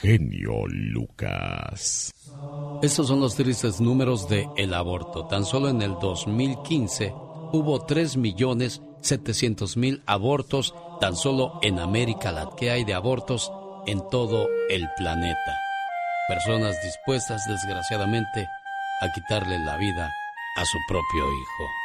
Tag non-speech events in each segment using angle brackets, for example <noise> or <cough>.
genio Lucas. Estos son los tristes números de el aborto. Tan solo en el 2015 hubo 3.700.000 abortos tan solo en América la que hay de abortos en todo el planeta. Personas dispuestas desgraciadamente a quitarle la vida a su propio hijo.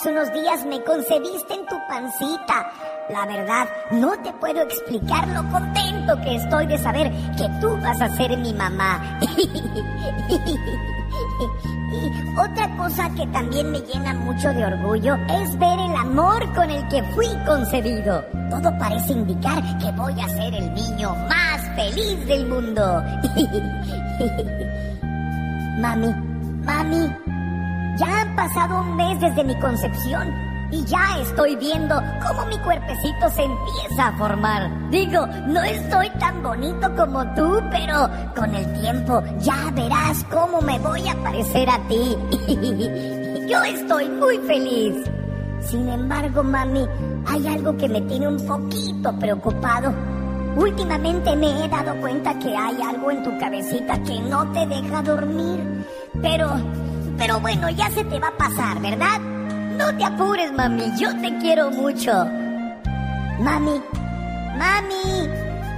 Hace unos días me concebiste en tu pancita. La verdad, no te puedo explicar lo contento que estoy de saber que tú vas a ser mi mamá. <laughs> Y otra cosa que también me llena mucho de orgullo es ver el amor con el que fui concebido. Todo parece indicar que voy a ser el niño más feliz del mundo. <laughs> mami, mami, han pasado un mes desde mi concepción y ya estoy viendo cómo mi cuerpecito se empieza a formar. Digo, no estoy tan bonito como tú, pero con el tiempo ya verás cómo me voy a parecer a ti. <laughs> Yo estoy muy feliz. Sin embargo, mami, hay algo que me tiene un poquito preocupado. Últimamente me he dado cuenta que hay algo en tu cabecita que no te deja dormir. Pero, pero bueno, ya se te va a pasar, ¿verdad? No te apures, mami, yo te quiero mucho. Mami, mami,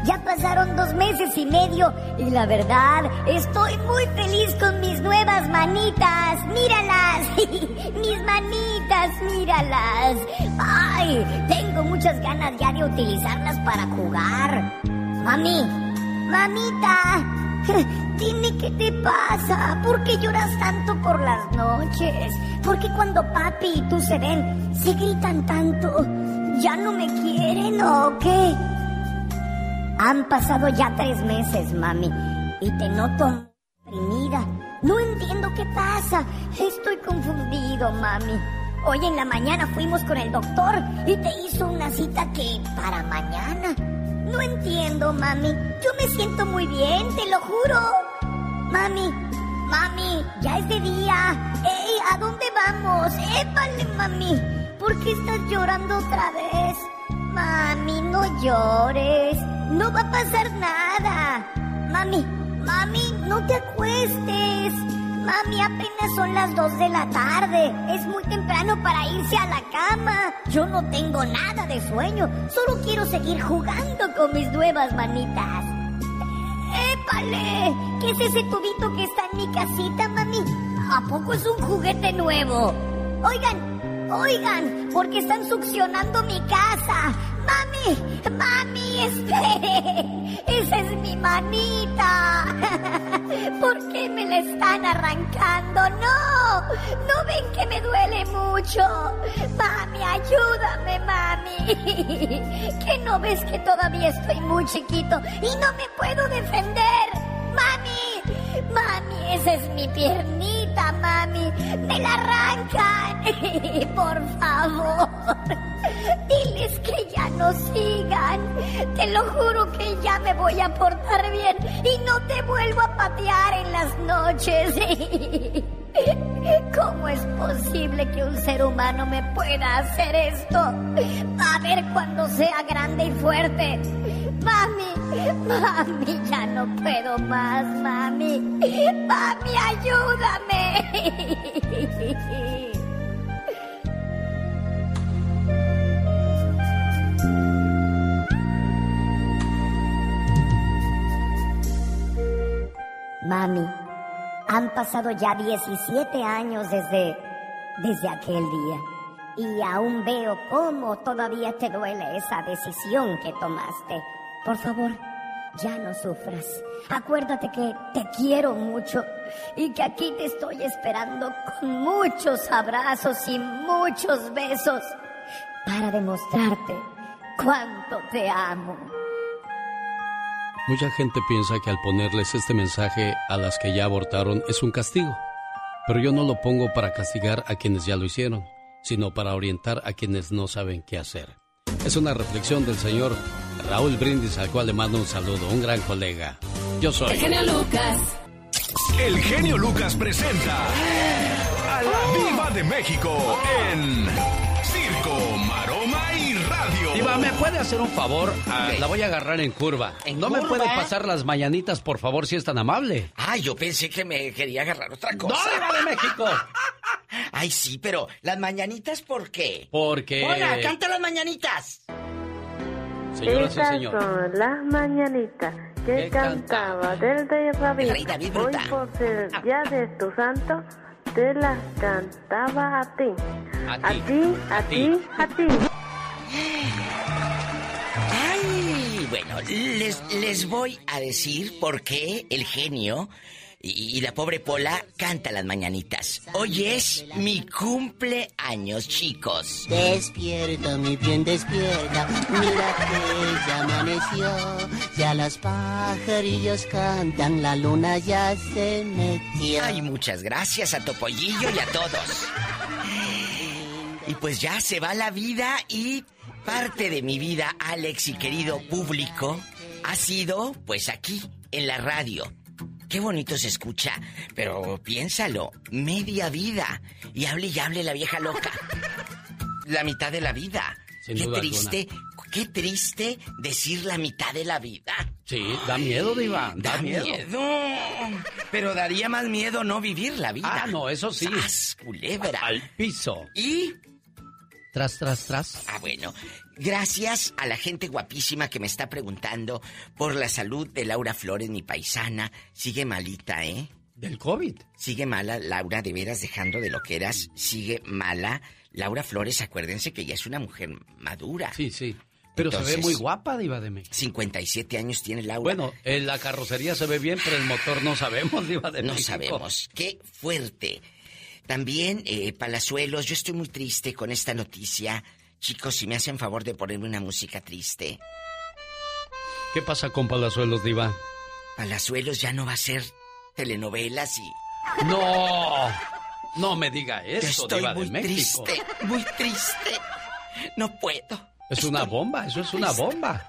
ya pasaron dos meses y medio y la verdad, estoy muy feliz con mis nuevas manitas. Míralas, <laughs> mis manitas, míralas. Ay, tengo muchas ganas ya de utilizarlas para jugar. Mami, mamita, <laughs> dime qué te pasa. ¿Por qué lloras tanto por las noches? ¿Por qué cuando papi y tú se ven, se gritan tanto? ¿Ya no me quieren o qué? Han pasado ya tres meses, mami, y te noto deprimida. No entiendo qué pasa. Estoy confundido, mami. Hoy en la mañana fuimos con el doctor y te hizo una cita que para mañana. No entiendo, mami. Yo me siento muy bien, te lo juro. Mami, mami, ya es de día. ¡Ey, ¿a dónde vamos? ¡Épale, mami! ¿Por qué estás llorando otra vez? Mami, no llores. No va a pasar nada. Mami, mami, no te acuestes. Mami, apenas son las dos de la tarde. Es muy temprano para irse a la cama. Yo no tengo nada de sueño. Solo quiero seguir jugando con mis nuevas manitas. ¡Épale! ¿Qué es ese tubito que está en mi casita, mami? ¿A poco es un juguete nuevo? Oigan, oigan, porque están succionando mi casa. Mami, mami, espere. Esa es mi manita. <laughs> ¿Por qué me la están arrancando? No, no ven que me duele mucho. Mami, ayúdame, mami. <laughs> ¿Que no ves que todavía estoy muy chiquito y no me puedo defender? Mami, mami, esa es mi piernita, mami. Me la arrancan. <laughs> Por favor. Diles que ya no sigan. Te lo juro que ya me voy a portar bien y no te vuelvo a patear en las noches. <laughs> ¿Cómo es posible que un ser humano me pueda hacer esto? A ver cuando sea grande y fuerte. Mami, mami, ya no puedo más, mami. Mami, ayúdame. Mami, han pasado ya 17 años desde, desde aquel día. Y aún veo cómo todavía te duele esa decisión que tomaste. Por favor, ya no sufras. Acuérdate que te quiero mucho y que aquí te estoy esperando con muchos abrazos y muchos besos para demostrarte cuánto te amo. Mucha gente piensa que al ponerles este mensaje a las que ya abortaron es un castigo, pero yo no lo pongo para castigar a quienes ya lo hicieron, sino para orientar a quienes no saben qué hacer. Es una reflexión del señor Raúl Brindis, al cual le mando un saludo, un gran colega. Yo soy. El genio Lucas. El genio Lucas presenta a la Viva de México en Circo, Maroma y Radio. Diva, ¿me puede hacer un favor? Ah, la voy a agarrar en curva. ¿No me puede pasar las mañanitas, por favor, si es tan amable? Ah, yo pensé que me quería agarrar otra cosa. ¡No, Diva de México! <laughs> Ay, sí, pero ¿las mañanitas por qué? Porque... Hola, canta las mañanitas. Señoras y señores. son las mañanitas que ¿Qué cantaba del. El rey David Hoy por ser día de tu santo, te las cantaba a ti. A ti, a ti. ti, a ti. Ay, bueno, les, les voy a decir por qué el genio y, y la pobre Pola canta las mañanitas. Hoy es mi cumpleaños, chicos. Despierta, mi bien, despierta. Mira que ya amaneció. Ya los pajarillos cantan, la luna ya se metió. Ay, muchas gracias a Topollillo y a todos. Y pues ya se va la vida y parte de mi vida, Alex y querido público, ha sido pues aquí, en la radio. Qué bonito se escucha, pero piénsalo, media vida. Y hable y hable la vieja loca. La mitad de la vida. Sin qué duda triste, qué triste decir la mitad de la vida. Sí, da miedo, Diva. Da, Da miedo. miedo. Pero daría más miedo no vivir la vida. Ah, no, eso sí. ¡Sas, culebra! Al piso. Y, Tras, tras, tras. ah, bueno, gracias a la gente guapísima que me está preguntando por la salud de Laura Flores, mi paisana. Sigue malita, ¿eh? Del COVID. Sigue mala, Laura, de veras dejando de lo que eras. Sigue mala. Laura Flores, acuérdense que ya es una mujer madura. Sí, sí. Pero se ve muy guapa, Diva de México. 57 años tiene Laura. Bueno, en la carrocería se ve bien, pero el motor no sabemos, Diva de No México. sabemos. Qué fuerte. También, eh, Palazuelos, yo estoy muy triste con esta noticia. Chicos, si me hacen favor de ponerme una música triste. ¿Qué pasa con Palazuelos, Diva? Palazuelos ya no va a ser telenovelas y No, no me diga eso, estoy Diva muy de México. triste, muy triste. No puedo. Es una bomba, eso es una bomba.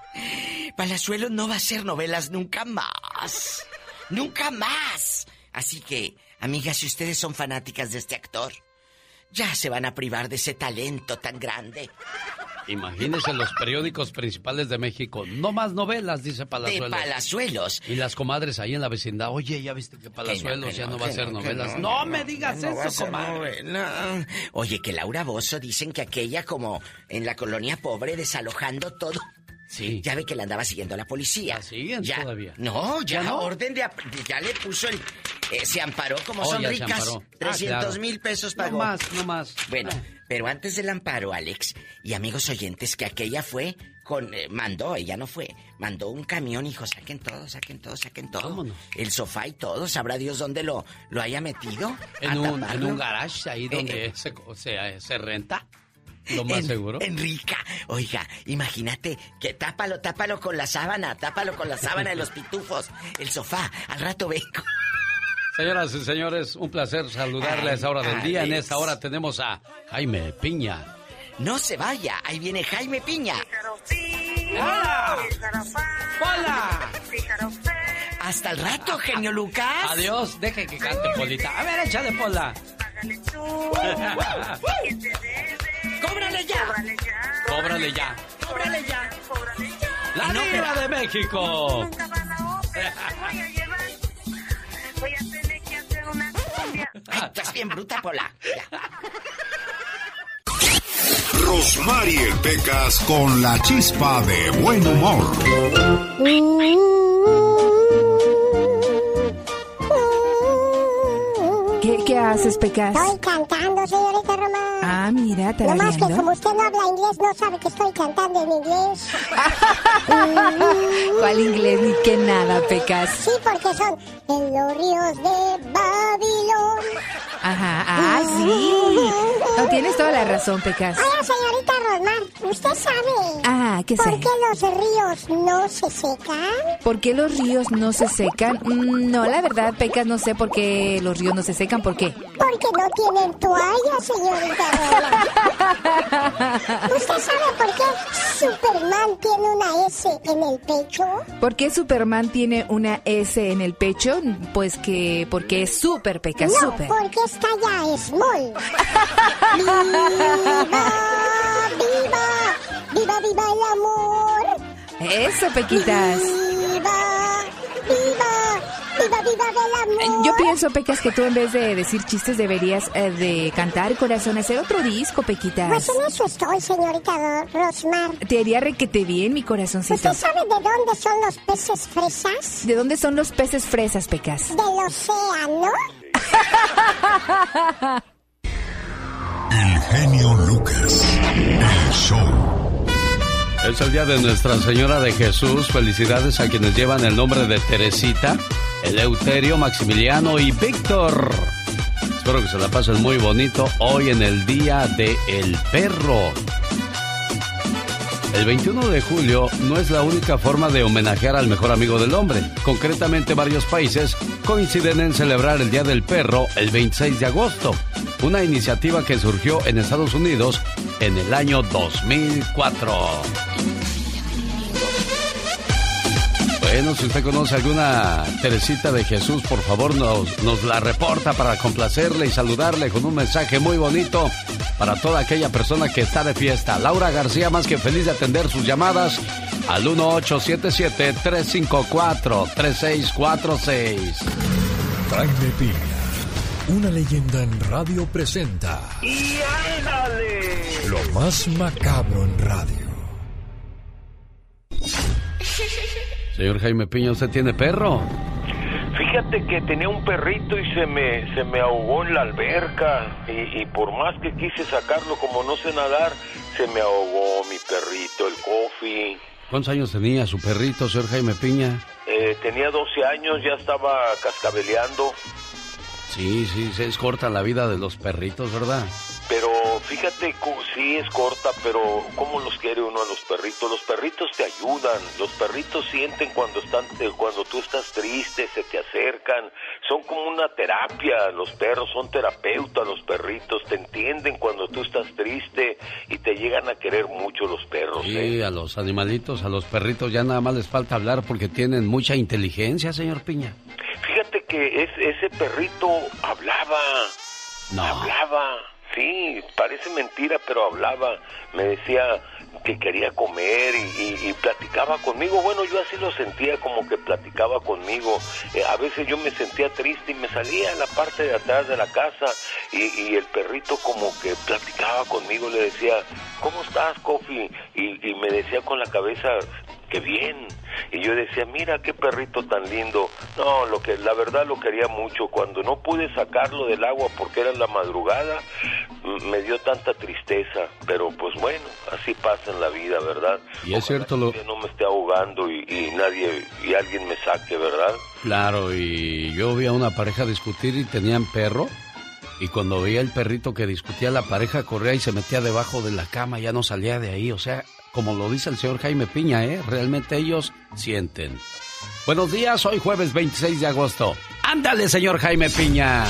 Palazuelos no va a ser novelas nunca más. Nunca más. Así que, amigas, si ustedes son fanáticas de este actor, ya se van a privar de ese talento tan grande. Imagínense los periódicos principales de México. No más novelas, dice De Palazuelos. Palazuelos. Y las comadres ahí en la vecindad, oye, ya viste que Palazuelos Que ya no va a hacer novelas. No, me digas eso, comadre. Oye, que Laura Bozo dicen que aquella como en la colonia pobre desalojando todo. Sí. Ya ve que la andaba siguiendo la policía. ¿La siguen ya, todavía? No, ya, ¿Ya no? orden de... Ya le puso el... eh, se amparó como Oh, son ricas. amparó. Ah, 300 claro. mil pesos No pagó. más, no más. Bueno, Ah. pero antes del amparo, Alex, y amigos oyentes, que aquella fue con... eh, mandó, ella no fue, mandó un camión, hijo, saquen todo, saquen todo, saquen todo. Vámonos. El sofá y todo, sabrá Dios dónde lo, lo haya metido. En un, en un garage ahí donde Eh, se, se, se renta. Lo más En- seguro. En rica. Oiga, imagínate que tápalo, tápalo con la sábana, tápalo con la sábana de los pitufos. El sofá, al rato vengo. Señoras y señores, un placer saludarles a esa hora del día. En esta hora tenemos a Jaime Piña. No se vaya, ahí viene Jaime Piña. ¡Hola! ¡Hola! Hasta el rato, genio Lucas. Adiós, deje que cante Polita. A ver, échale Pola. <laughs> ¡Cóbrale ya! Cóbrale ya. ¡Cóbrale ya! La no Diva de México. Voy a tener que hacer una cumbia. Ay, estás bien bruta, Pola. Ya. Rosmarie Pecas con la chispa de buen humor. ¿Qué, haces, Pecas? Estoy cantando, señorita Román. Ah, mira, No más que como usted no habla inglés, no sabe que estoy cantando en inglés. <laughs> ¿Cuál inglés ni qué nada, Pecas? Sí, porque son en los ríos de Babilón. Ajá, ah, sí. <laughs> No, tienes toda la razón, Pecas. Oiga, señorita Rosmar, ¿usted sabe Ah, ¿qué por sé? qué los ríos no se secan? ¿Por qué los ríos no se secan? Mm, no, la verdad, Pecas, no sé por qué los ríos no se secan. ¿Por qué? Porque no tienen toalla, señorita. <laughs> ¿Usted sabe por qué su Superman tiene una S en el pecho? ¿Por qué Superman tiene una S en el pecho? Pues que porque es súper, Pecas, no, súper. porque está ya small. <laughs> ¡Viva! ¡Viva! ¡Viva, viva el amor! Eso, Pequitas. ¡Viva! ¡Viva! ¡Viva, viva el amor! Yo pienso, Pecas, que tú en vez de decir chistes deberías eh, de cantar, corazón, hacer otro disco, Pequitas. Pues en eso estoy, señorita Rosmar. Te haría requete bien, mi corazoncito. ¿Usted sabe de dónde son los peces fresas? ¿De dónde son los peces fresas, Pecas? Del océano. <laughs> El genio Lucas. El show. Es el día de Nuestra Señora de Jesús. Felicidades a quienes llevan el nombre de Teresita, Eleuterio, Maximiliano y Víctor. Espero que se la pasen muy bonito hoy en el Día de el Perro. El 21 de julio no es la única forma de homenajear al mejor amigo del hombre. Concretamente, varios países coinciden en celebrar el Día del Perro el 26 de agosto, una iniciativa que surgió en Estados Unidos en el año 2004. Bueno, si usted conoce alguna Teresita de Jesús, por favor nos, nos la reporta para complacerle y saludarle con un mensaje muy bonito para toda aquella persona que está de fiesta. Laura García, más que feliz de atender sus llamadas al 1877-354-3646. Jaime Piña, una leyenda en radio presenta. ¡Y ándale! Lo más macabro en radio. <laughs> Señor Jaime Piña, ¿usted tiene perro? Fíjate que tenía un perrito y se me, se me ahogó en la alberca. Y, y por más que quise sacarlo, como no sé nadar, se me ahogó mi perrito, el Coffee. ¿Cuántos años tenía su perrito, señor Jaime Piña? Eh, tenía 12 años, ya estaba cascabeleando. Sí, sí, se es corta la vida de los perritos, ¿verdad? Pero fíjate, sí es corta, pero ¿cómo los quiere uno a los perritos? Los perritos te ayudan, los perritos sienten cuando están, eh, cuando tú estás triste, se te acercan, son como una terapia, los perros son terapeutas, los perritos te entienden cuando tú estás triste y te llegan a querer mucho los perros. Sí, ¿eh? a los animalitos, a los perritos ya nada más les falta hablar porque tienen mucha inteligencia, señor Piña. Fíjate que es, ese perrito hablaba. No. Hablaba. Sí, parece mentira, pero hablaba. Me decía que quería comer y, y- y platicaba conmigo. Bueno, yo así lo sentía como que platicaba conmigo. Eh, a veces yo me sentía triste y me salía a la parte de atrás de la casa y, y el perrito como que platicaba conmigo. Le decía, ¿cómo estás, Coffee? Y, y me decía con la cabeza, que bien. Y yo decía, mira qué perrito tan lindo. No, lo que la verdad lo quería mucho. Cuando no pude sacarlo del agua porque era la madrugada, me dio tanta tristeza. Pero pues bueno, así pasa en la vida, ¿verdad? Y es cierto lo... Que no me esté ahogando y, y nadie y alguien me saque, ¿verdad? Claro, y yo vi a una pareja discutir y tenían perro. Y cuando veía el perrito que discutía, la pareja corría y se metía debajo de la cama, ya no salía de ahí. O sea, como lo dice el señor Jaime Piña, ¿eh? Realmente ellos sienten. Buenos días, hoy jueves 26 de agosto. Ándale, señor Jaime Piña.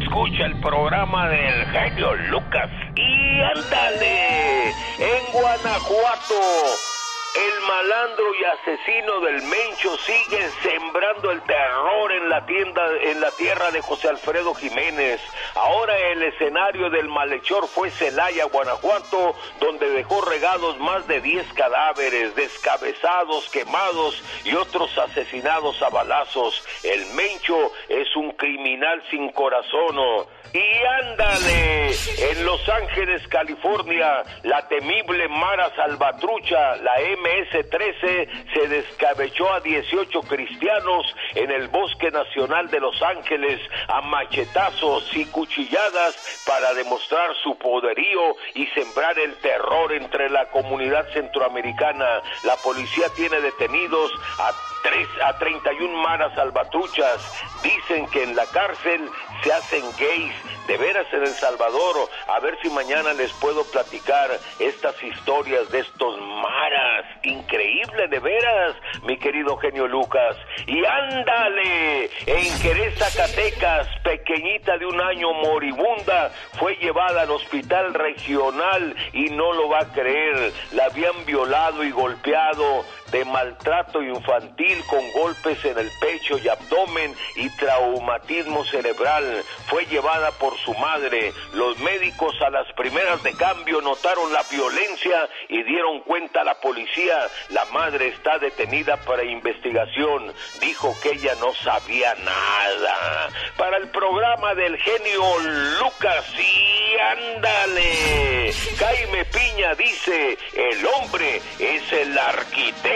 Escucha el programa del genio Lucas y ándale en Guanajuato. El malandro y asesino del Mencho sigue sembrando el terror en la tienda, en la tierra de José Alfredo Jiménez. Ahora el escenario del malhechor fue Celaya, Guanajuato, donde dejó regados más de 10 cadáveres, descabezados, quemados y otros asesinados a balazos. El Mencho es un criminal sin corazón. ¿o? Y ándale, en Los Ángeles, California, la temible Mara Salvatrucha, la MS-13, se descabechó a 18 cristianos en el Bosque Nacional de Los Ángeles a machetazos y cuchilladas para demostrar su poderío y sembrar el terror entre la comunidad centroamericana. La policía tiene detenidos a, tres, a 31 maras salvatruchas. Dicen que en la cárcel se hacen gays, de veras en El Salvador, a ver si mañana les puedo platicar estas historias de estos maras, increíble de veras, mi querido genio Lucas. Y ándale, en Querés, Zacatecas, pequeñita de un año moribunda, fue llevada al hospital regional y no lo va a creer, la habían violado y golpeado de maltrato infantil con golpes en el pecho y abdomen y traumatismo cerebral. Fue llevada por su madre. Los médicos a las primeras de cambio notaron la violencia y dieron cuenta a la policía. La madre está detenida para investigación. Dijo que ella no sabía nada. Para el programa del genio Lucas, y ándale. Jaime Piña dice, el hombre es el arquitecto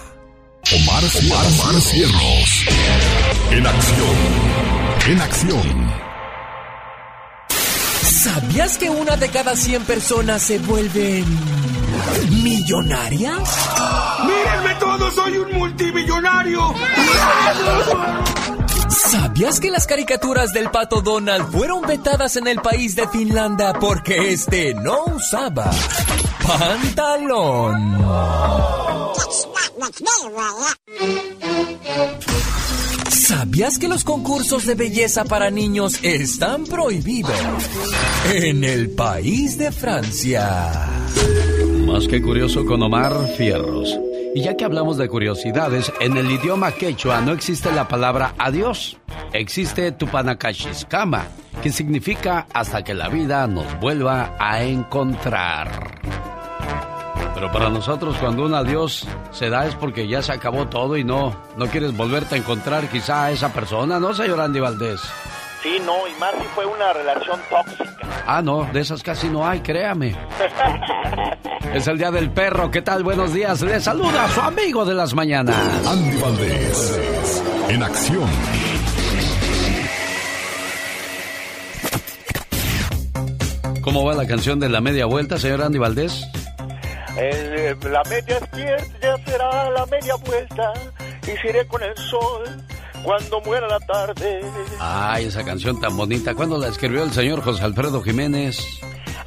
Omar, Omar, Omar Cierros. En acción. En acción. ¿Sabías que una de cada 100 personas se vuelven millonarias? ¡Mírenme todos! ¡Soy un multimillonario! ¿Sabías que las caricaturas del pato Donald fueron vetadas en el país de Finlandia porque este no usaba pantalón? ¿Sabías que los concursos de belleza para niños están prohibidos en el país de Francia? Más que curioso con Omar Fierros. Y ya que hablamos de curiosidades, en el idioma quechua no existe la palabra adiós. Existe tupanakashiskama, que significa hasta que la vida nos vuelva a encontrar. Pero para nosotros cuando un adiós se da es porque ya se acabó todo y no, no quieres volverte a encontrar quizá a esa persona, ¿no, señor Andy Valdés? Sí, no, y más si fue una relación tóxica. Ah, no, de esas casi no hay, créame. <laughs> es el día del perro, ¿qué tal? Buenos días, le saluda a su amigo de las mañanas. Andy Valdés, en acción. ¿Cómo va la canción de la media vuelta, señor Andy Valdés? Eh, la media izquierda ya será la media vuelta y iré con el sol cuando muera la tarde. Ay, esa canción tan bonita. ¿Cuándo la escribió el señor José Alfredo Jiménez?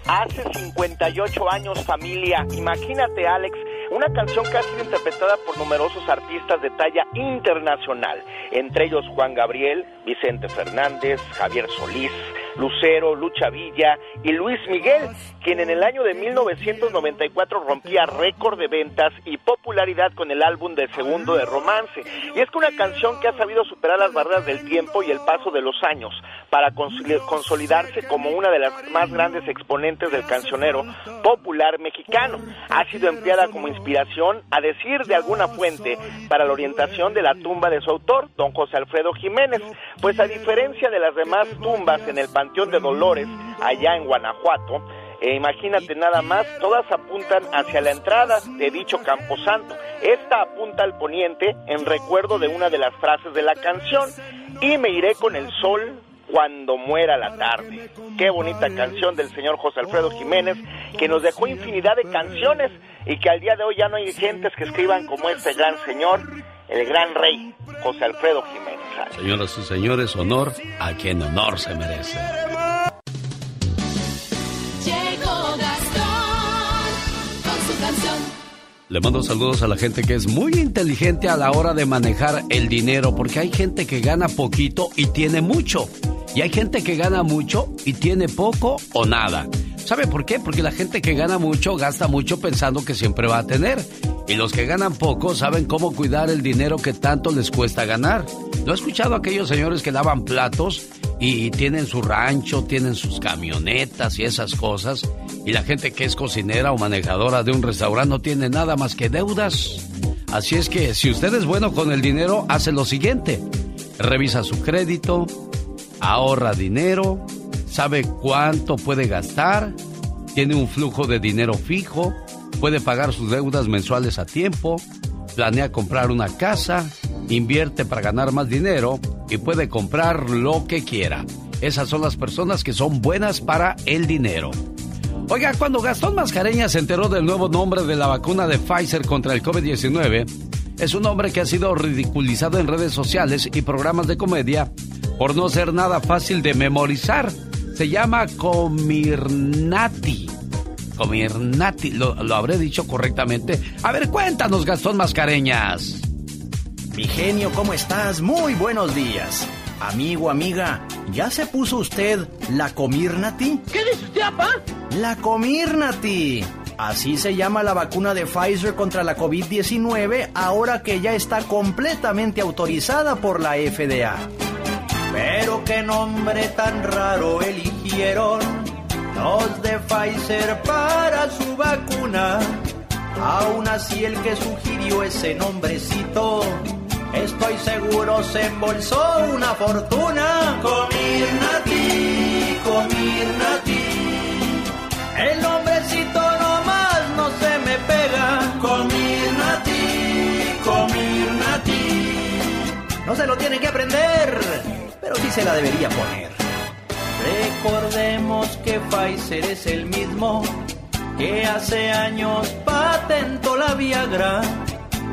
Hace 58 años, familia. Imagínate, Alex, una canción que ha sido interpretada por numerosos artistas de talla internacional, entre ellos Juan Gabriel, Vicente Fernández, Javier Solís, Lucero, Lucha Villa y Luis Miguel, quien en el año de 1994 rompía récord de ventas y popularidad con el álbum de segundo de romance. Y es que una canción que ha sabido superar las barreras del tiempo y el paso de los años para consolidarse como una de las más grandes exponentes del cancionero popular mexicano. Ha sido empleada como inspiración, a decir de alguna fuente, para la orientación de la tumba de su autor, don José Alfredo Jiménez, pues a diferencia de las demás tumbas en el De Dolores, allá en Guanajuato, e imagínate nada más, todas apuntan hacia la entrada de dicho camposanto. Esta apunta al poniente en recuerdo de una de las frases de la canción, y me iré con el sol cuando muera la tarde. Qué bonita canción del señor José Alfredo Jiménez, que nos dejó infinidad de canciones y que al día de hoy ya no hay gentes que escriban como este gran señor, el gran rey, José Alfredo Jiménez. Señoras y señores, honor a quien honor se merece. Llegó Gastón con su canción. Le mando saludos a la gente que es muy inteligente a la hora de manejar el dinero, porque hay gente que gana poquito y tiene mucho. Y hay gente que gana mucho y tiene poco o nada. ¿Sabe por qué? Porque la gente que gana mucho gasta mucho pensando que siempre va a tener. Y los que ganan poco saben cómo cuidar el dinero que tanto les cuesta ganar. ¿No he escuchado a aquellos señores que lavan platos y tienen su rancho, tienen sus camionetas y esas cosas? Y la gente que es cocinera o manejadora de un restaurante no tiene nada más que deudas. Así es que si usted es bueno con el dinero, hace lo siguiente. Revisa su crédito, ahorra dinero, sabe cuánto puede gastar tiene un flujo de dinero fijo, puede pagar sus deudas mensuales a tiempo, planea comprar una casa, invierte para ganar más dinero y puede comprar lo que quiera. Esas son las personas que son buenas para el dinero. Oiga, cuando Gastón Mascareña se enteró del nuevo nombre de la vacuna de Pfizer contra el COVID-19, es un hombre que ha sido ridiculizado en redes sociales y programas de comedia por no ser nada fácil de memorizar. Se llama Comirnati. Comirnati, lo, lo habré dicho correctamente. A ver, cuéntanos, Gastón Mascareñas. Mi genio, ¿cómo estás? Muy buenos días. Amigo, amiga, ¿ya se puso usted la Comirnati? ¿Qué dice usted, papá? La Comirnati. Así se llama la vacuna de Pfizer contra la COVID-19 ahora que ya está completamente autorizada por la FDA. Pero qué nombre tan raro eligieron los de Pfizer para su vacuna. Aún así el que sugirió ese nombrecito, estoy seguro se embolsó una fortuna. Comirnati, Comirnati. El nombrecito nomás no se me pega. Comirnati, Comirnati. No se lo tiene que aprender, pero se la debería poner. Recordemos que Pfizer es el mismo que hace años patentó la Viagra,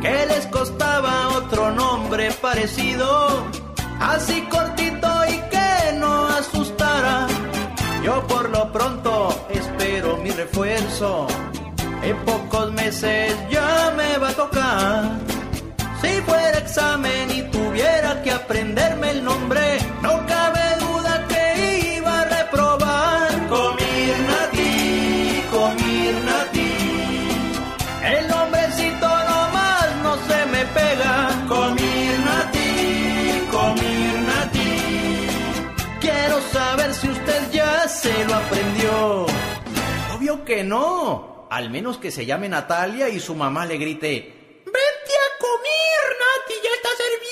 que les costaba otro nombre parecido, así cortito y que no asustara. Yo por lo pronto espero mi refuerzo, en pocos meses ya me va a tocar. Si fuera examen y tuviera que aprenderme el nombre, no cabe duda que iba a reprobar. Comirnati, Comirnati. El nombrecito nomás no se me pega. Comirnati, Comirnati. Quiero saber si usted ya se lo aprendió. Obvio que no. Al menos que se llame Natalia y su mamá le grite. ¡Vete a comer, Nati! ¡Ya está servido!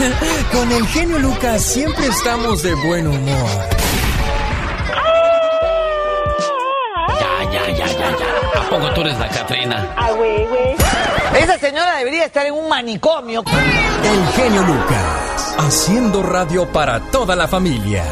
<laughs> Con el genio Lucas siempre estamos de buen humor. Ya, ya, ya, ya, ya. ¿A poco tú eres la Catrina? Ah, güey, güey. Esa señora debería estar en un manicomio. El genio Lucas, haciendo radio para toda la familia.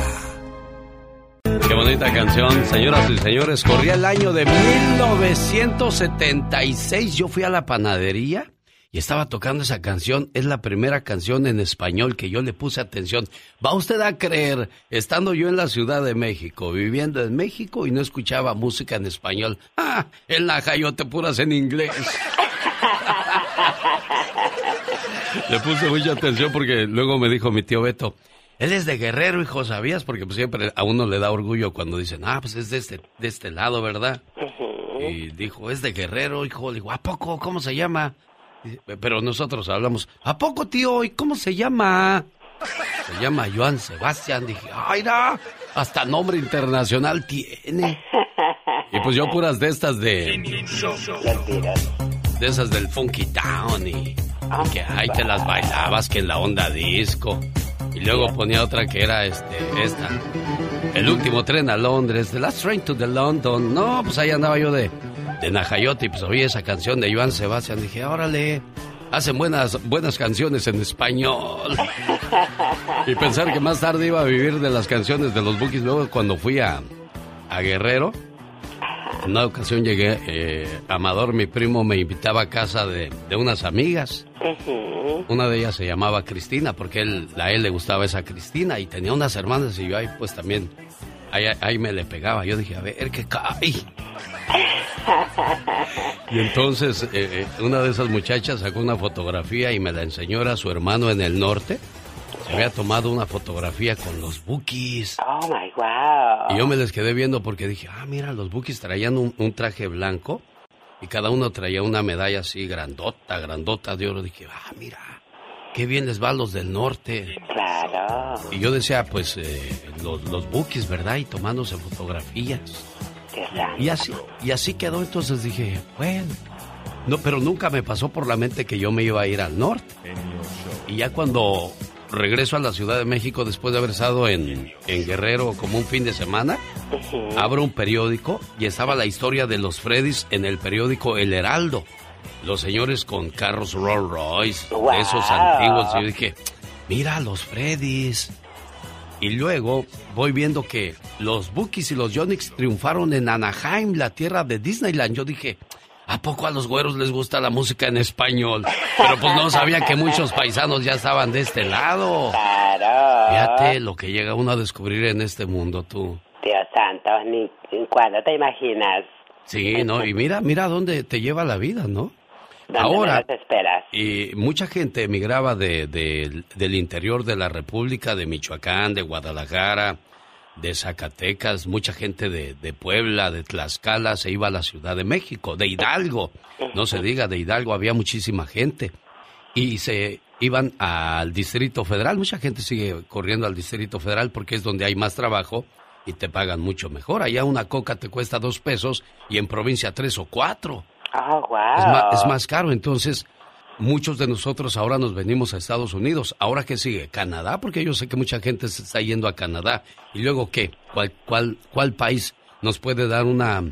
Qué bonita canción, señoras y señores. Corría el año de 1976. Yo fui a la panadería y estaba tocando esa canción. Es la primera canción en español que yo le puse atención. ¿Va usted a creer, estando yo en la Ciudad de México, viviendo en México y no escuchaba música en español? Ah, en la Jayote puras en inglés. <laughs> Le puse mucha atención porque luego me dijo mi tío Beto, él es de Guerrero, hijo, ¿sabías? Porque pues, siempre a uno le da orgullo cuando dicen, ah, pues es de este, de este lado, ¿verdad? Y dijo, es de Guerrero, hijo. Le digo, ¿a poco? ¿Cómo se llama? Pero nosotros hablamos, ¿a poco, tío? ¿Y cómo se llama? Se llama Joan Sebastián. Dije, ¡ay, no! Hasta nombre internacional tiene. <laughs> Y pues yo puras de estas de... De esas del Funky Town y... Que ahí te las bailabas, que en la onda disco. Y luego ponía otra que era este, esta. El último tren a Londres, The Last Train to the London. No, pues ahí andaba yo de, de Najayote y pues oí esa canción de Joan Sebastián. Dije, órale, hacen buenas, buenas canciones en español. Y pensar que más tarde iba a vivir de las canciones de los Bookies. Luego cuando fui a, a Guerrero, en una ocasión llegué, eh, Amador, mi primo, me invitaba a casa de, de unas amigas. Una de ellas se llamaba Cristina, porque él, a él le gustaba esa Cristina y tenía unas hermanas y yo ahí pues también, ahí, ahí me le pegaba. Yo dije, a ver, ¿qué cae? Y entonces eh, eh, una de esas muchachas sacó una fotografía y me la enseñó a su hermano en el norte. Se había tomado una fotografía con los Bookies. Oh my wow. Y yo me les quedé viendo porque dije, ah, mira, los Bookies traían un, un traje blanco y cada uno traía una medalla así grandota, grandota de oro. Dije, ah, mira, qué bien les va a los del norte. Claro. Y yo decía, pues, eh, los, los Bookies, ¿verdad? Y tomándose fotografías. Y así, y así quedó. Entonces dije, bueno. No, pero nunca me pasó por la mente que yo me iba a ir al norte. Y ya cuando regreso a la Ciudad de México después de haber estado en, en Guerrero como un fin de semana. Abro un periódico y estaba la historia de los Freddys en el periódico El Heraldo. Los señores con carros Rolls Royce, esos antiguos. Y yo dije, mira los Freddys. Y luego voy viendo que los Bookies y los Yonix triunfaron en Anaheim, la tierra de Disneyland. Yo dije, ¿a poco a los güeros les gusta la música en español? Pero pues no sabía que muchos paisanos ya estaban de este lado. Claro. Fíjate lo que llega uno a descubrir en este mundo, tú. Dios santo, ni cuándo te imaginas. Sí, no, y mira, mira dónde te lleva la vida, ¿no? ¿Dónde Ahora, y mucha gente emigraba de, de- del interior de la República, de Michoacán, de Guadalajara, de Zacatecas, mucha gente de, de Puebla, de Tlaxcala, se iba a la Ciudad de México, de Hidalgo, no se diga, de Hidalgo había muchísima gente. Y se iban al Distrito Federal, mucha gente sigue corriendo al Distrito Federal porque es donde hay más trabajo y te pagan mucho mejor. Allá una coca te cuesta dos pesos y en provincia tres o cuatro. Oh, wow. Es más, es más caro, entonces muchos de nosotros ahora nos venimos a Estados Unidos. ¿Ahora qué sigue? ¿Canadá? Porque yo sé que mucha gente se está yendo a Canadá. ¿Y luego qué? ¿Cuál, cuál, cuál país nos puede dar una,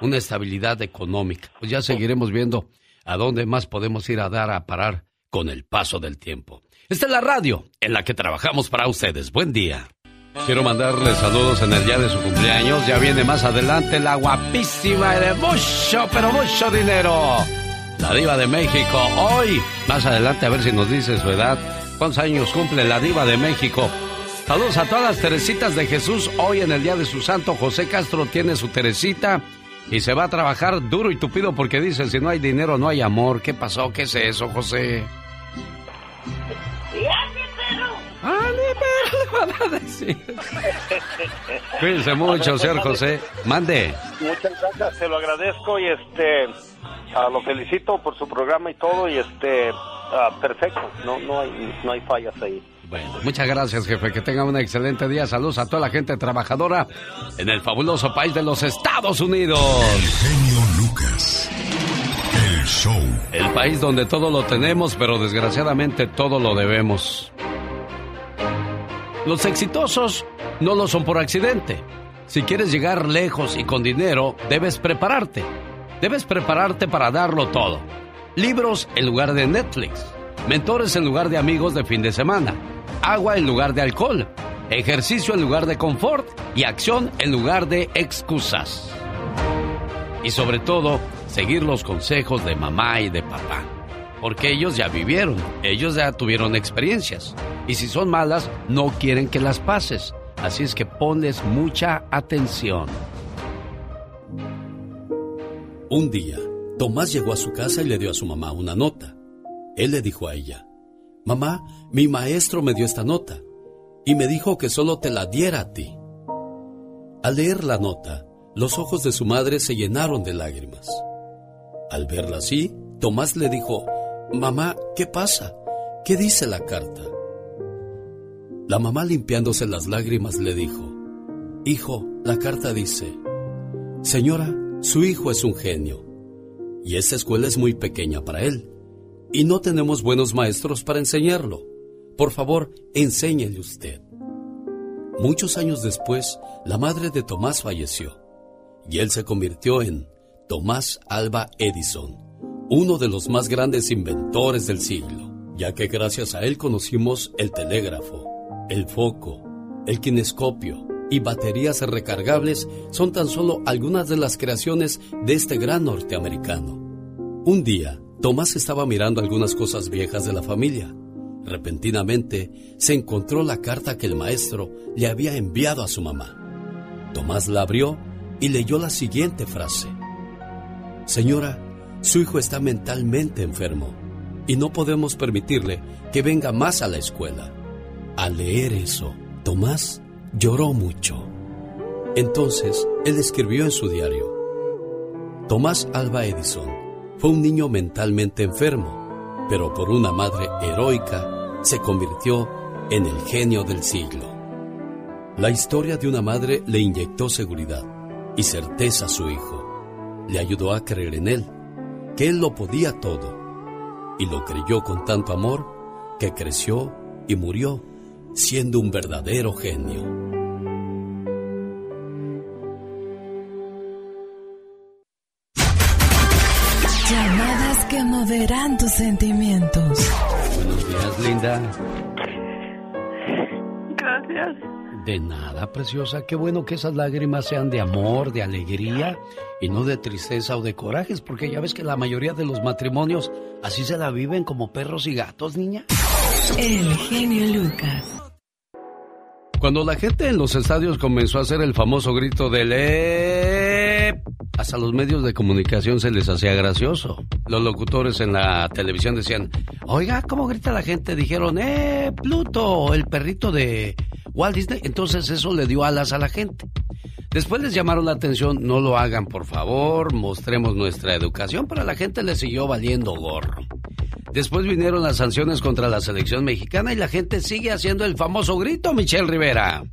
una estabilidad económica? Pues ya seguiremos viendo a dónde más podemos ir a dar a parar con el paso del tiempo. Esta es la radio en la que trabajamos para ustedes. Buen día. Quiero mandarle saludos en el día de su cumpleaños. Ya viene más adelante la guapísima de mucho, pero mucho dinero. La diva de México. Hoy, más adelante, a ver si nos dice su edad. ¿Cuántos años cumple la diva de México? Saludos a todas las Teresitas de Jesús. Hoy en el día de su santo, José Castro tiene su Teresita. Y se va a trabajar duro y tupido porque dice, si no hay dinero, no hay amor. ¿Qué pasó? ¿Qué es eso, José? ¡Ah, le van a decir! Cuídense mucho, señor José. Mande. Muchas gracias, se lo agradezco y este ah, lo felicito por su programa y todo y este ah, perfecto, no no hay no hay fallas ahí. Bueno, muchas gracias, jefe. Que tenga un excelente día. Saludos a toda la gente trabajadora en el fabuloso país de los Estados Unidos. genio Lucas. El show. El país donde todo lo tenemos, pero desgraciadamente todo lo debemos. Los exitosos no lo son por accidente. Si quieres llegar lejos y con dinero, debes prepararte. Debes prepararte para darlo todo. Libros en lugar de Netflix. Mentores en lugar de amigos de fin de semana. Agua en lugar de alcohol. Ejercicio en lugar de confort. Y acción en lugar de excusas. Y sobre todo, seguir los consejos de mamá y de papá. Porque ellos ya vivieron, ellos ya tuvieron experiencias. Y si son malas, no quieren que las pases. Así es que ponles mucha atención. Un día, Tomás llegó a su casa y le dio a su mamá una nota. Él le dijo a ella, Mamá, mi maestro me dio esta nota y me dijo que solo te la diera a ti. Al leer la nota, los ojos de su madre se llenaron de lágrimas. Al verla así, Tomás le dijo, Mamá, ¿qué pasa? ¿Qué dice la carta? La mamá limpiándose las lágrimas le dijo, Hijo, la carta dice, Señora, su hijo es un genio, y esta escuela es muy pequeña para él, y no tenemos buenos maestros para enseñarlo. Por favor, enséñele usted. Muchos años después, la madre de Tomás falleció, y él se convirtió en Tomás Alba Edison, uno de los más grandes inventores del siglo, ya que gracias a él conocimos el telégrafo, el foco, el kinescopio y baterías recargables son tan solo algunas de las creaciones de este gran norteamericano. Un día, Tomás estaba mirando algunas cosas viejas de la familia. Repentinamente, se encontró la carta que el maestro le había enviado a su mamá. Tomás la abrió y leyó la siguiente frase. Señora, su hijo está mentalmente enfermo y no podemos permitirle que venga más a la escuela. Al leer eso, Tomás lloró mucho. Entonces, él escribió en su diario, Tomás Alba Edison fue un niño mentalmente enfermo, pero por una madre heroica se convirtió en el genio del siglo. La historia de una madre le inyectó seguridad y certeza a su hijo. Le ayudó a creer en él, que él lo podía todo, y lo creyó con tanto amor que creció y murió siendo un verdadero genio. Llamadas que moverán tus sentimientos. Buenos días, linda. Gracias. De nada, preciosa. Qué bueno que esas lágrimas sean de amor, de alegría y no de tristeza o de corajes, porque ya ves que la mayoría de los matrimonios así se la viven como perros y gatos, niña. El genio Lucas. Cuando la gente en los estadios comenzó a hacer el famoso grito del ¡Eh! Hasta los medios de comunicación se les hacía gracioso. Los locutores en la televisión decían, oiga, ¿cómo grita la gente? Dijeron, ¡eh, Pluto, el perrito de Walt Disney! Entonces eso le dio alas a la gente. Después les llamaron la atención, no lo hagan por favor, mostremos nuestra educación, pero a la gente le siguió valiendo gorro. Después vinieron las sanciones contra la selección mexicana y la gente sigue haciendo el famoso grito, Michelle Rivera.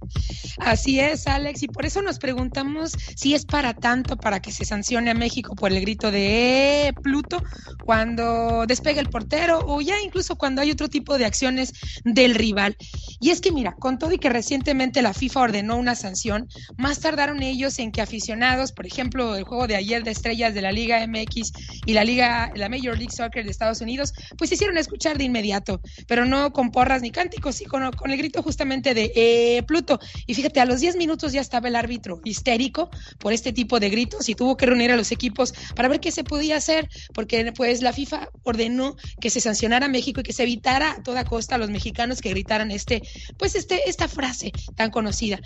Así es, Alex, y por eso nos preguntamos si es para tanto para que se sancione a México por el grito de "Eh, Pluto cuando despega el portero o ya incluso cuando hay otro tipo de acciones del rival. Y es que mira, con todo y que recientemente la FIFA ordenó una sanción, más tardaron ellos en que aficionados, por ejemplo, el juego de ayer de estrellas de la Liga MX y la Liga, la Major League Soccer de Estados Unidos, pues se hicieron escuchar de inmediato, pero no con porras ni cánticos, sí con, el grito justamente de "Eh, Pluto. Y fíjate, a los 10 minutos ya estaba el árbitro histérico por este tipo de gritos y tuvo que reunir a los equipos para ver qué se podía hacer, porque pues la FIFA ordenó que se sancionara a México y que se evitara a toda costa a los mexicanos que gritaran este, pues este, esta frase tan conocida.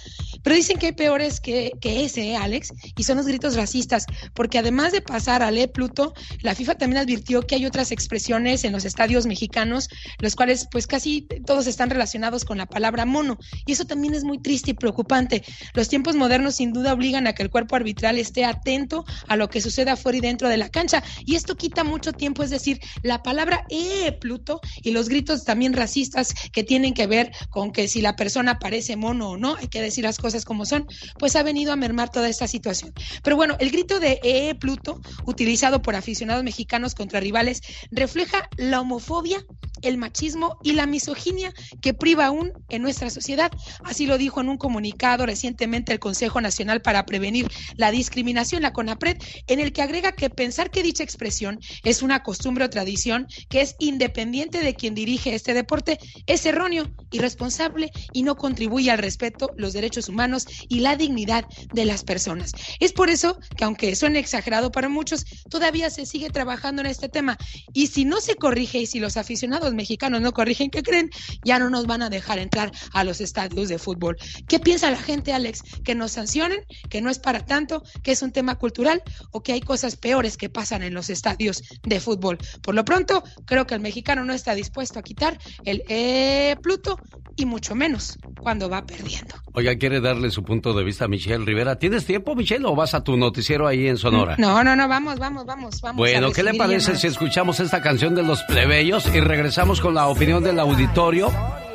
Pero dicen que hay peores que, que ese, ¿eh, Alex, y son los gritos racistas, porque además de pasar al E Pluto, la FIFA también advirtió que hay otras expresiones en los estadios mexicanos, los cuales pues casi todos están relacionados con la palabra mono, y eso también es muy triste y preocupante. Los tiempos modernos sin duda obligan a que el cuerpo arbitral esté atento a lo que sucede afuera y dentro de la cancha, y esto quita mucho tiempo, es decir, la palabra eh, Pluto y los gritos también racistas que tienen que ver con que si la persona parece mono o no, hay que decir las cosas como son, pues ha venido a mermar toda esta situación. Pero bueno, el grito de eh, Pluto, utilizado por aficionados mexicanos contra rivales, refleja la homofobia, el machismo y la misoginia que priva aún en nuestra sociedad. Así lo dijo en un comunicado recientemente el Consejo Nacional para Prevenir la Discriminación, la CONAPRED, en el que agrega que pensar que dicha expresión es una costumbre o tradición que es independiente de quien dirige este deporte es erróneo, irresponsable y no contribuye al respeto, los derechos humanos y la dignidad de las personas. Es por eso que aunque suene exagerado para muchos, todavía se sigue trabajando en este tema y si no se corrige y si los aficionados mexicanos no corrigen, ¿qué creen? Ya no nos van a dejar entrar a los estadios de fútbol. ¿Qué piensa la gente, Alex? ¿Que nos sancionen? ¿Que no es para tanto? ¿Que es un tema cultural? ¿O que hay cosas peores que pasan en los estadios de fútbol? Por lo pronto, creo que el mexicano no está dispuesto a quitar el eh, Pluto y mucho menos cuando va perdiendo. Oiga, quiere darle su punto de vista a Michelle Rivera. ¿Tienes tiempo, Michelle, o vas a tu noticiero ahí en Sonora? No, no, no, vamos, vamos, vamos, vamos. Bueno, ¿qué le parece llamadas. si escuchamos esta canción de los plebeyos y regresamos con la opinión del auditorio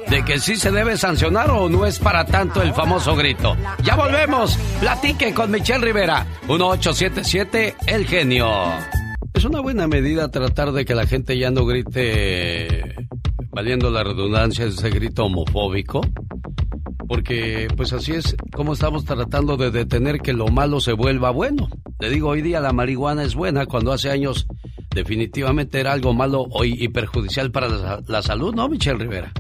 de que sí se debe sancionar o no es para tanto el famoso grito? Ya volvemos. Platique con Michelle Rivera. 1877 El Genio. Es una buena medida tratar de que la gente ya no grite, valiendo la redundancia, ese grito homofóbico. Porque pues así es como estamos tratando de detener que lo malo se vuelva bueno. Le digo, hoy día la marihuana es buena cuando hace años definitivamente era algo malo hoy y perjudicial para la, la salud, ¿no, Michelle Rivera?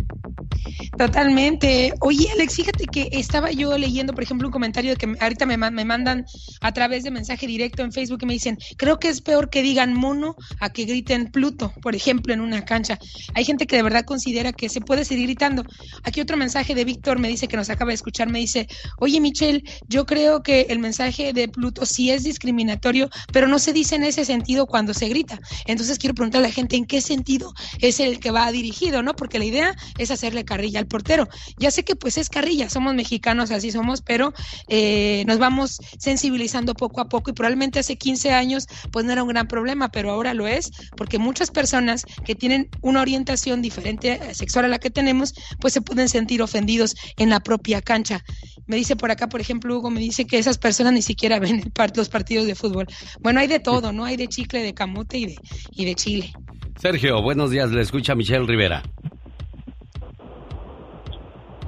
Totalmente. Oye, Alex, fíjate que estaba yo leyendo, por ejemplo, un comentario que ahorita me, me mandan a través de mensaje directo en Facebook y me dicen, creo que es peor que digan mono a que griten Pluto, por ejemplo, en una cancha. Hay gente que de verdad considera que se puede seguir gritando. Aquí otro mensaje de Víctor me dice que nos acaba de escuchar, me dice, oye, Michelle, yo creo que el mensaje de Pluto sí es discriminatorio, pero no se dice en ese sentido cuando se grita. Entonces quiero preguntar a la gente en qué sentido es el que va dirigido, ¿no? Porque la idea es hacerle carrilla al portero. Ya sé que pues es carrilla, somos mexicanos, así somos, pero eh, nos vamos sensibilizando poco a poco y probablemente hace 15 años pues no era un gran problema, pero ahora lo es porque muchas personas que tienen una orientación diferente sexual a la que tenemos pues se pueden sentir ofendidos en la propia cancha. Me dice por acá, por ejemplo, Hugo, me dice que esas personas ni siquiera ven los partidos de fútbol. Bueno, hay de todo, ¿no? Hay de chicle, de camote y de, y de chile. Sergio, buenos días, le escucha Michelle Rivera.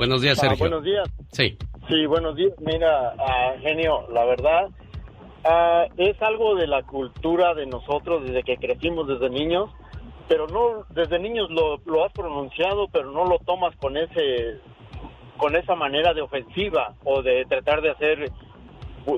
Buenos días, Ah, Sergio. buenos días. Sí. Sí, buenos días. Mira, ah, genio, la verdad, ah, es algo de la cultura de nosotros desde que crecimos desde niños, pero no, desde niños lo, lo has pronunciado, pero no lo tomas con ese, con esa manera de ofensiva o de tratar de hacer,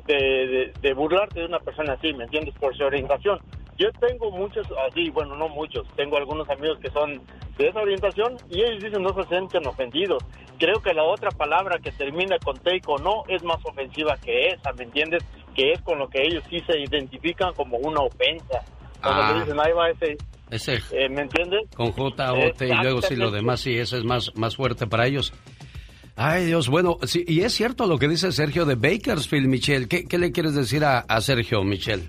de- de burlarte de una persona así, ¿me entiendes? Por su orientación. Yo tengo muchos así, bueno, no muchos, tengo algunos amigos que son de esa orientación y ellos dicen no se sienten ofendidos. Creo que la otra palabra que termina con take o no es más ofensiva que esa, ¿me entiendes? Que es con lo que ellos sí se identifican como una ofensa. Cuando Ah. dicen, ahí va ese, Ese eh, ¿me entiendes? con J, O, T y luego sí lo demás, sí, eso es más, más fuerte para ellos. Ay, Dios, bueno, sí, y es cierto lo que dice Sergio de Bakersfield, Michelle. ¿Qué, qué le quieres decir a, a Sergio, Michelle?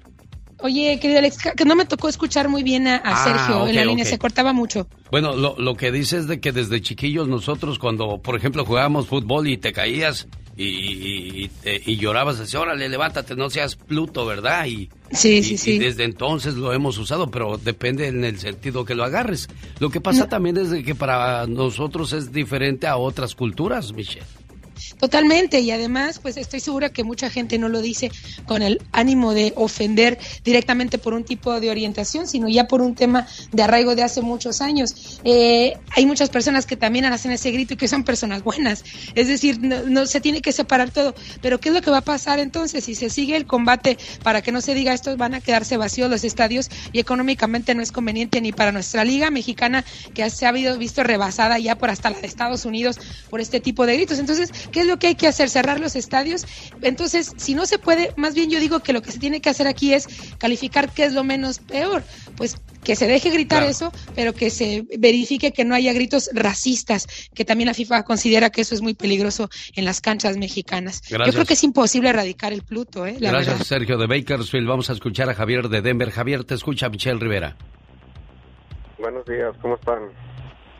Oye, querido Alex, que no me tocó escuchar muy bien a, a Ah, Sergio en la línea, se cortaba mucho. Bueno, lo, lo que dice es de que desde chiquillos nosotros cuando, por ejemplo, jugábamos fútbol y te caías y, y, y y llorabas, decías, órale, levántate, no seas Pluto, ¿verdad? Y, Sí, y- sí, y sí. desde entonces lo hemos usado, pero depende en el sentido que lo agarres. Lo que pasa No. también es de que para nosotros es diferente a otras culturas, Michelle. Totalmente, y además, pues estoy segura que mucha gente no lo dice con el ánimo de ofender directamente por un tipo de orientación, sino ya por un tema de arraigo de hace muchos años. Eh, hay muchas personas que también hacen ese grito y que son personas buenas, es decir, no, se tiene que separar todo. Pero ¿qué es lo que va a pasar entonces? Si se sigue el combate para que no se diga esto, van a quedarse vacíos los estadios y económicamente no es conveniente ni para nuestra liga mexicana que se ha visto rebasada ya por hasta la de Estados Unidos por este tipo de gritos. Entonces, ¿qué es lo que hay que hacer? Cerrar los estadios. Entonces, si no se puede, más bien yo digo que lo que se tiene que hacer aquí es calificar qué es lo menos peor. Pues que se deje gritar Claro. eso, pero que se verifique que no haya gritos racistas, que también la FIFA considera que eso es muy peligroso en las canchas mexicanas. Yo creo que es imposible erradicar el Pluto, ¿eh? La Gracias, verdad. Sergio de Bakersfield. Vamos a escuchar a Javier de Denver. Javier, te escucha Michelle Rivera. Buenos días, ¿cómo están?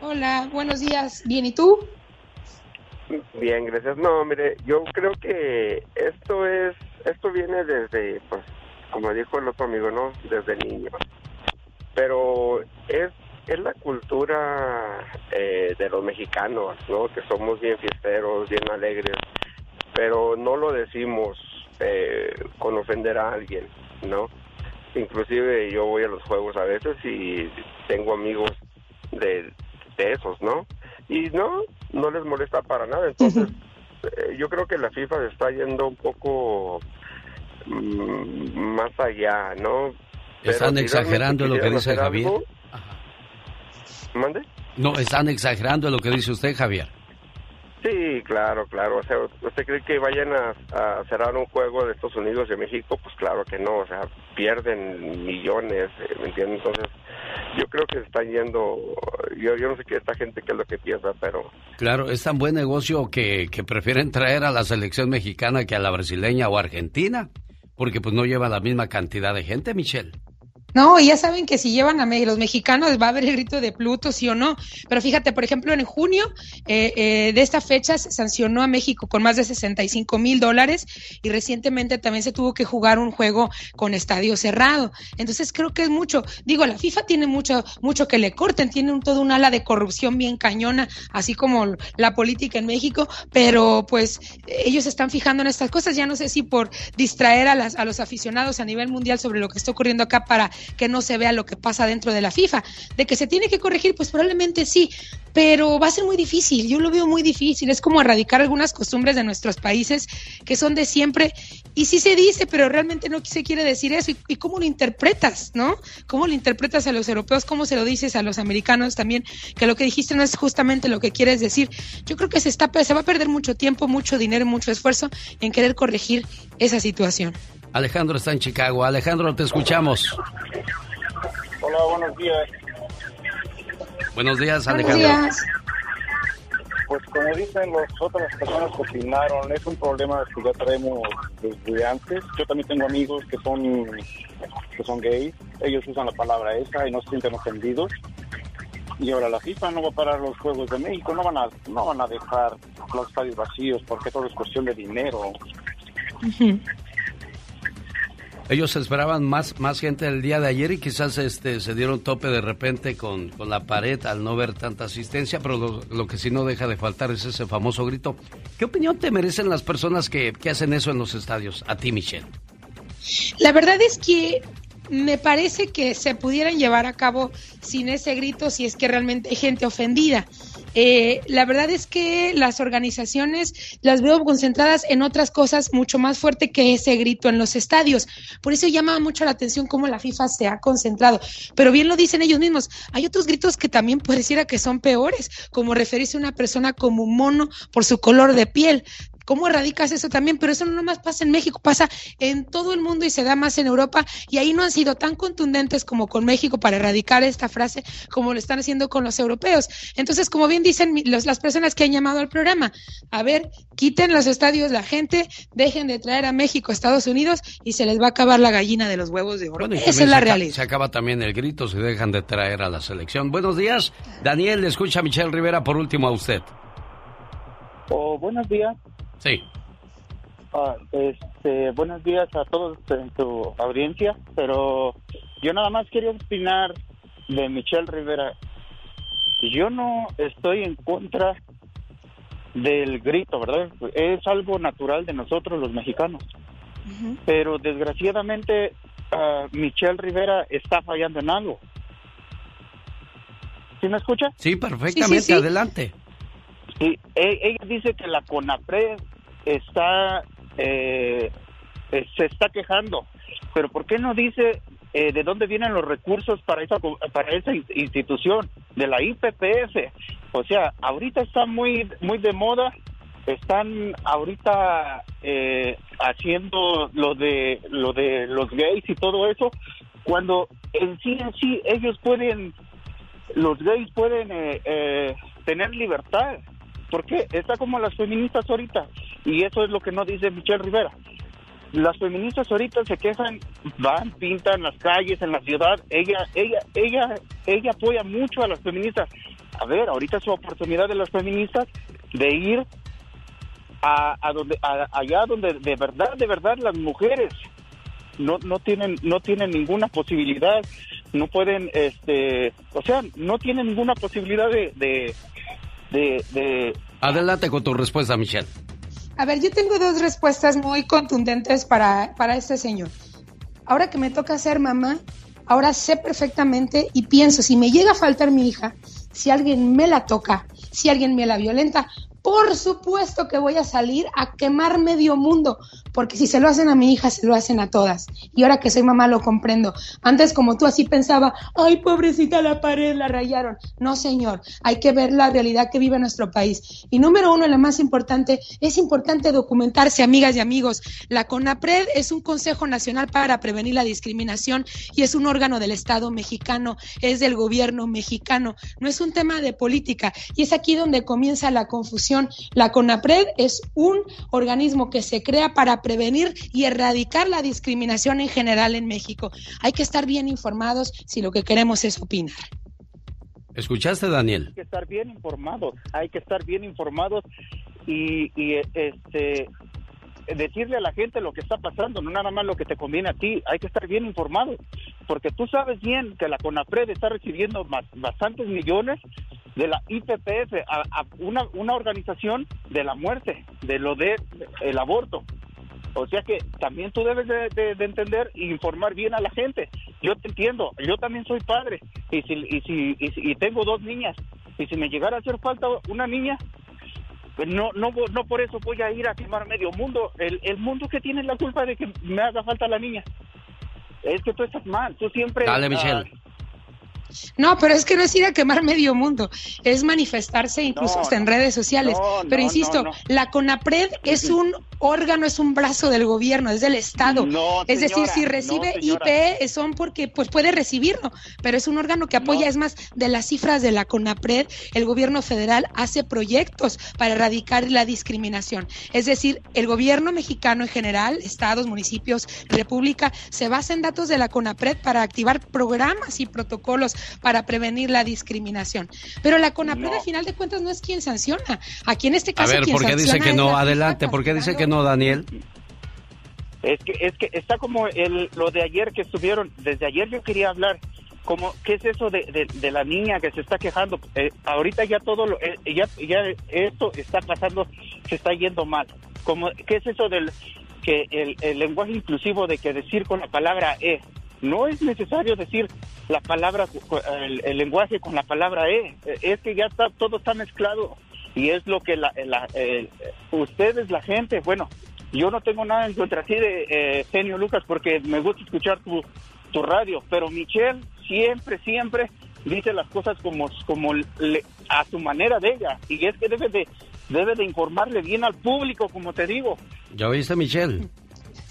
Hola, buenos días. ¿Bien y tú? Bien, gracias. No, mire, yo creo que esto es, esto viene desde, pues, como dijo el otro amigo, ¿no? Desde niño. Pero es, es la cultura eh, de los mexicanos, ¿no? Que somos bien fiesteros, bien alegres, pero no lo decimos eh, con ofender a alguien, ¿no? Inclusive yo voy a los juegos a veces y tengo amigos de, de esos, ¿no? Y no, no les molesta para nada. Entonces, eh, yo creo que la FIFA se está yendo un poco mm, más allá, ¿no? Están exagerando lo que dice Javier. algo- ¿Mande? No, están exagerando lo que dice usted, Javier. Sí, claro, claro. O sea, ¿usted cree que vayan a, cerrar un juego de Estados Unidos y México? Pues claro que no. O sea, pierden millones, eh, ¿me entiendes? Entonces, yo creo que están yendo. Yo, yo no sé qué esta gente qué es lo que piensa, pero Claro, es tan buen negocio que, que prefieren traer a la selección mexicana que a la brasileña o argentina, porque pues no lleva la misma cantidad de gente, Michelle. No, ya saben que si llevan a los mexicanos va a haber el grito de Pluto, sí o no. Pero fíjate, por ejemplo, en junio eh, eh, de esta fecha se sancionó a México con más de 65 mil dólares y recientemente también se tuvo que jugar un juego con estadio cerrado. Entonces creo que es mucho. Digo, la FIFA tiene mucho, mucho que le corten, tiene un, todo un ala de corrupción bien cañona, así como la política en México, pero pues ellos se están fijando en estas cosas. Ya no sé si por distraer a, las, a los aficionados a nivel mundial sobre lo que está ocurriendo acá para que no se vea lo que pasa dentro de la FIFA. De que se tiene que corregir, pues probablemente sí, pero va a ser muy difícil. Yo lo veo muy difícil. Es como erradicar algunas costumbres de nuestros países que son de siempre. Y sí se dice, pero realmente no se quiere decir eso. ¿Y, cómo lo interpretas, no? ¿Cómo lo interpretas a los europeos? ¿Cómo se lo dices a los americanos también? Que lo que dijiste no es justamente lo que quieres decir. Yo creo que se, está, se va a perder mucho tiempo, mucho dinero mucho esfuerzo en querer corregir esa situación. Alejandro está en Chicago. Alejandro, te escuchamos. Hola, buenos días. Buenos días, Buenos Alejandro. días. Pues como dicen las otras personas que opinaron, es un problema que ya traemos desde antes. Yo también tengo amigos que son que son gays, ellos usan la palabra esa y no se sienten ofendidos. Y ahora la FIFA no va a parar los Juegos de México, no van a no van a dejar los estadios vacíos porque todo es cuestión de dinero. Ellos esperaban más, más gente el día de ayer y quizás este, se dieron tope de repente con, con la pared al no ver tanta asistencia, pero lo, que sí no deja de faltar es ese famoso grito. ¿Qué opinión te merecen las personas que, que hacen eso en los estadios? A ti, Michelle. La verdad es que me parece que se pudieran llevar a cabo sin ese grito si es que realmente hay gente ofendida. Eh, la verdad es que las organizaciones las veo concentradas en otras cosas mucho más fuerte que ese grito en los estadios. Por eso llama mucho la atención cómo la FIFA se ha concentrado. Pero bien lo dicen ellos mismos, hay otros gritos que también pareciera que son peores, como referirse a una persona como un mono por su color de piel. ¿Cómo erradicas eso también? Pero eso no nomás pasa en México, pasa en todo el mundo y se da más en Europa y ahí no han sido tan contundentes como con México para erradicar esta frase como lo están haciendo con los europeos. Entonces, como bien dicen los, las personas que han llamado al programa, a ver, quiten los estadios la gente, dejen de traer a México, Estados Unidos y se les va a acabar la gallina de los huevos de oro. Esa es la realidad. Se acaba también el grito si dejan de traer a la selección. Buenos días, Daniel, le escucha a Michelle Rivera por último a usted. Oh, buenos días. Sí. Ah, este, buenos días a todos en tu audiencia, pero yo nada más quería opinar de Michelle Rivera. Yo no estoy en contra del grito, ¿verdad? Es algo natural de nosotros los mexicanos. Pero desgraciadamente uh, Michelle Rivera está fallando en algo. ¿Sí me escucha? Sí, perfectamente, sí, sí, sí. adelante. Sí, e, ella dice que la CONAPRED está eh, se está quejando, pero ¿por qué no dice eh, de dónde vienen los recursos para esa para esa institución de la IPPF? O sea, ahorita está muy muy de moda, están ahorita eh, haciendo lo de lo de los gays y todo eso, cuando en sí en sí ellos pueden los gays pueden eh, tener libertad porque está como las feministas ahorita, y eso es lo que no dice Michelle Rivera. Las feministas ahorita se quejan, van, pintan las calles en la ciudad. Ella, ella, ella, ella apoya mucho a las feministas. A ver, ahorita es su oportunidad de las feministas de ir a, a donde, a, allá donde de verdad, de verdad las mujeres no, no tienen, no tienen ninguna posibilidad, no pueden, este, o sea, no tienen ninguna posibilidad de, de de, de... Adelante con tu respuesta, Michelle. A ver, yo tengo dos respuestas muy contundentes para, para este señor. Ahora que me toca ser mamá, ahora sé perfectamente y pienso, si me llega a faltar mi hija, si alguien me la toca, si alguien me la violenta, por supuesto que voy a salir a quemar medio mundo, porque si se lo hacen a mi hija, se lo hacen a todas. Y ahora que soy mamá lo comprendo. Antes como tú así pensaba, ay, pobrecita la pared, la rayaron. No, señor, hay que ver la realidad que vive nuestro país. Y número uno, lo más importante, es importante documentarse, amigas y amigos. La CONAPRED es un Consejo Nacional para Prevenir la Discriminación y es un órgano del Estado mexicano, es del gobierno mexicano. No es un tema de política. Y es aquí donde comienza la confusión la CONAPRED es un organismo que se crea para prevenir y erradicar la discriminación en general en México. Hay que estar bien informados si lo que queremos es opinar. ¿Escuchaste, Daniel? Hay que estar bien informados, hay que estar bien informados y, y este decirle a la gente lo que está pasando, no nada más lo que te conviene a ti, hay que estar bien informado, porque tú sabes bien que la CONAPRED está recibiendo bastantes millones de la IPPF, a, a una, una organización de la muerte, de lo de el aborto. O sea que también tú debes de, de, de, entender e informar bien a la gente. Yo te entiendo, yo también soy padre y si, y si, y, si, y tengo dos niñas y si me llegara a hacer falta una niña, pues no, no, no por eso voy a ir a quemar medio mundo. El, el mundo que tiene la culpa de que me haga falta la niña. Es que tú estás mal, tú siempre... Dale, Michelle. Uh, no, pero es que no es ir a quemar medio mundo, es manifestarse incluso no, hasta en redes sociales. No, pero insisto, la CONAPRED es un órgano, es un brazo del gobierno, es del Estado. es decir, si recibe IP son porque pues puede recibirlo, pero es un órgano que apoya, es más, de las cifras de la CONAPRED, el gobierno federal hace proyectos para erradicar la discriminación. Es decir, el gobierno mexicano en general, estados, municipios, república, se basa en datos de la CONAPRED para activar programas y protocolos para prevenir la discriminación. Pero la CONAPRED, no. al final de cuentas, no es quien sanciona. Aquí en este caso, A ver, ¿por qué dice que no? Adelante, ¿por qué dice que no, Daniel? Es que, es que está como el, lo de ayer que estuvieron, desde ayer yo quería hablar, como, ¿qué es eso de, de, de la niña que se está quejando? Eh, ahorita ya todo, lo, eh, ya, ya esto está pasando, se está yendo mal. Como, ¿Qué es eso del que el, el lenguaje inclusivo de que decir con la palabra E? No es necesario decir la palabra, el, lenguaje con la palabra E. Es que ya está, todo está mezclado y es lo que la, ustedes, la gente, bueno, yo no tengo nada en contra de eh, Genio Lucas porque me gusta escuchar tu, radio, pero Michelle siempre, siempre dice las cosas como, como le- a su manera de ella y es que debe de, debe de informarle bien al público, como te digo. ¿Ya oíste, Michelle?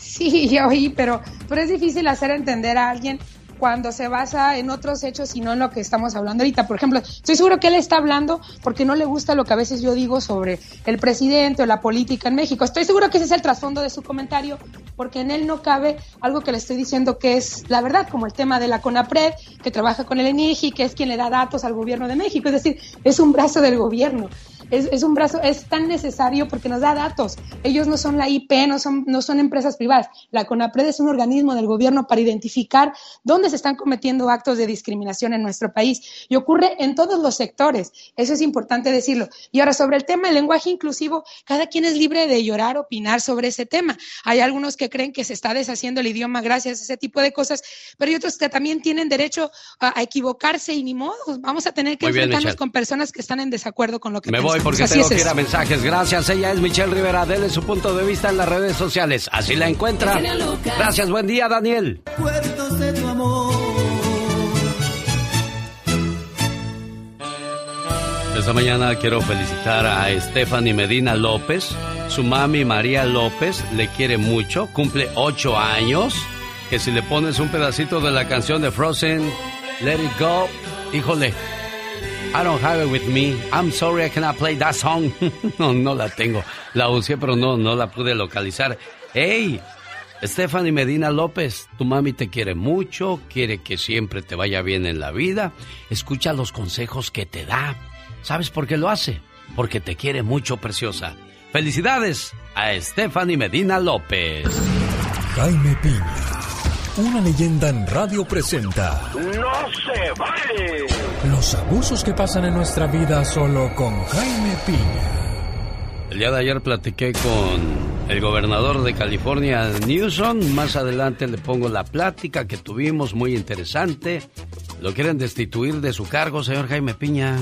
<laughs> Sí, ya oí, pero, pero es difícil hacer entender a alguien cuando se basa en otros hechos y no en lo que estamos hablando ahorita. Por ejemplo, estoy seguro que él está hablando porque no le gusta lo que a veces yo digo sobre el presidente o la política en México. Estoy seguro que ese es el trasfondo de su comentario porque en él no cabe algo que le estoy diciendo que es la verdad, como el tema de la CONAPRED, que trabaja con el ENIGI, que es quien le da datos al gobierno de México. Es decir, es un brazo del gobierno. Es, es un brazo, es tan necesario porque nos da datos. Ellos no son la IP, no son, no son empresas privadas. La CONAPRED es un organismo del gobierno para identificar dónde se están cometiendo actos de discriminación en nuestro país. Y ocurre en todos los sectores. Eso es importante decirlo. Y ahora, sobre el tema del lenguaje inclusivo, cada quien es libre de llorar, opinar sobre ese tema. Hay algunos que creen que se está deshaciendo el idioma gracias a ese tipo de cosas, pero hay otros que también tienen derecho a, a equivocarse y ni modo. Vamos a tener que bien, enfrentarnos Michelle. con personas que están en desacuerdo con lo que Me voy porque Así tengo es que ir a mensajes. Gracias. Ella es Michelle Rivera. Dele su punto de vista en las redes sociales. Así la encuentra. Gracias. Buen día, Daniel. De tu amor. Esta mañana quiero felicitar a Stephanie Medina López. Su mami María López le quiere mucho, cumple ocho años. Que si le pones un pedacito de la canción de Frozen, Let It Go, híjole, I don't have it with me. I'm sorry I cannot play that song. <laughs> no, no la tengo. La usé, pero no, no la pude localizar. ¡Hey! Stephanie Medina López, tu mami te quiere mucho, quiere que siempre te vaya bien en la vida. Escucha los consejos que te da. ¿Sabes por qué lo hace? Porque te quiere mucho, preciosa. Felicidades a Stephanie Medina López. Jaime Piña, una leyenda en radio presenta ¡No se vale! los abusos que pasan en nuestra vida solo con Jaime Piña. El día de ayer platiqué con el gobernador de California, Newsom. Más adelante le pongo la plática que tuvimos, muy interesante. Lo quieren destituir de su cargo, señor Jaime Piña.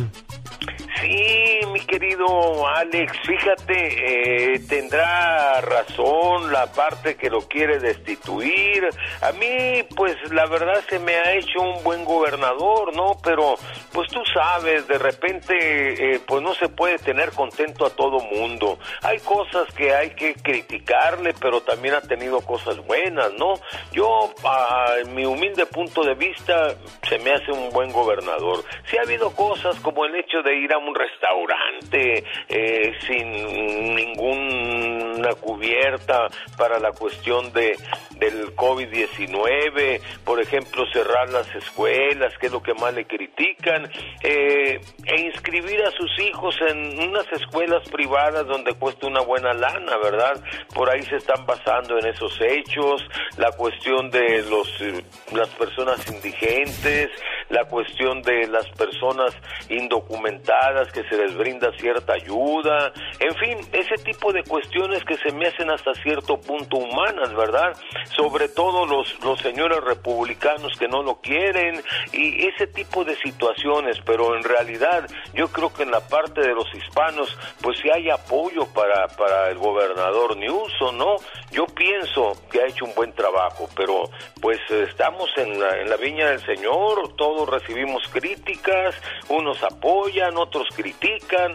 Sí, mi querido Alex, fíjate, eh, tendrá razón la parte que lo quiere destituir. A mí, pues la verdad se me ha hecho un buen gobernador, ¿no? Pero, pues tú sabes, de repente, eh, pues no se puede tener contento a todo mundo. Hay cosas que hay que criticarle, pero también ha tenido cosas buenas, ¿no? Yo, a mi humilde punto de vista, se me hace un buen gobernador. Sí ha habido cosas como el hecho de ir a un restaurante eh, sin ninguna cubierta para la cuestión de del COVID-19, por ejemplo, cerrar las escuelas, que es lo que más le critican, eh, e inscribir a sus hijos en unas escuelas privadas donde cuesta una buena lana, ¿verdad? Por ahí se están basando en esos hechos, la cuestión de los eh, las personas indigentes, la cuestión de las personas indocumentadas que se les brinda cierta ayuda, en fin, ese tipo de cuestiones que se me hacen hasta cierto punto humanas, ¿verdad? Sobre todo los, los señores republicanos que no lo quieren y ese tipo de situaciones, pero en realidad yo creo que en la parte de los hispanos pues sí hay apoyo para, para el gobernador Newsom, ¿no? Yo pienso que ha hecho un buen trabajo, pero pues estamos en la, en la viña del Señor, todos recibimos críticas, unos apoyan, otros critican.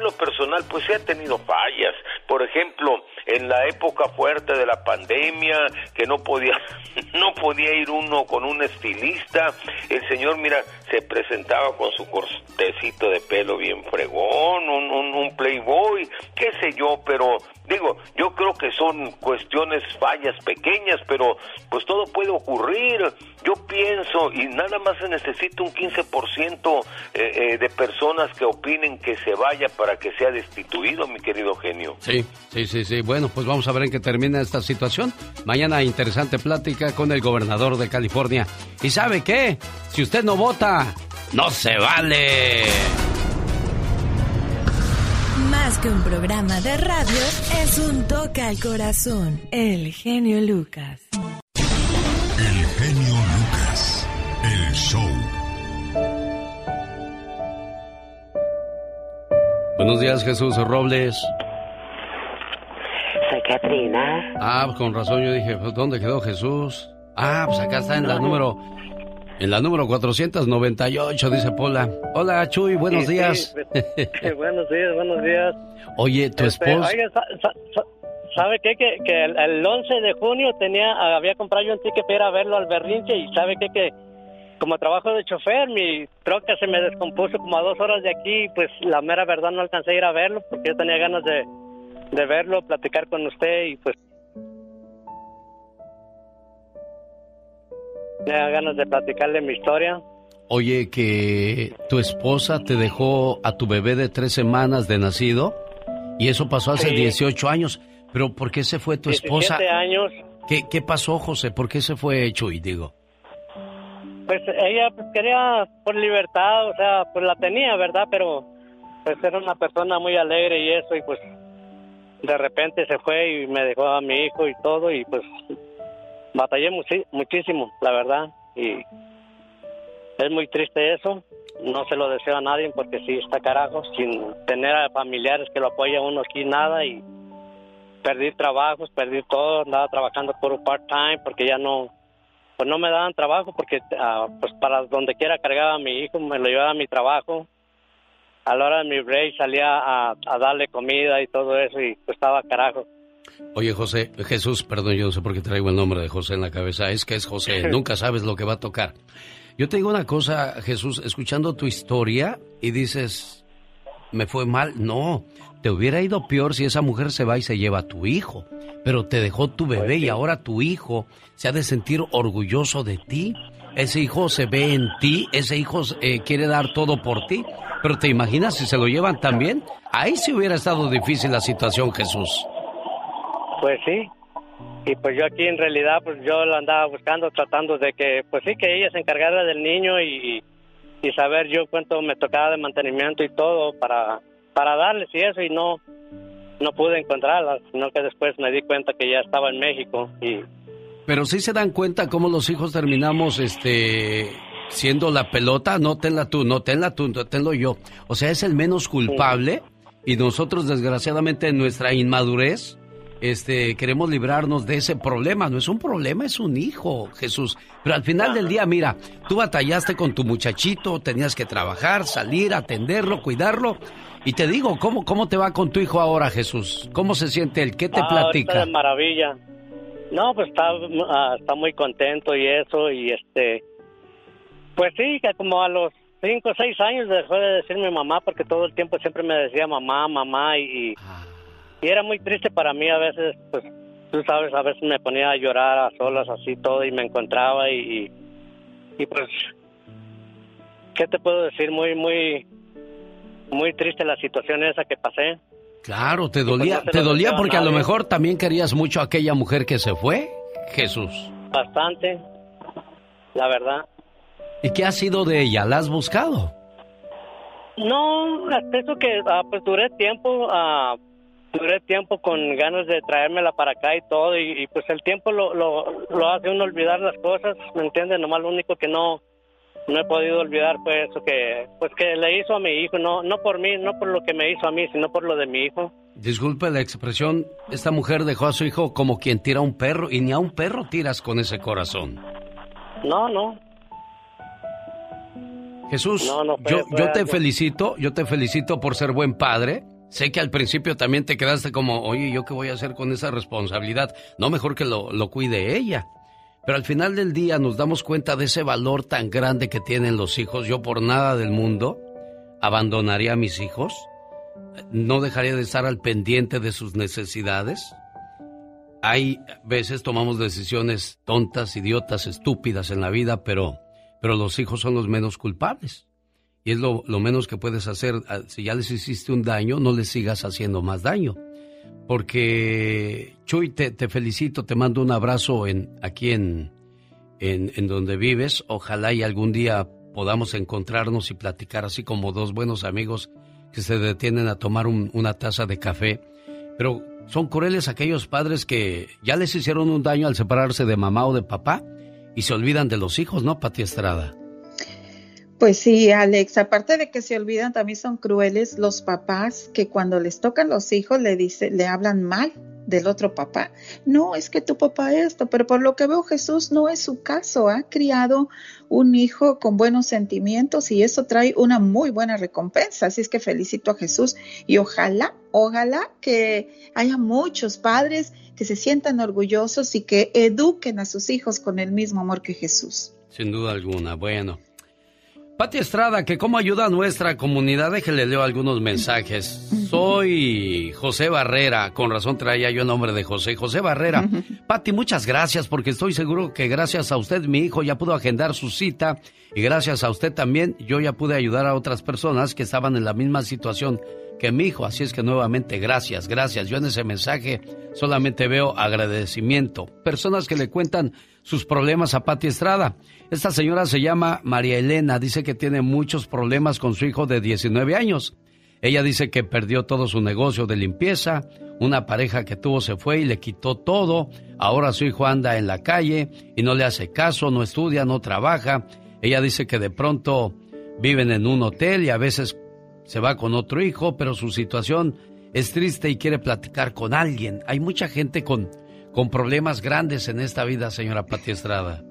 En lo personal pues sí ha tenido fallas. Por ejemplo, en la época fuerte de la pandemia, que no podía, <laughs> no podía ir uno con un estilista, el señor, mira, se presentaba con su cortecito de pelo bien fregón, un, un, playboy, qué sé yo, pero digo, yo creo que son cuestiones, fallas pequeñas, pero pues todo puede ocurrir. Yo pienso, y nada más se necesita un 15% eh, eh, de personas que opinen que se vaya para que sea destituido, mi querido genio. Sí, sí, sí, sí. bueno, pues vamos a ver en qué termina esta situación. Mañana interesante plática con el gobernador de California. ¿Y sabe qué? Si usted no vota, no se vale. Más que un programa de radio, es un toque al corazón. El genio Lucas. El genio Lucas. El show. Buenos días, Jesús Robles. Soy Katrina. Ah, pues con razón yo dije, pues, ¿dónde quedó Jesús? Ah, pues acá está en la número en la número 498, dice Pola. Hola, Chuy, buenos Sí, días. pues, buenos días, buenos días. Oye, tu Este, esposa... oiga, sa- sa- sa- ¿sabe qué? Que, que el, el 11 de junio tenía, había comprado yo un ticket para ir a verlo al Berrinche y ¿sabe qué? Que como trabajo de chofer, mi troca se me descompuso como a dos horas de aquí y pues la mera verdad no alcancé a ir a verlo porque yo tenía ganas de, de verlo, platicar con usted y pues tenía ganas de platicarle mi historia. Oye, que tu esposa te dejó a tu bebé de tres semanas de nacido y eso pasó hace Sí. 18 años. Pero ¿por qué se fue tu esposa? 17 años. ¿Qué, ¿Qué pasó, José? ¿Por qué se fue Chuy, digo? Pues ella pues, quería por libertad, o sea, pues la tenía, ¿verdad? Pero pues era una persona muy alegre y eso, y pues de repente se fue y me dejó a mi hijo y todo, y pues batallé muchísimo, la verdad, y es muy triste eso, no se lo deseo a nadie porque sí está carajo, sin tener a familiares que lo apoyen uno aquí, nada, y perdí trabajos, perdí todo, andaba trabajando por part-time porque ya no, pues no me daban trabajo porque ah, pues para donde quiera cargaba a mi hijo, me lo llevaba a mi trabajo. A la hora de mi break salía a, a darle comida y todo eso y pues estaba carajo. Oye, José, Jesús, perdón, yo no sé por qué traigo el nombre de José en la cabeza. Es que es José, <laughs> nunca sabes lo que va a tocar. Yo te digo una cosa, Jesús, escuchando tu historia y dices, ¿me fue mal? No, te hubiera ido peor si esa mujer se va y se lleva a tu hijo. Pero te dejó tu bebé y ahora tu hijo se ha de sentir orgulloso de ti. Ese hijo se ve en ti, ese hijo eh, quiere dar todo por ti. Pero te imaginas si se lo llevan también. Ahí sí hubiera estado difícil la situación, Jesús. Pues sí. Y pues yo aquí en realidad pues yo la andaba buscando tratando de que pues sí que ella se encargara del niño y, y saber yo cuánto me tocaba de mantenimiento y todo para para darles y eso y no no pude encontrarla, sino que después me di cuenta que ya estaba en México y Pero sí se dan cuenta cómo los hijos terminamos este siendo la pelota, no tenla tú, no tenla tú, no tenlo yo. O sea, es el menos culpable y nosotros desgraciadamente en nuestra inmadurez este queremos librarnos de ese problema, no es un problema, es un hijo, Jesús. Pero al final del día, mira, tú batallaste con tu muchachito, tenías que trabajar, salir, atenderlo, cuidarlo. Y te digo, ¿cómo, cómo te va con tu hijo ahora, Jesús? ¿Cómo se siente él? ¿Qué te Ah, platica? de maravilla. No, pues está, ah, está muy contento y eso, y este, pues sí, que como a los cinco o seis años dejó de decir mi mamá, porque todo el tiempo siempre me decía mamá, mamá, y, y era muy triste para mí a veces, pues tú sabes, a veces me ponía a llorar a solas así todo y me encontraba y, y, y, pues, ¿qué te puedo decir? Muy, muy, muy triste la situación esa que pasé. Claro, te pues dolía, te dolía a porque a lo mejor también querías mucho a aquella mujer que se fue, Jesús. Bastante, la verdad. ¿Y qué ha sido de ella? ¿La has buscado? No, hasta eso que ah, pues duré tiempo, ah, duré tiempo con ganas de traérmela para acá y todo, y, y, pues el tiempo lo, lo, lo hace uno olvidar las cosas, ¿me entiendes? Nomás lo único que no no he podido olvidar fue eso que pues que le hizo a mi hijo, no no por mí, no por lo que me hizo a mí, sino por lo de mi hijo. Disculpe la expresión, esta mujer dejó a su hijo como quien tira a un perro y ni a un perro tiras con ese corazón. No, no. Jesús, No, no fue- yo, fue yo te algo- felicito, yo te felicito por ser buen padre. Sé que al principio también te quedaste como, oye, ¿yo qué voy a hacer con esa responsabilidad? No, mejor que lo, lo cuide ella. Pero al final del día nos damos cuenta de ese valor tan grande que tienen los hijos. Yo por nada del mundo abandonaría a mis hijos. No dejaría de estar al pendiente de sus necesidades. Hay veces tomamos decisiones tontas, idiotas, estúpidas en la vida, pero, pero los hijos son los menos culpables. Y es lo, menos que puedes hacer. Ah, Si ya les hiciste un daño, no les sigas haciendo más daño. porque Chuy, te, felicito, te mando un abrazo en, aquí en, en, en donde vives. Ojalá y algún día podamos encontrarnos y platicar así como dos buenos amigos que se detienen a tomar una taza de café. Pero son crueles aquellos padres que ya les hicieron un daño al separarse de mamá o de papá y se olvidan de los hijos, ¿no, Pati Estrada? Pues sí, Alex, aparte de que se olvidan, también son crueles los papás que cuando les tocan los hijos le dice, le hablan mal del otro papá. No, es que tu papá esto, pero por lo que veo Jesús no es su caso. Ha criado un hijo con buenos sentimientos y eso trae una muy buena recompensa. Así es que felicito a Jesús y ojalá, ojalá que haya muchos padres que se sientan orgullosos y que eduquen a sus hijos con el mismo amor que Jesús. Sin duda alguna. Bueno, Pati Estrada, que cómo ayuda a nuestra comunidad, déjele leo algunos mensajes. Soy José Barrera, con razón traía yo el nombre de José. José Barrera. <laughs> Pati, muchas gracias porque estoy seguro que gracias a usted mi hijo ya pudo agendar su cita y gracias a usted también yo ya pude ayudar a otras personas que estaban en la misma situación que mi hijo. Así es que nuevamente gracias, gracias. Yo en ese mensaje solamente veo agradecimiento. Personas que le cuentan sus problemas a Pati Estrada. Esta señora se llama María Elena, dice que tiene muchos problemas con su hijo de 19 años. Ella dice que perdió todo su negocio de limpieza, una pareja que tuvo se fue y le quitó todo, ahora su hijo anda en la calle y no le hace caso, no estudia, no trabaja. Ella dice que de pronto viven en un hotel y a veces se va con otro hijo, pero su situación es triste y quiere platicar con alguien. Hay mucha gente con con problemas grandes en esta vida, señora Pati Estrada.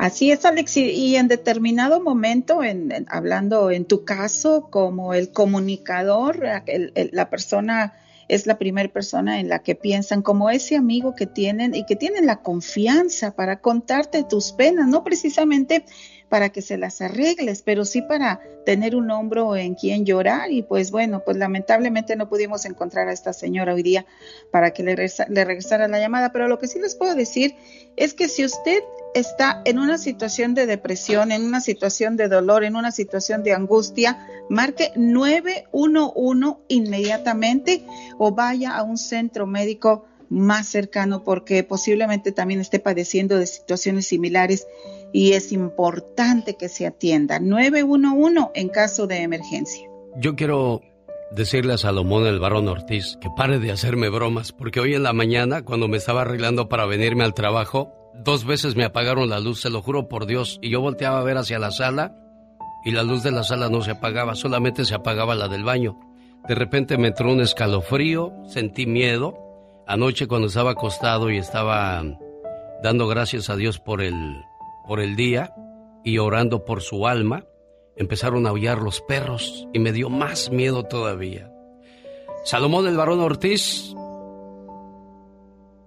Así es, Alex, y en determinado momento, en, hablando en tu caso, como el comunicador, la persona es la primera persona en la que piensan, como ese amigo que tienen y que tienen la confianza para contarte tus penas, no precisamente para que se las arregles, pero sí para tener un hombro en quien llorar. Y pues bueno, pues lamentablemente no pudimos encontrar a esta señora hoy día para que le, le regresara la llamada, pero lo que sí les puedo decir es que si usted está en una situación de depresión, en una situación de dolor, en una situación de angustia, marque 911 inmediatamente o vaya a un centro médico más cercano porque posiblemente también esté padeciendo de situaciones similares y es importante que se atienda. 911 en caso de emergencia. Yo quiero decirle a Salomón el varón Ortiz que pare de hacerme bromas, porque hoy en la mañana, cuando me estaba arreglando para venirme al trabajo, dos veces me apagaron la luz, se lo juro por Dios, y yo volteaba a ver hacia la sala y la luz de la sala no se apagaba, solamente se apagaba la del baño. De repente me entró un escalofrío, sentí miedo. Anoche cuando estaba acostado y estaba dando gracias a Dios por el por el día y orando por su alma, empezaron a aullar los perros y me dio más miedo todavía. Salomón del Barón Ortiz,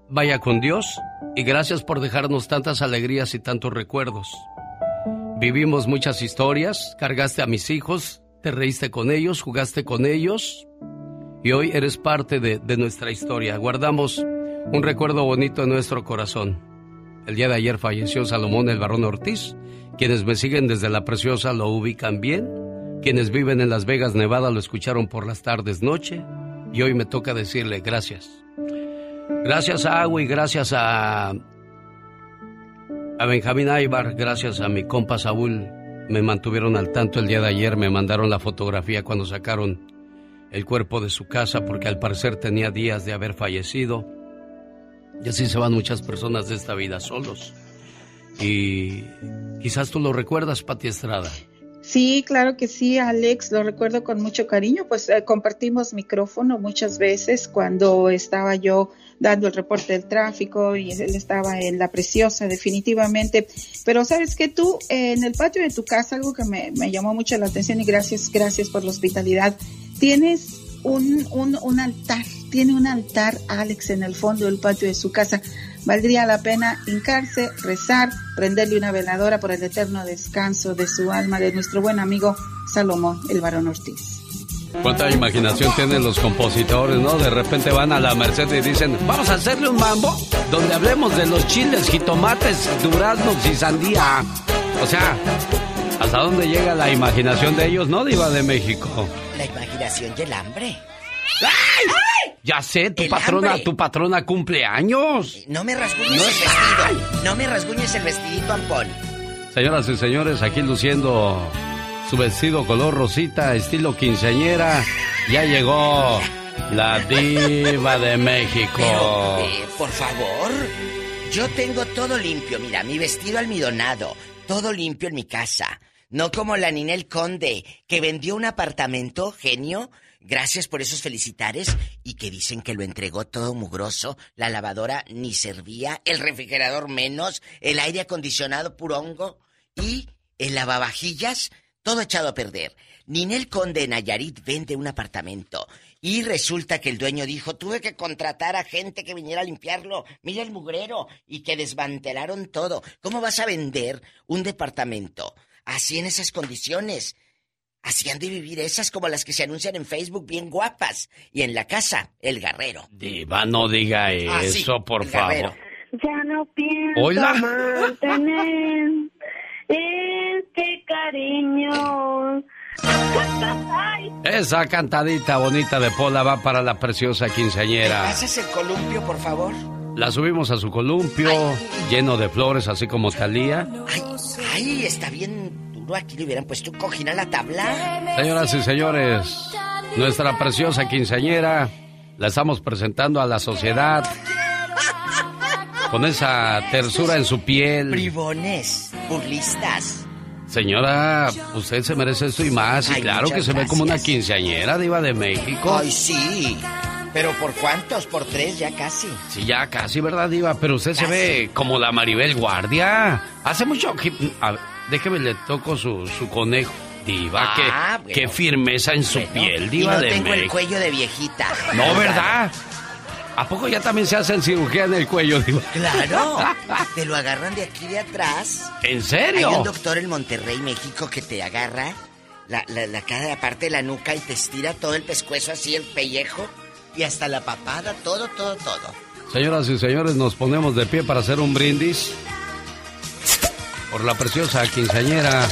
vaya con Dios y gracias por dejarnos tantas alegrías y tantos recuerdos. Vivimos muchas historias, cargaste a mis hijos, te reíste con ellos, jugaste con ellos y hoy eres parte de, de nuestra historia. Guardamos un recuerdo bonito en nuestro corazón. El día de ayer falleció Salomón el Barón Ortiz. Quienes me siguen desde la preciosa lo ubican bien. Quienes viven en Las Vegas, Nevada, lo escucharon por las tardes, noche. Y hoy me toca decirle gracias. Gracias a Agua y gracias a, a Benjamín Aybar, gracias a mi compa Saúl, me mantuvieron al tanto el día de ayer, me mandaron la fotografía cuando sacaron el cuerpo de su casa porque al parecer tenía días de haber fallecido. Y así se van muchas personas de esta vida solos. Y quizás tú lo recuerdas, Pati Estrada. Sí, claro que sí, Alex, lo recuerdo con mucho cariño, pues eh, compartimos micrófono muchas veces cuando estaba yo dando el reporte del tráfico y él estaba en la preciosa, definitivamente. Pero sabes que tú, en el patio de tu casa, algo que me, me, llamó mucho la atención y gracias, gracias por la hospitalidad, tienes un, un, un altar tiene un altar, Alex, en el fondo del patio de su casa. Valdría la pena hincarse, rezar, prenderle una veladora por el eterno descanso de su alma de nuestro buen amigo Salomón, el varón Ortiz. Cuánta imaginación tienen los compositores, ¿no? De repente van a la Merced y dicen, vamos a hacerle un mambo donde hablemos de los chiles, jitomates, duraznos y sandía. O sea, ¿hasta dónde llega la imaginación de ellos, no, Diva de México? La imaginación y el hambre. Ya sé, tu El patrona, hambre. tu patrona cumple años. No me rasguñes No el es- vestido. No me rasguñes el vestidito, Ampón. Señoras y señores, aquí luciendo su vestido color rosita, estilo quinceañera, ya llegó la diva de México. Eh, por favor, yo tengo todo limpio. Mira, mi vestido almidonado, todo limpio en mi casa. No como la Ninel Conde, que vendió un apartamento, genio. Gracias por esos felicitares y que dicen que lo entregó todo mugroso, la lavadora ni servía, el refrigerador menos, el aire acondicionado puro hongo y el lavavajillas todo echado a perder. Ninel Conde en Nayarit vende un apartamento y resulta que el dueño dijo, tuve que contratar a gente que viniera a limpiarlo, mira el mugrero, y que desmantelaron todo. ¿Cómo vas a vender un departamento así en esas condiciones? Así han de vivir esas como las que se anuncian en Facebook bien guapas. Y en la casa, el garrero. Diva, no diga Ah, sí, eso, por favor. Ya no pienso Hola. mantener este cariño. <laughs> Ay, Esa cantadita bonita de Pola va para la preciosa quinceañera. ¿Haces el columpio, por favor? La subimos a su columpio, lleno de flores, así como Talía. Ay, está bien duro. Aquí le hubieran puesto un cojín a la tabla. Señoras y señores, nuestra preciosa quinceañera la estamos presentando a la sociedad <laughs> con esa tersura en su piel. Bribones, burlistas. Señora, usted se merece esto y más. Y claro que se ve como una quinceañera diva de México. Ay, sí. ¿Pero por cuántos? Por tres ya casi. Sí, ya casi, ¿verdad, Diva? Pero usted se ve como la Maribel Guardia. Hace mucho que... a ver, déjeme le toco su, su conejo. Diva, Ah, qué, bueno. qué firmeza en su piel, Diva y no de tengo el México. cuello de viejita. No, ¿verdad? ¿A poco ya también se hacen cirugía en el cuello, Diva? Claro. <laughs> Te lo agarran de aquí de atrás. ¿En serio? Hay un doctor en Monterrey, México, que te agarra la, la, la cada parte de la nuca y te estira todo el pescuezo así, el pellejo, y hasta la papada, todo, todo, todo. Señoras y señores, nos ponemos de pie para hacer un brindis por la preciosa quinceañera,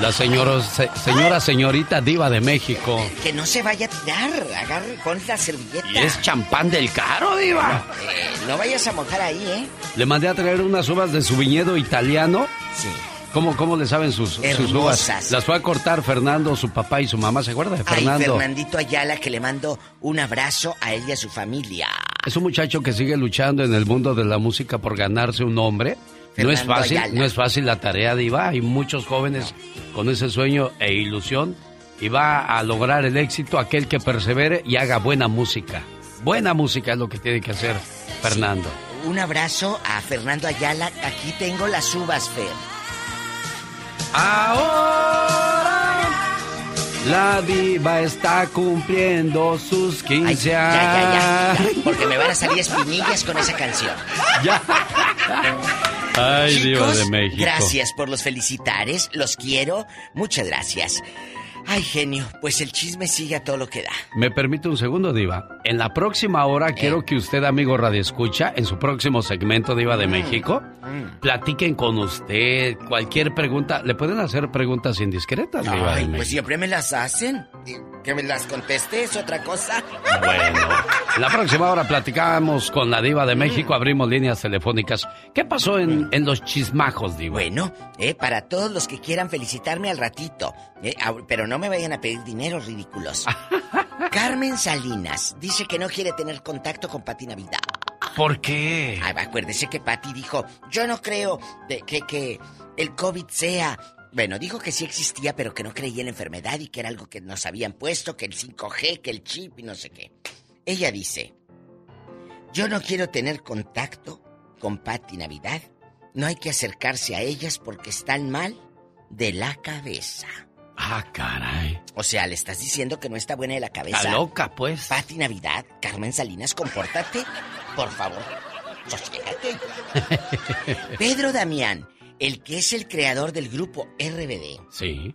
la señora, se- señora señorita diva de México. Que no se vaya a tirar, agarre, pon la servilleta. Y es champán del caro, diva. Eh, no vayas a mojar ahí, ¿eh? Le mandé a traer unas uvas de su viñedo italiano. Sí. ¿Cómo, cómo le saben sus, uvas? Las fue a cortar Fernando, su papá y su mamá. ¿Se acuerda de Ay, Fernando? Fernandito Ayala, que le mando un abrazo a él y a su familia. Es un muchacho que sigue luchando en el mundo de la música por ganarse un nombre. No es fácil, Ayala. no es fácil la tarea, Diva. Hay muchos jóvenes con ese sueño e ilusión y va a lograr el éxito aquel que persevere y haga buena música. Buena música es lo que tiene que hacer Fernando. Un abrazo a Fernando Ayala. Aquí tengo las uvas, Fer. Ahora la diva está cumpliendo sus 15 Ya, ya, ya, años. ya, porque me van a salir espinillas con esa canción. Ya. Ay, diva Chicos, de México. gracias por los felicitares, los quiero, muchas gracias. Ay, genio, pues el chisme sigue a todo lo que da. ¿Me permite un segundo, Diva? En la próxima hora Eh. quiero que usted, amigo Radio Escucha, en su próximo segmento Diva de México, Mm. platiquen con usted cualquier pregunta. Le pueden hacer preguntas indiscretas, Diva Ay, pues siempre me las hacen. Que me las conteste es otra cosa. Bueno, en <laughs> la próxima hora platicamos con la Diva de México, abrimos líneas telefónicas. ¿Qué pasó en, en los chismajos, Diva? Bueno, eh, para todos los que quieran felicitarme al ratito, eh, pero no me vayan a pedir dinero, ridículos. <laughs> Carmen Salinas dice que no quiere tener contacto con Pati Navidad. ¿Por qué? Ay, acuérdese que Pati dijo, yo no creo de que, que el COVID sea... Bueno, dijo que sí existía, pero que no creía en la enfermedad y que era algo que nos habían puesto, que el 5G, que el chip y no sé qué. Ella dice, yo no quiero tener contacto con Pati Navidad. No hay que acercarse a ellas porque están mal de la cabeza. Ah, caray. O sea, le estás diciendo que no está buena de la cabeza. Está loca, pues. Pati Navidad, Carmen Salinas, compórtate. Por favor, sosiégate. <laughs> Pedro Damián, el que es el creador del grupo RBD Sí.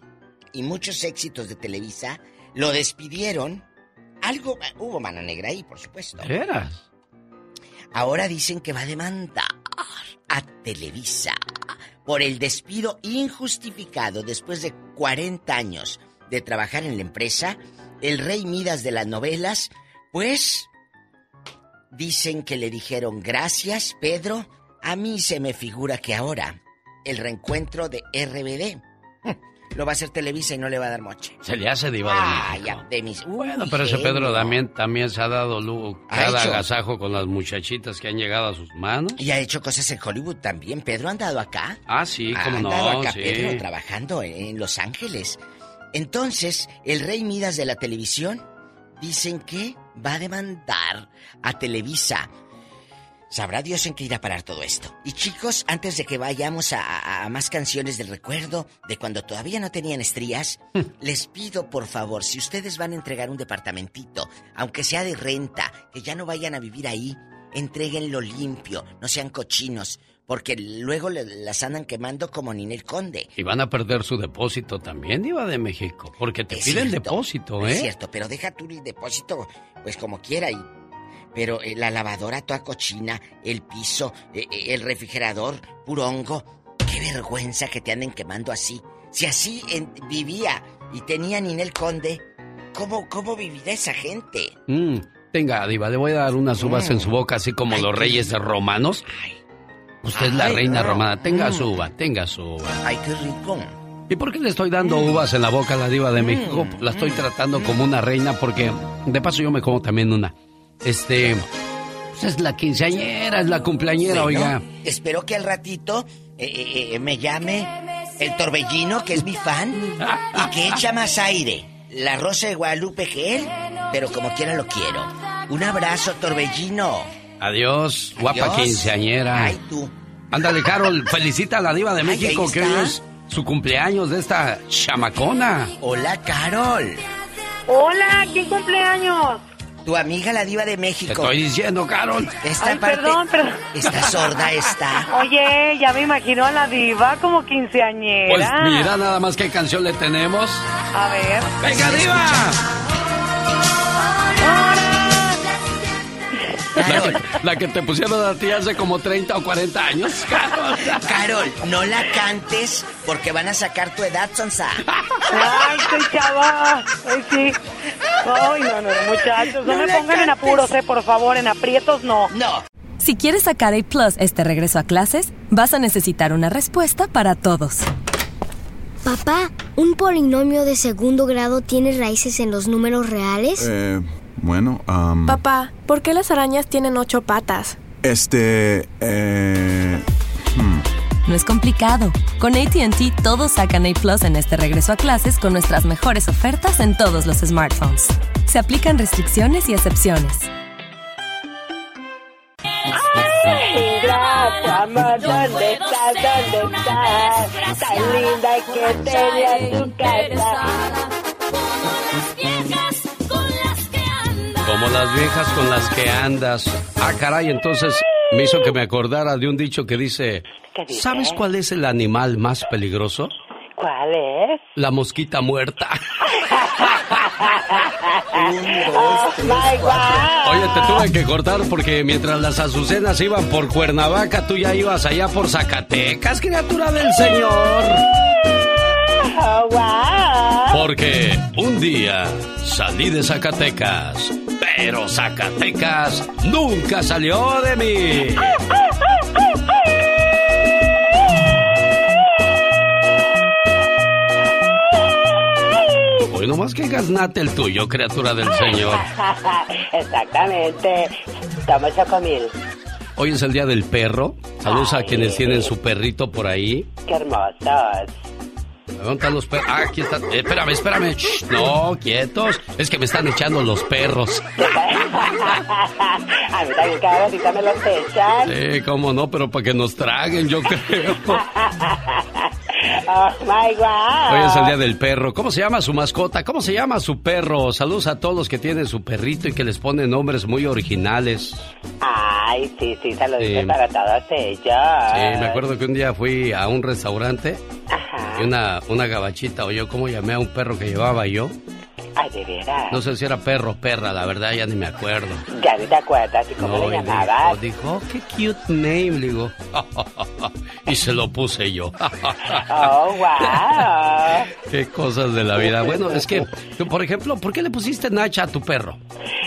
y muchos éxitos de Televisa, lo despidieron. Algo, hubo mano negra ahí, por supuesto. ¿De veras? Ahora dicen que va a demandar a Televisa por el despido injustificado después de 40 años de trabajar en la empresa el rey Midas de las novelas, pues dicen que le dijeron gracias, Pedro. A mí se me figura que ahora el reencuentro de RBD <laughs> lo va a hacer Televisa y no le va a dar moche. Se le hace diva de Ah, México. ya, de mis... Bueno, pero ese genio. Pedro también, también se ha dado lu- Ha cada hecho. agasajo con las muchachitas que han llegado a sus manos. Y ha hecho cosas en Hollywood también. Pedro ha andado acá. Ah, sí, ha cómo andado no, acá sí. Pedro trabajando en Los Ángeles. Entonces, el rey Midas de la televisión dicen que va a demandar a Televisa. Sabrá Dios en qué irá a parar todo esto. Y chicos, antes de que vayamos a, a- a más canciones del recuerdo de cuando todavía no tenían estrías, les pido por favor, si ustedes van a entregar un departamentito, aunque sea de renta, que ya no vayan a vivir ahí, entreguenlo limpio, no sean cochinos, porque luego le- las andan quemando como Ninel Conde. Y van a perder su depósito también, Diva de México. Porque te Es piden cierto, depósito, Es ¿eh? cierto, pero deja tú el depósito, pues como quiera. Y, pero eh, la lavadora toda cochina, el piso, eh, eh, el refrigerador, puro hongo. Qué vergüenza que te anden quemando así. Si así en- vivía y tenía Ninel Conde, ¿cómo, cómo vivirá esa gente? Mm, tenga, Diva, le voy a dar unas uvas Mm. en su boca, así como los reyes romanos. Usted es la Ay, reina no. romana. Tenga Mm. su uva, tenga su uva. Ay, qué rico. ¿Y por qué le estoy dando uvas en la boca a la diva de México? Mm, La estoy tratando como una reina porque, de paso, yo me como también una. Este, pues es la quinceañera, es la cumpleañera, Bueno, oiga. Espero que al ratito eh, eh, eh, me llame el Torbellino, que es mi fan, y que echa más aire. La Rosa de Guadalupe que él, pero como quiera lo quiero. Un abrazo, Torbellino. Adiós, guapa Adiós. quinceañera. Ay, tú. Ándale, Carol, <laughs> felicita a la diva de México que hoy es su cumpleaños de esta chamacona. Hola, Carol. Hola, ¿quién cumpleaños? Tu amiga la diva de Te México. estoy diciendo, Carol. Esta Ay, parte perdón, perdón. está sorda, está. <laughs> Oye, ya me imagino a la diva como quinceañera. Pues mira nada más qué canción le tenemos. A ver. ¡Venga, diva! La que, la que te pusieron a ti hace como 30 o 40 años, Carol. Carol, no la cantes porque van a sacar tu edad, Sonsa. Ay, soy chava. Ay, sí. Ay, no, no, muchachos, no, No me pongan en apuros, eh, por favor, en aprietos no. No. Si quieres sacar A Plus este regreso a clases, vas a necesitar una respuesta para todos. Papá, ¿un polinomio de segundo grado tiene raíces en los números reales? Eh, bueno, am, Papá, ¿por qué las arañas tienen ocho patas? este, eh, hmm. No es complicado. Con ATT todos sacan A Plus en este regreso a clases con nuestras mejores ofertas en todos los smartphones. Se aplican restricciones y excepciones. Ingrata, amor, ¿dónde estás? ¿Dónde estás? Tan linda que tenía tu casa. Como las viejas con las que andas. Ah, caray, entonces me hizo que me acordara de un dicho que dice, dice? ¿sabes cuál es el animal más peligroso? ¿Cuál es? La mosquita muerta. <laughs> Oh, my God. Oye, te tuve que cortar porque mientras las azucenas iban por Cuernavaca, tú ya ibas allá por Zacatecas, criatura del Señor. Oh, wow. Porque un día salí de Zacatecas, pero Zacatecas nunca salió de mí. Hoy nomás que gaznate el tuyo, criatura del Señor. <laughs> Exactamente. Toma chocomil. Hoy es el día del perro. Saludos a quienes tienen su perrito por ahí. Qué hermosos. ¿Dónde están los perros? Ah, aquí están. Eh, espérame, espérame. Shh, no, quietos. Es que me están echando los perros. <laughs> A mí también cada ratito me los echan. Sí, cómo no, pero para que nos traguen, yo creo. <laughs> Oh my God. Hoy es el día del perro. ¿Cómo se llama su mascota? ¿Cómo se llama su perro? Saludos a todos los que tienen su perrito y que les ponen nombres muy originales. Ay, sí, sí, saluditos Sí. para todos ellos. Sí, me acuerdo que un día fui a un restaurante y una, una gabachita oyó cómo llamé a un perro que llevaba yo. Ay, de veras. No sé si era perro o perra, la verdad ya ni me acuerdo. Ya ni te acuerdas. ¿Y cómo No, le llamabas? Dijo, dijo, "Oh, qué cute name, le digo. <laughs> y se lo puse yo. <laughs> Oh, wow. Qué cosas de la vida. Bueno, es que, por ejemplo, ¿por qué le pusiste Nacha a tu perro?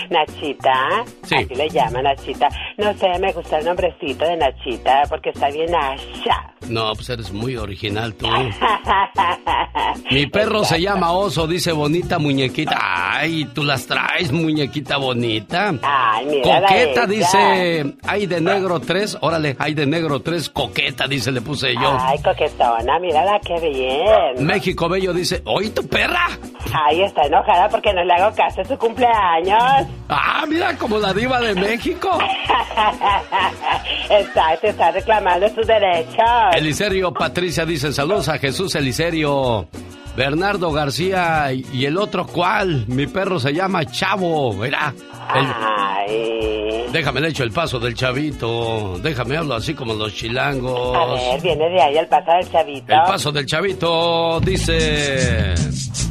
Nachita, Sí. así le llaman Nachita. No sé, me gusta el nombrecito de Nachita porque está bien Nasha. No, pues eres muy original tú. <laughs> Mi perro se llama Oso, dice bonita muñequita. Ay, tú las traes, muñequita bonita. Ay, mírala Coqueta, dice. Ay, de negro 3. Órale, ay, de negro 3. Coqueta, dice, le puse yo. Ay, coquetona, mírala qué bien. México Bello dice, oye, tu perra. Ay, está enojada porque no le hago caso a su cumpleaños. Ah, mira, como la diva de México. <laughs> está, te está reclamando sus derechos. Eliserio Patricia dice, saludos a Jesús Eliserio. Bernardo García y el otro cuál, mi perro se llama Chavo, verá. El-. Déjame le echo el paso del chavito, déjame hablo así como los A chilangos. ver, viene de ahí el paso del chavito. El paso del chavito dice...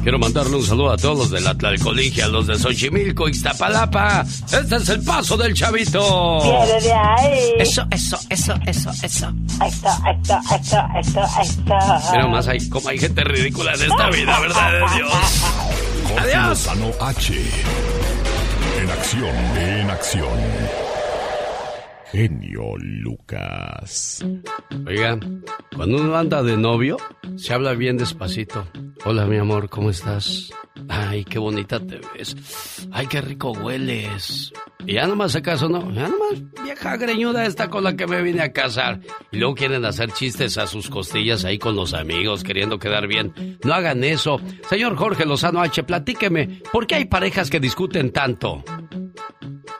Quiero mandarle un saludo a todos los de la Tlalcoligia, los de Xochimilco, Ixtapalapa. Este es el paso del chavito. Viene de ahí. Eso, eso, eso, eso, eso. Esto, esto, esto, esto, esto. Mira más, hay, como hay gente ridícula en esta vida, ¿verdad de Dios? Jorge Adiós. Lozano H. En acción, en acción. Genio Lucas. Oiga, cuando uno anda de novio, se habla bien despacito. Hola, mi amor, ¿cómo estás? Ay, qué bonita te ves. Ay, qué rico hueles. Y ya nomás acaso no, ya nomás vieja greñuda esta con la que me vine a casar. Y luego quieren hacer chistes a sus costillas ahí con los amigos, queriendo quedar bien. No hagan eso. Señor Jorge Lozano H, platíqueme, ¿por qué hay parejas que discuten tanto?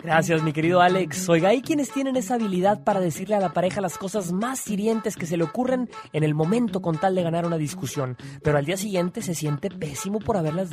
Gracias, mi querido Alex. Oiga, hay quienes tienen esa habilidad para decirle a la pareja las cosas más hirientes que se le ocurren en el momento con tal de ganar una discusión, pero al día siguiente se siente pésimo por haberlas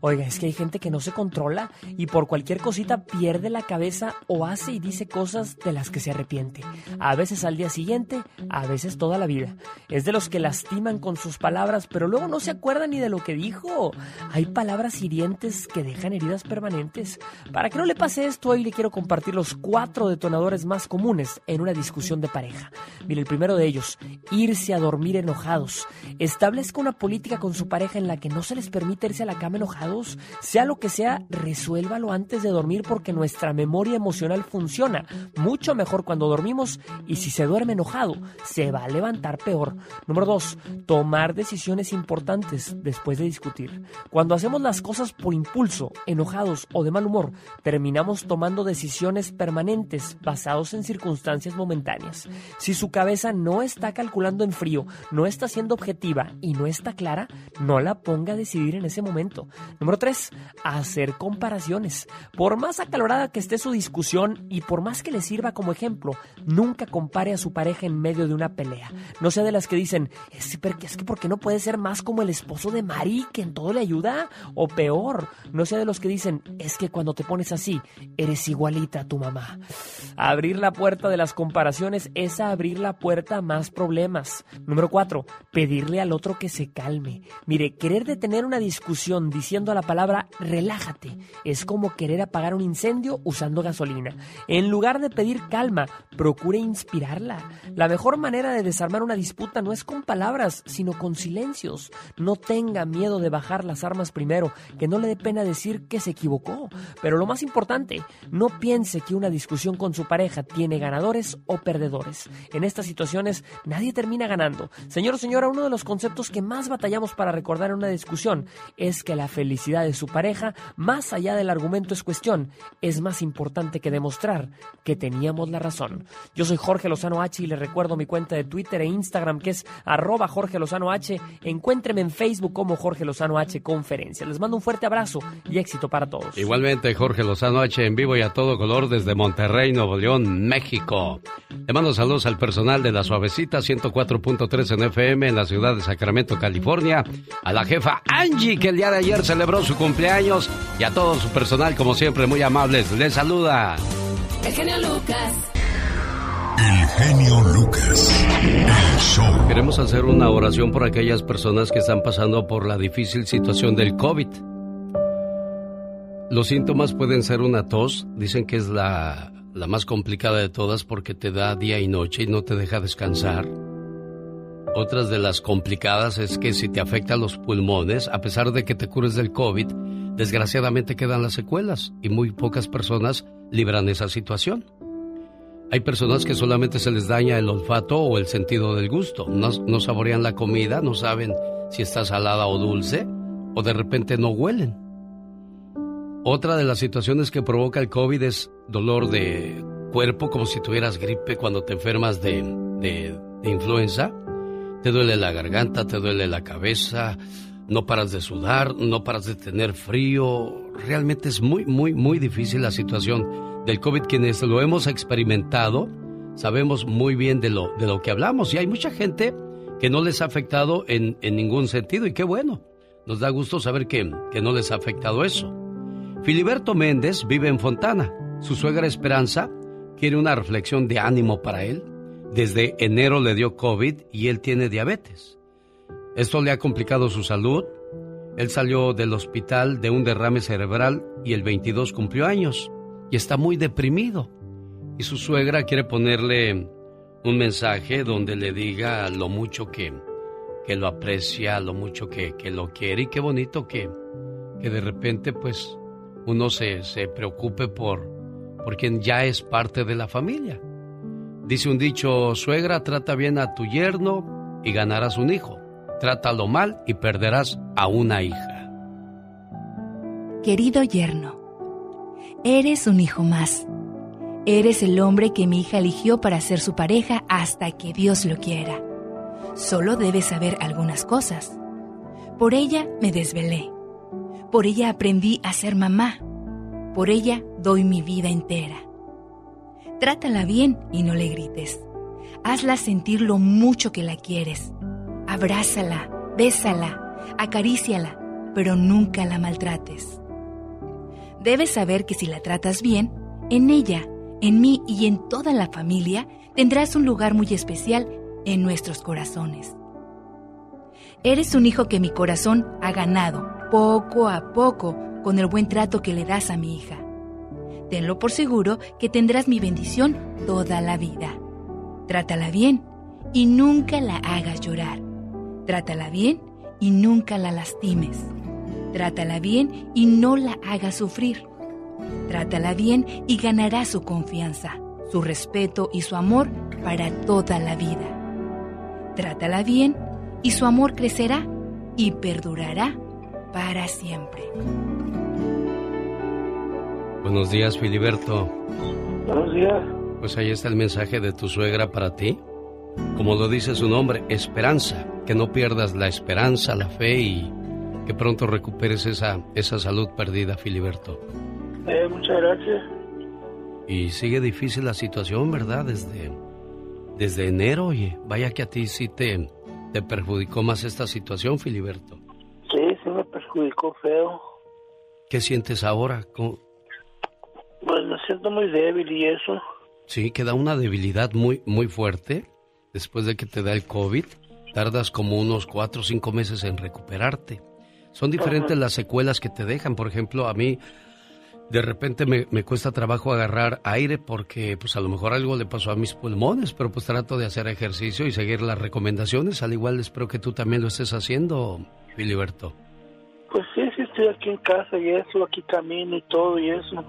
Oiga, es que hay gente que no se controla y por cualquier cosita pierde la cabeza o hace y dice cosas de las que se arrepiente. A veces al día siguiente, a veces toda la vida. Es de los que lastiman con sus palabras, pero luego no se acuerdan ni de lo que dijo. Hay palabras hirientes que dejan heridas permanentes. Para que no le pase esto, hoy le quiero compartir los cuatro detonadores más comunes en una discusión de pareja. Mire, el primero de ellos, irse a dormir enojados. Establezca una política con su pareja en la que no se les permite irse a la cama enojados. Sea lo que sea, resuélvalo antes de dormir porque nuestra memoria emocional funciona mucho mejor cuando dormimos y si se duerme enojado, se va a levantar peor. Número dos, tomar decisiones importantes después de discutir. Cuando hacemos las cosas por impulso, enojados o de mal humor, terminamos tomando decisiones permanentes basados en circunstancias momentáneas. Si su cabeza no está calculando en frío, no está siendo objetiva y no está clara, no la ponga a decidir en ese momento. Número 3. Hacer comparaciones. Por más acalorada que esté su discusión y por más que le sirva como ejemplo, nunca compare a su pareja en medio de una pelea. No sea de las que dicen, es, es que porque no puede ser más como el esposo de Mari, que en todo le ayuda. O peor, no sea de los que dicen, es que cuando te pones así, eres igualita a tu mamá. Abrir la puerta de las comparaciones es abrir la puerta a más problemas. Número 4. Pedirle al otro que se calme. Mire, querer detener una discusión diciendo la palabra relájate es como querer apagar un incendio usando gasolina. En lugar de pedir calma, procure inspirarla. La mejor manera de desarmar una disputa no es con palabras, sino con silencios. No tenga miedo de bajar las armas primero, que no le dé pena decir que se equivocó. Pero lo más importante, no piense que una discusión con su pareja tiene ganadores o perdedores. En estas situaciones nadie termina ganando. Señor o señora, uno de los conceptos que más batallamos para recordar en una discusión es que la felicidad de su pareja, más allá del argumento es cuestión, es más importante que demostrar que teníamos la razón. Yo soy Jorge Lozano H y le recuerdo mi cuenta de Twitter e Instagram que es arroba Jorge Lozano H. Encuéntreme en Facebook como Jorge Lozano H Conferencia. Les mando un fuerte abrazo y éxito para todos. Igualmente, Jorge Lozano H en vivo y a todo color desde Monterrey, Nuevo León, México. Le mando saludos al personal de la Suavecita 104.3 en FM en la ciudad de Sacramento, California. A la jefa Angie, que el día ayer celebró su cumpleaños. Y a todo su personal, como siempre, muy amables. Les saluda. El genio Lucas. El genio Lucas. El show. Queremos hacer una oración por aquellas personas que están pasando por la difícil situación del COVID. Los síntomas pueden ser una tos, dicen que es la, la más complicada de todas porque te da día y noche y no te deja descansar. Otras de las complicadas es que si te afecta los pulmones, a pesar de que te cures del COVID, desgraciadamente quedan las secuelas y muy pocas personas libran esa situación. Hay personas que solamente se les daña el olfato o el sentido del gusto. No, saborean la comida, no saben si está salada o dulce, o de repente no huelen. Otra de las situaciones que provoca el COVID es dolor de cuerpo, como si tuvieras gripe cuando te enfermas de, influenza. Te duele la garganta, te duele la cabeza, no paras de sudar, no paras de tener frío. Realmente es muy, muy, muy difícil la situación del COVID. Quienes lo hemos experimentado, sabemos muy bien de lo, de lo que hablamos. Y hay mucha gente que no les ha afectado en, en ningún sentido. Y qué bueno. Nos da gusto saber que, que no les ha afectado eso. Filiberto Méndez vive en Fontana. Su suegra Esperanza quiere una reflexión de ánimo para él. Desde enero le dio COVID y él tiene diabetes. Esto le ha complicado su salud. Él salió del hospital de un derrame cerebral y el 22 cumplió años y está muy deprimido. Y su suegra quiere ponerle un mensaje donde le diga lo mucho que, que lo aprecia, lo mucho que, que lo quiere y qué bonito que, que de repente pues uno se, se preocupe por, por quien ya es parte de la familia. Dice un dicho, suegra, trata bien a tu yerno y ganarás un hijo. Trátalo mal y perderás a una hija. Querido yerno, eres un hijo más. Eres el hombre que mi hija eligió para ser su pareja hasta que Dios lo quiera. Solo debes saber algunas cosas. Por ella me desvelé por ella aprendí a ser mamá. Por ella doy mi vida entera. Trátala bien y no le grites. Hazla sentir lo mucho que la quieres. Abrázala, bésala, acaríciala, pero nunca la maltrates. Debes saber que si la tratas bien, en ella, en mí y en toda la familia tendrás un lugar muy especial en nuestros corazones. Eres un hijo que mi corazón ha ganado poco a poco con el buen trato que le das a mi hija. Tenlo por seguro que tendrás mi bendición toda la vida. Trátala bien y nunca la hagas llorar. Trátala bien y nunca la lastimes. Trátala bien y no la hagas sufrir. Trátala bien y ganarás su confianza, su respeto y su amor para toda la vida. Trátala bien y su amor crecerá y perdurará para siempre. Buenos días, Filiberto. Buenos días. Pues ahí está el mensaje de tu suegra para ti. Como lo dice su nombre, esperanza. Que no pierdas la esperanza, la fe y que pronto recuperes esa, esa salud perdida, Filiberto. Eh, muchas gracias. Y sigue difícil la situación, ¿verdad? Desde, desde enero, oye, vaya que a ti sí te, te perjudicó más esta situación, Filiberto. Sí, sí me perjudicó feo. ¿Qué sientes ahora? Pues me siento muy débil y eso. Sí, queda una debilidad muy, muy fuerte después de que te da el COVID. Tardas como unos cuatro o cinco meses en recuperarte. Son diferentes las secuelas que te dejan. Por ejemplo, a mí de repente me, me, cuesta trabajo agarrar aire porque pues a lo mejor algo le pasó a mis pulmones, pero pues trato de hacer ejercicio y seguir las recomendaciones. Al igual espero que tú también lo estés haciendo, Filiberto. Pues sí, sí estoy aquí en casa y eso, aquí camino y todo y eso.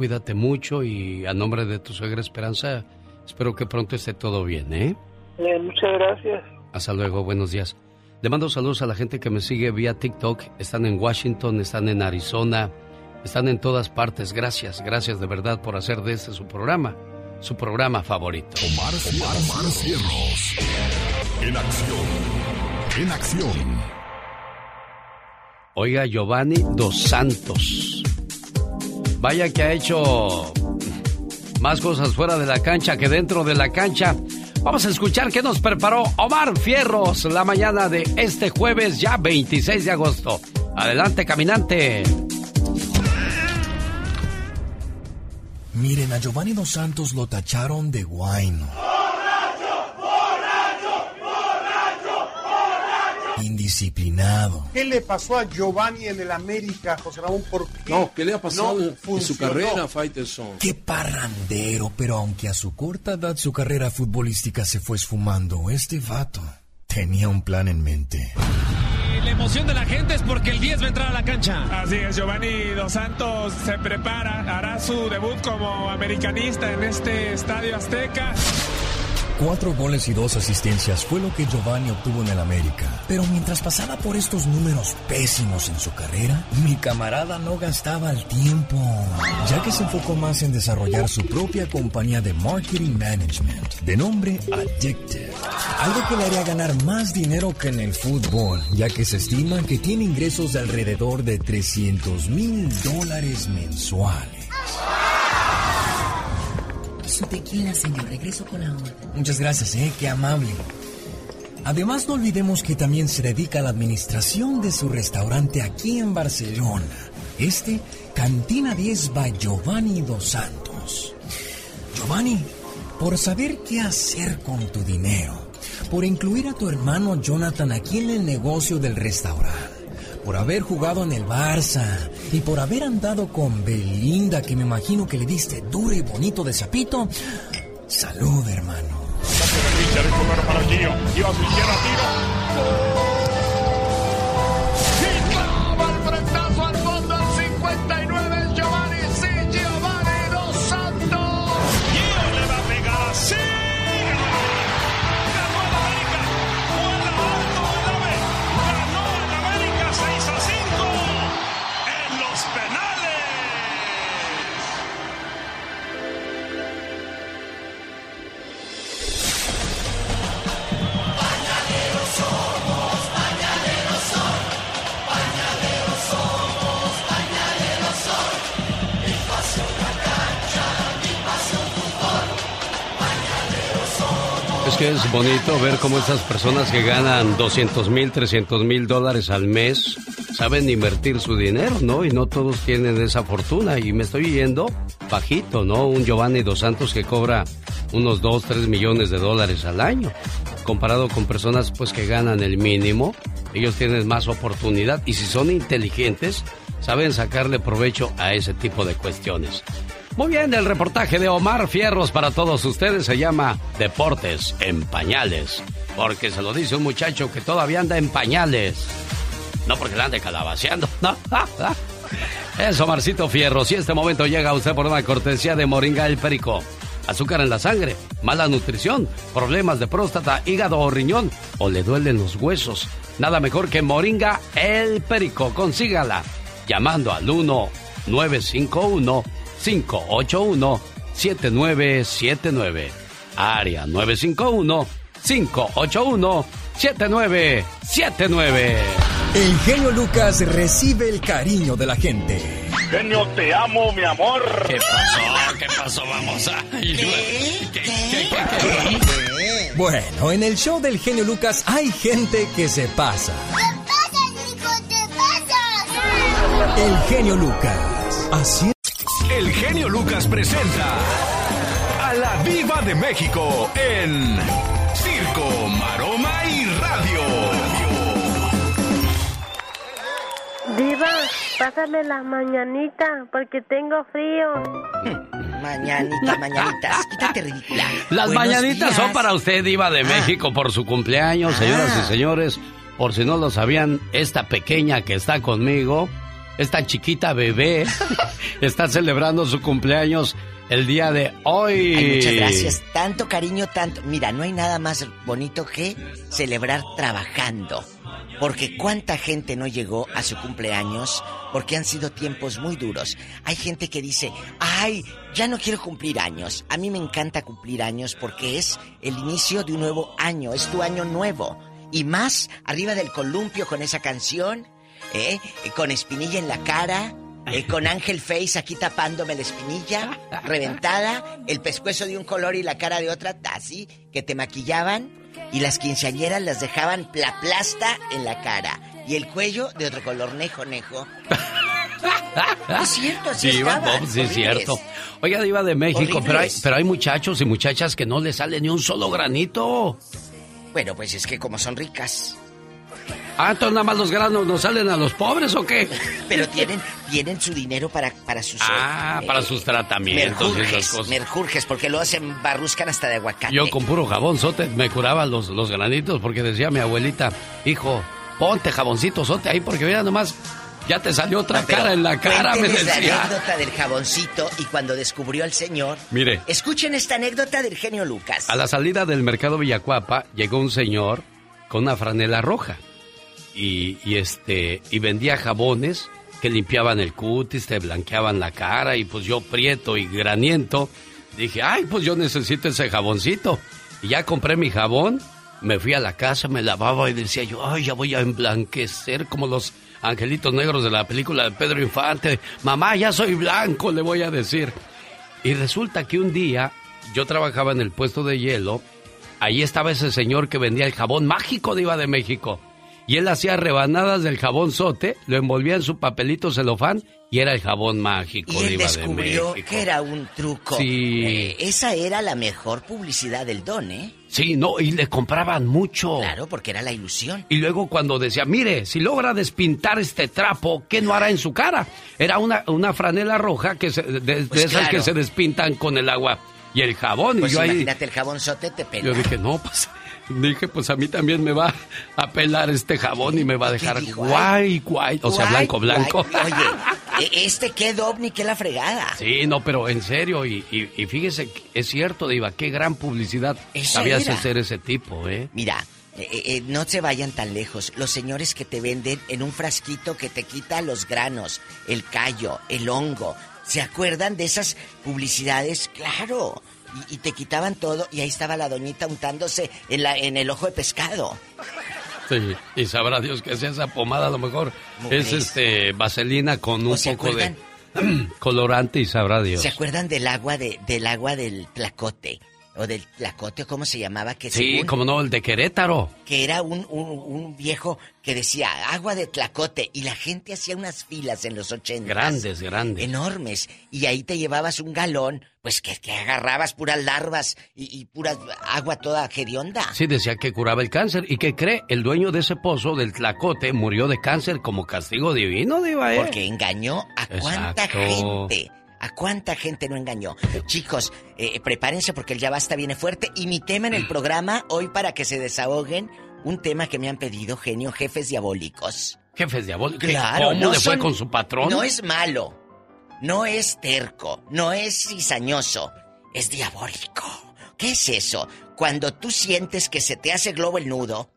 Cuídate mucho y a nombre de tu suegra Esperanza, espero que pronto esté todo bien, ¿eh? eh muchas gracias. Hasta luego, buenos días. Le mando saludos a la gente que me sigue vía TikTok. Están en Washington, están en Arizona, están en todas partes. Gracias, gracias de verdad por hacer de este su programa, su programa favorito. Omar, Omar, Omar Cierros. En acción. En acción. Oiga, Giovanni Dos Santos. Vaya que ha hecho más cosas fuera de la cancha que dentro de la cancha. Vamos a escuchar qué nos preparó Omar Fierros la mañana de este jueves, ya 26 de agosto. Adelante, caminante. Miren, a Giovanni Dos Santos lo tacharon de guayno. Indisciplinado. ¿Qué le pasó a Giovanni en el América, José Ramón? ¿Por qué No, ¿qué le ha pasado no en su carrera, Faitelson? Qué parrandero, pero aunque a su corta edad su carrera futbolística se fue esfumando, este vato tenía un plan en mente. La emoción de la gente es porque el 10 va a entrar a la cancha. Así es, Giovanni Dos Santos se prepara, hará su debut como americanista en este estadio Azteca. Cuatro goles y dos asistencias fue lo que Giovanni obtuvo en el América. Pero mientras pasaba por estos números pésimos en su carrera, mi camarada no gastaba el tiempo, ya que se enfocó más en desarrollar su propia compañía de marketing management, de nombre Addictive. Algo que le haría ganar más dinero que en el fútbol, ya que se estima que tiene ingresos de alrededor de 300 mil dólares mensuales. Señor. Regreso con la. Muchas gracias, ¿eh? Qué amable. Además, no olvidemos que también se dedica a la administración de su restaurante aquí en Barcelona. Este, Cantina 10 by Giovanni Dos Santos. Giovanni, por saber qué hacer con tu dinero, por incluir a tu hermano Jonathan aquí en el negocio del restaurante, por haber jugado en el Barça y por haber andado con Belinda, que me imagino que le diste duro y bonito de sapito. Salud, hermano. Que es bonito ver cómo estas personas que ganan 200 mil, 300 mil dólares al mes saben invertir su dinero, ¿no? Y no todos tienen esa fortuna. Y me estoy yendo bajito, ¿no? Un Giovanni Dos Santos que cobra unos 2, 3 millones de dólares al año. Comparado con personas pues que ganan el mínimo, ellos tienen más oportunidad. Y si son inteligentes, saben sacarle provecho a ese tipo de cuestiones. Muy bien, el reportaje de Omar Fierros para todos ustedes se llama Deportes en Pañales. Porque se lo dice un muchacho que todavía anda en pañales. No porque la ande calabaceando. <laughs> No. <laughs> Es Omarcito Fierros y este momento llega a usted por una cortesía de Moringa el Perico. Azúcar en la sangre, mala nutrición, problemas de próstata, hígado o riñón o le duelen los huesos. Nada mejor que Moringa el Perico. Consígala llamando al 1 951 581 7979. Área 951 581 7979. El genio Lucas recibe el cariño de la gente. Genio, te amo, mi amor. ¿Qué pasó? ¿Qué pasó? Vamos a... Bueno, en el show del genio Lucas hay gente que se pasa. El genio Lucas. Así El genio Lucas presenta a la Viva de México en Circo, Maroma y Radio. Diva, pásame las mañanitas porque tengo frío. Mañanita, mañanitas. Quítate ridícula. Las Buenos mañanitas días. son para usted, Diva de Ah. México, por su cumpleaños, señoras Ah. y señores. Por si no lo sabían, esta pequeña que está conmigo, esta chiquita bebé, <laughs> está celebrando su cumpleaños el día de hoy. Ay, muchas gracias. Tanto cariño, tanto. Mira, no hay nada más bonito que celebrar trabajando. Porque cuánta gente no llegó a su cumpleaños porque han sido tiempos muy duros. Hay gente que dice, ay, ya no quiero cumplir años. A mí me encanta cumplir años porque es el inicio de un nuevo año, es tu año nuevo. Y más arriba del columpio con esa canción, ¿eh? Eh, con espinilla en la cara, eh, con Ángel Face aquí tapándome la espinilla, reventada, el pescuezo de un color y la cara de otra, así, que te maquillaban y las quinceañeras las dejaban la plasta en la cara y el cuello de otro color, nejo, nejo. Es cierto, así Diva, estaban, no, sí, es cierto. Oiga, Diva de México, pero hay, pero hay muchachos y muchachas que no le sale ni un solo granito. Bueno, pues es que como son ricas. Ah, entonces nada más los granos nos salen a los pobres o qué? Pero tienen, tienen su dinero para, para sus... Ah, para sus tratamientos y esas cosas. merjurjes, porque lo hacen barruscan hasta de aguacate. Yo con puro jabón sote me curaba los, los granitos porque decía mi abuelita, hijo, ponte jaboncito sote ahí porque mira nomás, ya te salió otra pero cara en la cara, me cuénteles la decía. anécdota del jaboncito y cuando descubrió al señor. Mire, Escuchen esta anécdota del genio Lucas. a la salida del mercado Villacuapa llegó un señor con una franela roja y, este y vendía jabones que limpiaban el cutis, te blanqueaban la cara y pues yo prieto y graniento dije, ay, pues yo necesito ese jaboncito. Y ya compré mi jabón, me fui a la casa, me lavaba y decía yo, ay, ya voy a emblanquecer como los angelitos negros de la película de Pedro Infante. Mamá, ya soy blanco, le voy a decir. Y resulta que un día yo trabajaba en el puesto de hielo, ahí estaba ese señor que vendía el jabón mágico de Iba de México. Y él hacía rebanadas del jabón sote, lo envolvía en su papelito celofán y era el jabón mágico Y de él de descubrió México. que era un truco. Sí. Eh, esa era la mejor publicidad del don, ¿eh? Sí, no, y le compraban mucho. Claro, porque era la ilusión. Y luego cuando decía, mire, si logra despintar este trapo, ¿qué no hará en su cara? Era una, una franela roja que se- de, de Pues esas claro. que se despintan con el agua y el jabón. Pues y yo ahí, imagínate el jabón sote te pela. yo dije, no, pues, dije, pues a mí también me va a pelar este jabón y me va a dejar guay, guay, o sea, blanco, blanco. guay. Oye, e- este qué ovni, qué la fregada. Sí, no, pero en serio, y, y, y fíjese, es cierto, Diva, qué gran publicidad Esa sabías era. hacer ese tipo, ¿eh? Mira, eh, eh, no se vayan tan lejos. Los señores que te venden en un frasquito que te quita los granos, el callo, el hongo. ¿Se acuerdan de esas publicidades? Claro. Y, y te quitaban todo y ahí estaba la doñita untándose en, la, en el ojo de pescado. Sí, y sabrá Dios que sea esa pomada, a lo mejor Mujeres. es este vaselina con un poco de <clears throat> colorante y sabrá Dios. ¿Se acuerdan del agua de, del agua del tlacote? O del tlacote, ¿o ¿cómo se llamaba? Que Sí, según- como no, el de Querétaro. que era un, un, un viejo que decía agua de tlacote y la gente hacía unas filas en los ochentas. Grandes, grandes. Enormes. Y ahí te llevabas un galón, pues que, que agarrabas puras larvas y, y pura agua toda hedionda. Sí, decía que curaba el cáncer. ¿Y que cree? El dueño de ese pozo del Tlacote murió de cáncer como castigo divino, Diva, ¿eh? Porque engañó a cuánta gente. ¿A cuánta gente no engañó? Chicos, eh, prepárense porque el ya basta viene fuerte. Y mi tema en el programa, hoy para que se desahoguen, un tema que me han pedido, genio, jefes diabólicos. Jefes diabólicos. Claro, ¿Cómo no le fue son- con su patrón? No es malo, no es terco, no es cizañoso, es diabólico. ¿Qué es eso? Cuando tú sientes que se te hace globo el nudo,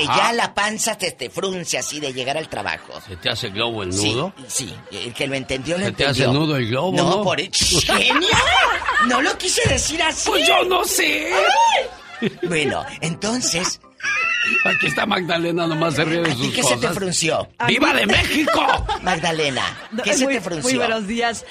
que ya la panza te, te frunce así de llegar al trabajo. ¿Se te hace globo el nudo? Sí, el que lo entendió, lo ¿Se te entendió. hace nudo el globo, No, no? por <laughs> genio. No lo quise decir así. Pues yo no sé. Bueno, entonces, Aquí está Magdalena, nomás se ríe de ¿a sus qué cosas. se te frunció? ¡Viva de México! <laughs> Magdalena, ¿qué se muy, te frunció? Muy buenos días.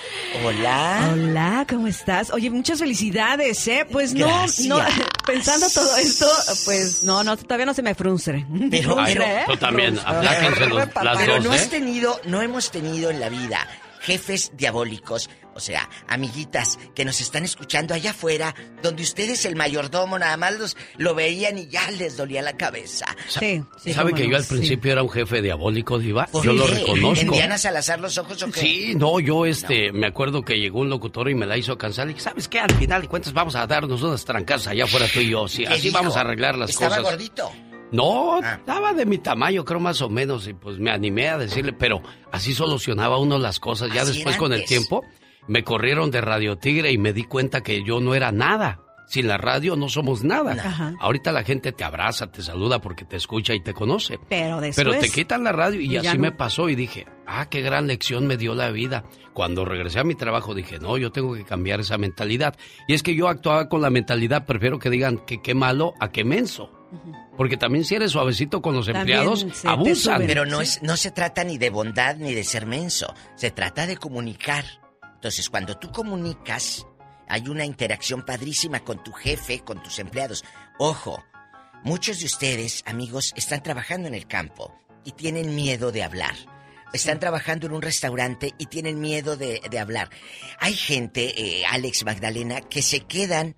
Hola. Hola, ¿cómo estás? Oye, muchas felicidades, ¿eh? Pues no, Gracias. no, <laughs> pensando todo esto, pues no, no, todavía no se me frunce. Pero- <laughs> pero- ¿eh? Tú también, apláquense los- las Pero dos, no ¿eh? has tenido, no hemos tenido en la vida jefes diabólicos, o sea, amiguitas que nos están escuchando allá afuera, donde ustedes el mayordomo nada más los, lo veían y ya les dolía la cabeza. Sí, sí, ¿Sabe que no, yo al sí. principio era un jefe diabólico, Diva? ¿Por Yo lo reconozco. ¿En Diana Salazar los ojos o qué? Sí, no, yo este, me acuerdo que llegó un locutor y me la hizo cansar. Y dije, ¿sabes qué? Al final de cuentas vamos a darnos unas trancas allá afuera tú y yo. Sí, ¿Qué así dijo? vamos a arreglar las ¿Estaba cosas. gordito? No, Ah. estaba de mi tamaño, creo más o menos, y pues me animé a decirle, pero así solucionaba uno las cosas. Ya Así después con el tiempo me corrieron de Radio Tigre y me di cuenta que yo no era nada. Sin la radio no somos nada. Ajá. Ahorita la gente te abraza, te saluda porque te escucha y te conoce. Pero después. Pero te quitan la radio y, así no. me pasó y dije, ah, qué gran lección me dio la vida. Cuando regresé a mi trabajo dije, no, yo tengo que cambiar esa mentalidad. Y es que yo actuaba con la mentalidad, prefiero que digan que qué malo a que menso. Porque también si eres suavecito con los También empleados, abusan. Pero no, es, no se trata ni de bondad ni de ser menso. Se trata de comunicar. Entonces, cuando tú comunicas, hay una interacción padrísima con tu jefe, con tus empleados. Ojo, muchos de ustedes, amigos, están trabajando en el campo y tienen miedo de hablar. Están trabajando en un restaurante y tienen miedo de, de hablar. Hay gente, eh, Alex Magdalena, que se quedan,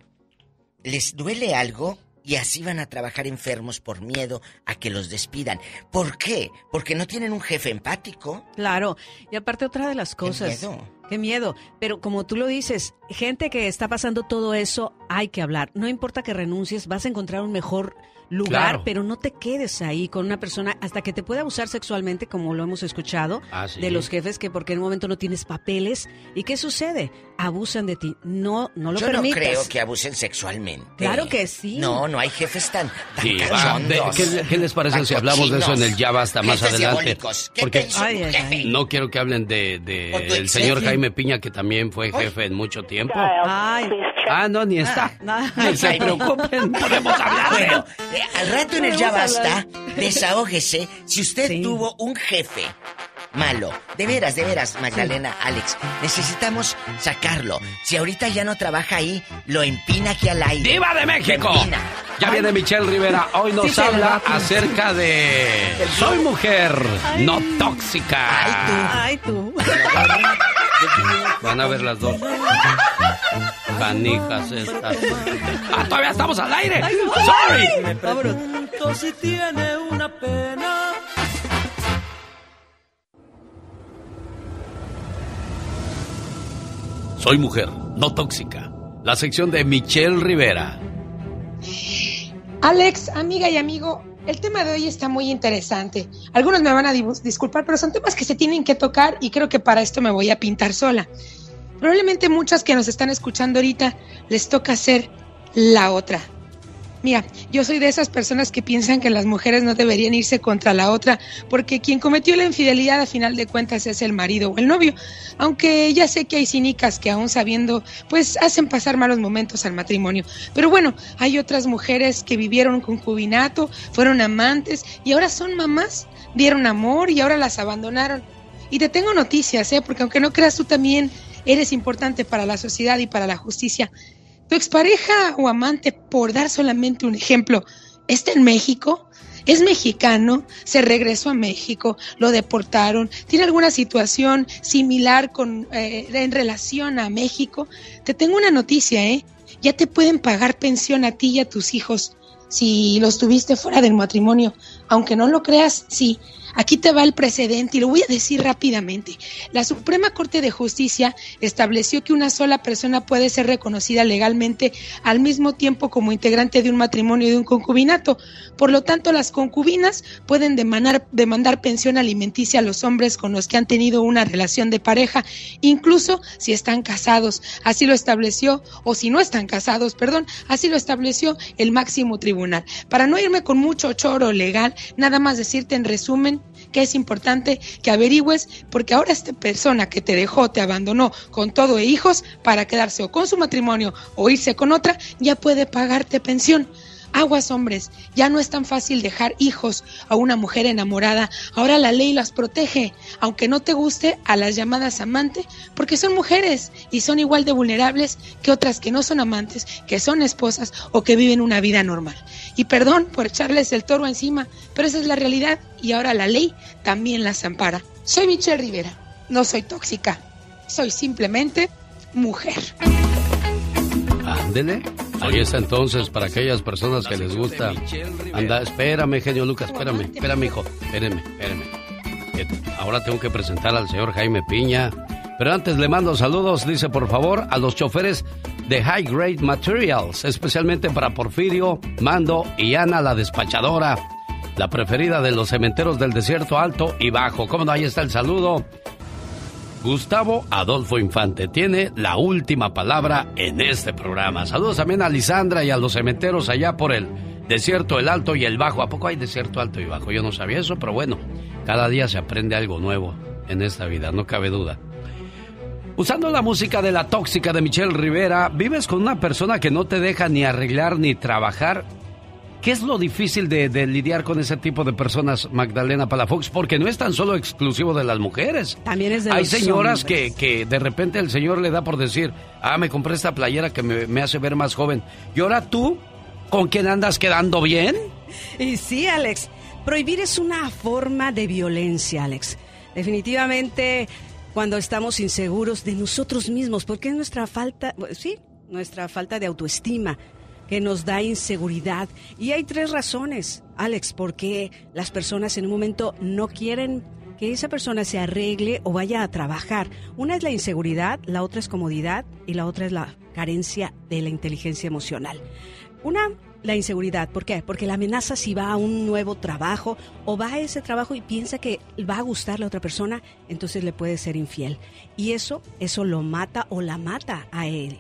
les duele algo y así van a trabajar enfermos por miedo a que los despidan. ¿Por qué? Porque no tienen un jefe empático. Claro, y aparte otra de las cosas. Qué miedo. Qué miedo. Pero como tú lo dices, gente que está pasando todo eso, hay que hablar. No importa que renuncies, vas a encontrar un mejor lugar, Claro. pero no te quedes ahí con una persona hasta que te pueda abusar sexualmente, como lo hemos escuchado, Ah, sí. de los jefes que porque en un momento no tienes papeles. ¿Y qué sucede? Abusan de ti. No, no lo Yo permitas. no creo que abusen sexualmente. Claro que sí. No, no hay jefes tan, tan Sí, ¿qué, qué les parece si hablamos de eso en el Ya Basta más adelante? diabólicos. ¿Qué Porque no quiero que hablen de, el señor. Jaime Piña, que también fue jefe en mucho tiempo. Ay. Ah, no, ni está. Ah, Ni se <laughs> preocupen, podemos hablar de Bueno, al rato en el Ya Basta, desahógese si usted Sí. tuvo un jefe malo. De veras, de veras, Magdalena, Alex. Necesitamos sacarlo. Si ahorita ya no trabaja ahí, lo empina aquí al aire. ¡Diva de México! empina. Ya viene Michelle Rivera. Hoy nos Sí, habla pues. acerca de Soy mujer, no tóxica. Ay, tú. Van a ver las dos. Vanijas estas. ¡Ah, todavía estamos al aire! ¡Sorry! Si tiene una pena. Soy mujer, no tóxica. La sección de Michelle Rivera. Alex, amiga y amigo, el tema de hoy está muy interesante. Algunos me van a disculpar, pero son temas que se tienen que tocar y creo que para esto me voy a pintar sola. Probablemente muchas que nos están escuchando ahorita les toca ser la otra. Mira, yo soy de esas personas que piensan que las mujeres no deberían irse contra la otra, porque quien cometió la infidelidad a final de cuentas es el marido o el novio. Aunque ya sé que hay cínicas que aún sabiendo, pues hacen pasar malos momentos al matrimonio. Pero bueno, hay otras mujeres que vivieron concubinato, fueron amantes y ahora son mamás, dieron amor y ahora las abandonaron. Y te tengo noticias, ¿eh? porque aunque no creas tú también eres importante para la sociedad y para la justicia. Tu expareja o amante, por dar solamente un ejemplo, está en México, es mexicano, se regresó a México, lo deportaron, tiene alguna situación similar con, eh, en relación a México. Te tengo una noticia, ¿eh? Ya te pueden pagar pensión a ti y a tus hijos si los tuviste fuera del matrimonio. Aunque no lo creas, sí. Aquí te va el precedente y lo voy a decir rápidamente. La Suprema Corte de Justicia estableció que una sola persona puede ser reconocida legalmente al mismo tiempo como integrante de un matrimonio y de un concubinato. Por lo tanto, las concubinas pueden demandar, demandar pensión alimenticia a los hombres con los que han tenido una relación de pareja, incluso si están casados. Así lo estableció, o si no están casados, perdón, así lo estableció el máximo tribunal. Para no irme con mucho choro legal, nada más decirte en resumen que es importante que averigües porque ahora esta persona que te dejó, te abandonó con todo e hijos para quedarse o con su matrimonio o irse con otra, ya puede pagarte pensión. Aguas hombres, ya no es tan fácil dejar hijos a una mujer enamorada, ahora la ley las protege, aunque no te guste a las llamadas amantes, porque son mujeres y son igual de vulnerables que otras que no son amantes, que son esposas o que viven una vida normal. Y perdón por echarles el toro encima, pero esa es la realidad y ahora la ley también las ampara. Soy Michelle Rivera, no soy tóxica, soy simplemente mujer. Ándele. Ahí está entonces para aquellas personas que les gusta. Anda, espérame, genio Lucas, espérame, espérame, hijo. Espérame, espérame. Ahora tengo que presentar al señor Jaime Piña. Pero antes le mando saludos, dice por favor, a los choferes de High Grade Materials, especialmente para Porfirio, Mando y Ana la despachadora, la preferida de los cementeros del desierto alto y bajo. ¿Cómo no? Ahí está el saludo. Gustavo Adolfo Infante tiene la última palabra en este programa. Saludos también a Lisandra y a los cementeros allá por el desierto, el alto y el bajo. ¿A poco hay desierto alto y bajo? Yo no sabía eso, pero bueno, cada día se aprende algo nuevo en esta vida, no cabe duda. Usando la música de la tóxica de Michelle Rivera, vives con una persona que no te deja ni arreglar ni trabajar. ¿Qué es lo difícil de, de lidiar con ese tipo de personas, Magdalena Palafox? Porque no es tan solo exclusivo de las mujeres. También es de Hay los señoras que de repente el señor le da por decir, ah, me compré esta playera que me, me hace ver más joven. ¿Y ahora tú? ¿Con quién andas quedando bien? Y sí, Alex, prohibir es una forma de violencia, Alex. Definitivamente, cuando estamos inseguros de nosotros mismos, porque es nuestra falta, sí, nuestra falta de autoestima. Que nos da inseguridad. Y hay tres razones, Alex, por qué las personas en un momento no quieren que esa persona se arregle o vaya a trabajar. Una es la inseguridad, la otra es comodidad y la otra es la carencia de la inteligencia emocional. Una, la inseguridad. ¿Por qué? Porque la amenaza si va a un nuevo trabajo o va a ese trabajo y piensa que va a gustarle a otra persona, entonces le puede ser infiel. Y eso, eso lo mata o la mata a él.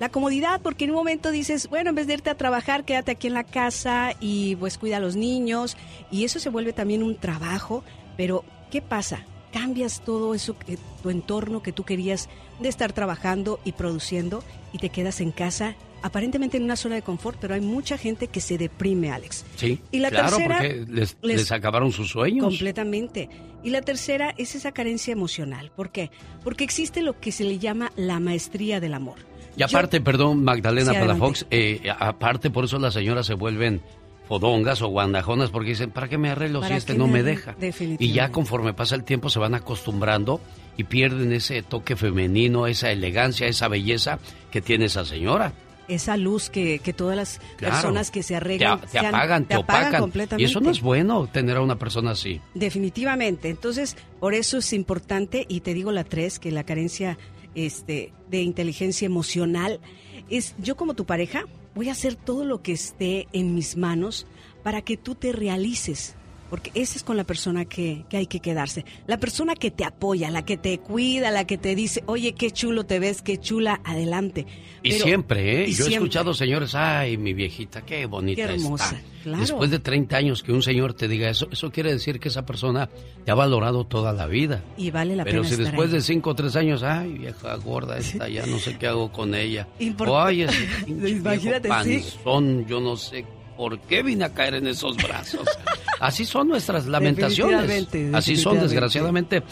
La comodidad, porque en un momento dices, bueno, en vez de irte a trabajar, quédate aquí en la casa y pues cuida a los niños. Y eso se vuelve también un trabajo, pero ¿qué pasa? Cambias todo eso, que, tu entorno que tú querías de estar trabajando y produciendo y te quedas en casa aparentemente en una zona de confort, pero hay mucha gente que se deprime, Alex. Sí, Y la claro, tercera, porque les, les- les acabaron sus sueños. Completamente. Y la tercera es esa carencia emocional. ¿Por qué? Porque existe lo que se le llama la maestría del amor. Y aparte, perdón, Magdalena Sí, Palafox, eh, aparte por eso las señoras se vuelven fodongas o guandajonas porque dicen, ¿para qué me arreglo si ¿Para este no me deja? Y ya conforme pasa el tiempo se van acostumbrando y pierden ese toque femenino, esa elegancia, esa belleza que tiene esa señora. Esa luz que, que todas las Claro. personas que se arreglan te sean- apagan, te, opacan. completamente. Y eso no es bueno, tener a una persona así. Definitivamente. Entonces, por eso es importante, y te digo la tres, que la carencia este, de inteligencia emocional es yo como tu pareja voy a hacer todo lo que esté en mis manos para que tú te realices. Porque esa es con la persona que, que hay que quedarse. La persona que te apoya, la que te cuida, la que te dice, oye, qué chulo te ves, qué chula, adelante. Y Pero- siempre, ¿eh? y Yo he escuchado señores, ay, mi viejita, qué bonita Qué hermosa, está. claro. Después de 30 años que un señor te diga eso, eso quiere decir que esa persona te ha valorado toda la vida. Y vale la Pero pena si estar después ahí. de 5 o 3 años, ay, vieja gorda esta, ya no sé qué hago con ella. Import- O, ay, ese <laughs> pinche Imagínate, viejo sí. panzón, yo no sé por qué vine a caer en esos brazos. Así son nuestras lamentaciones. Definitivamente, Así son, desgraciadamente.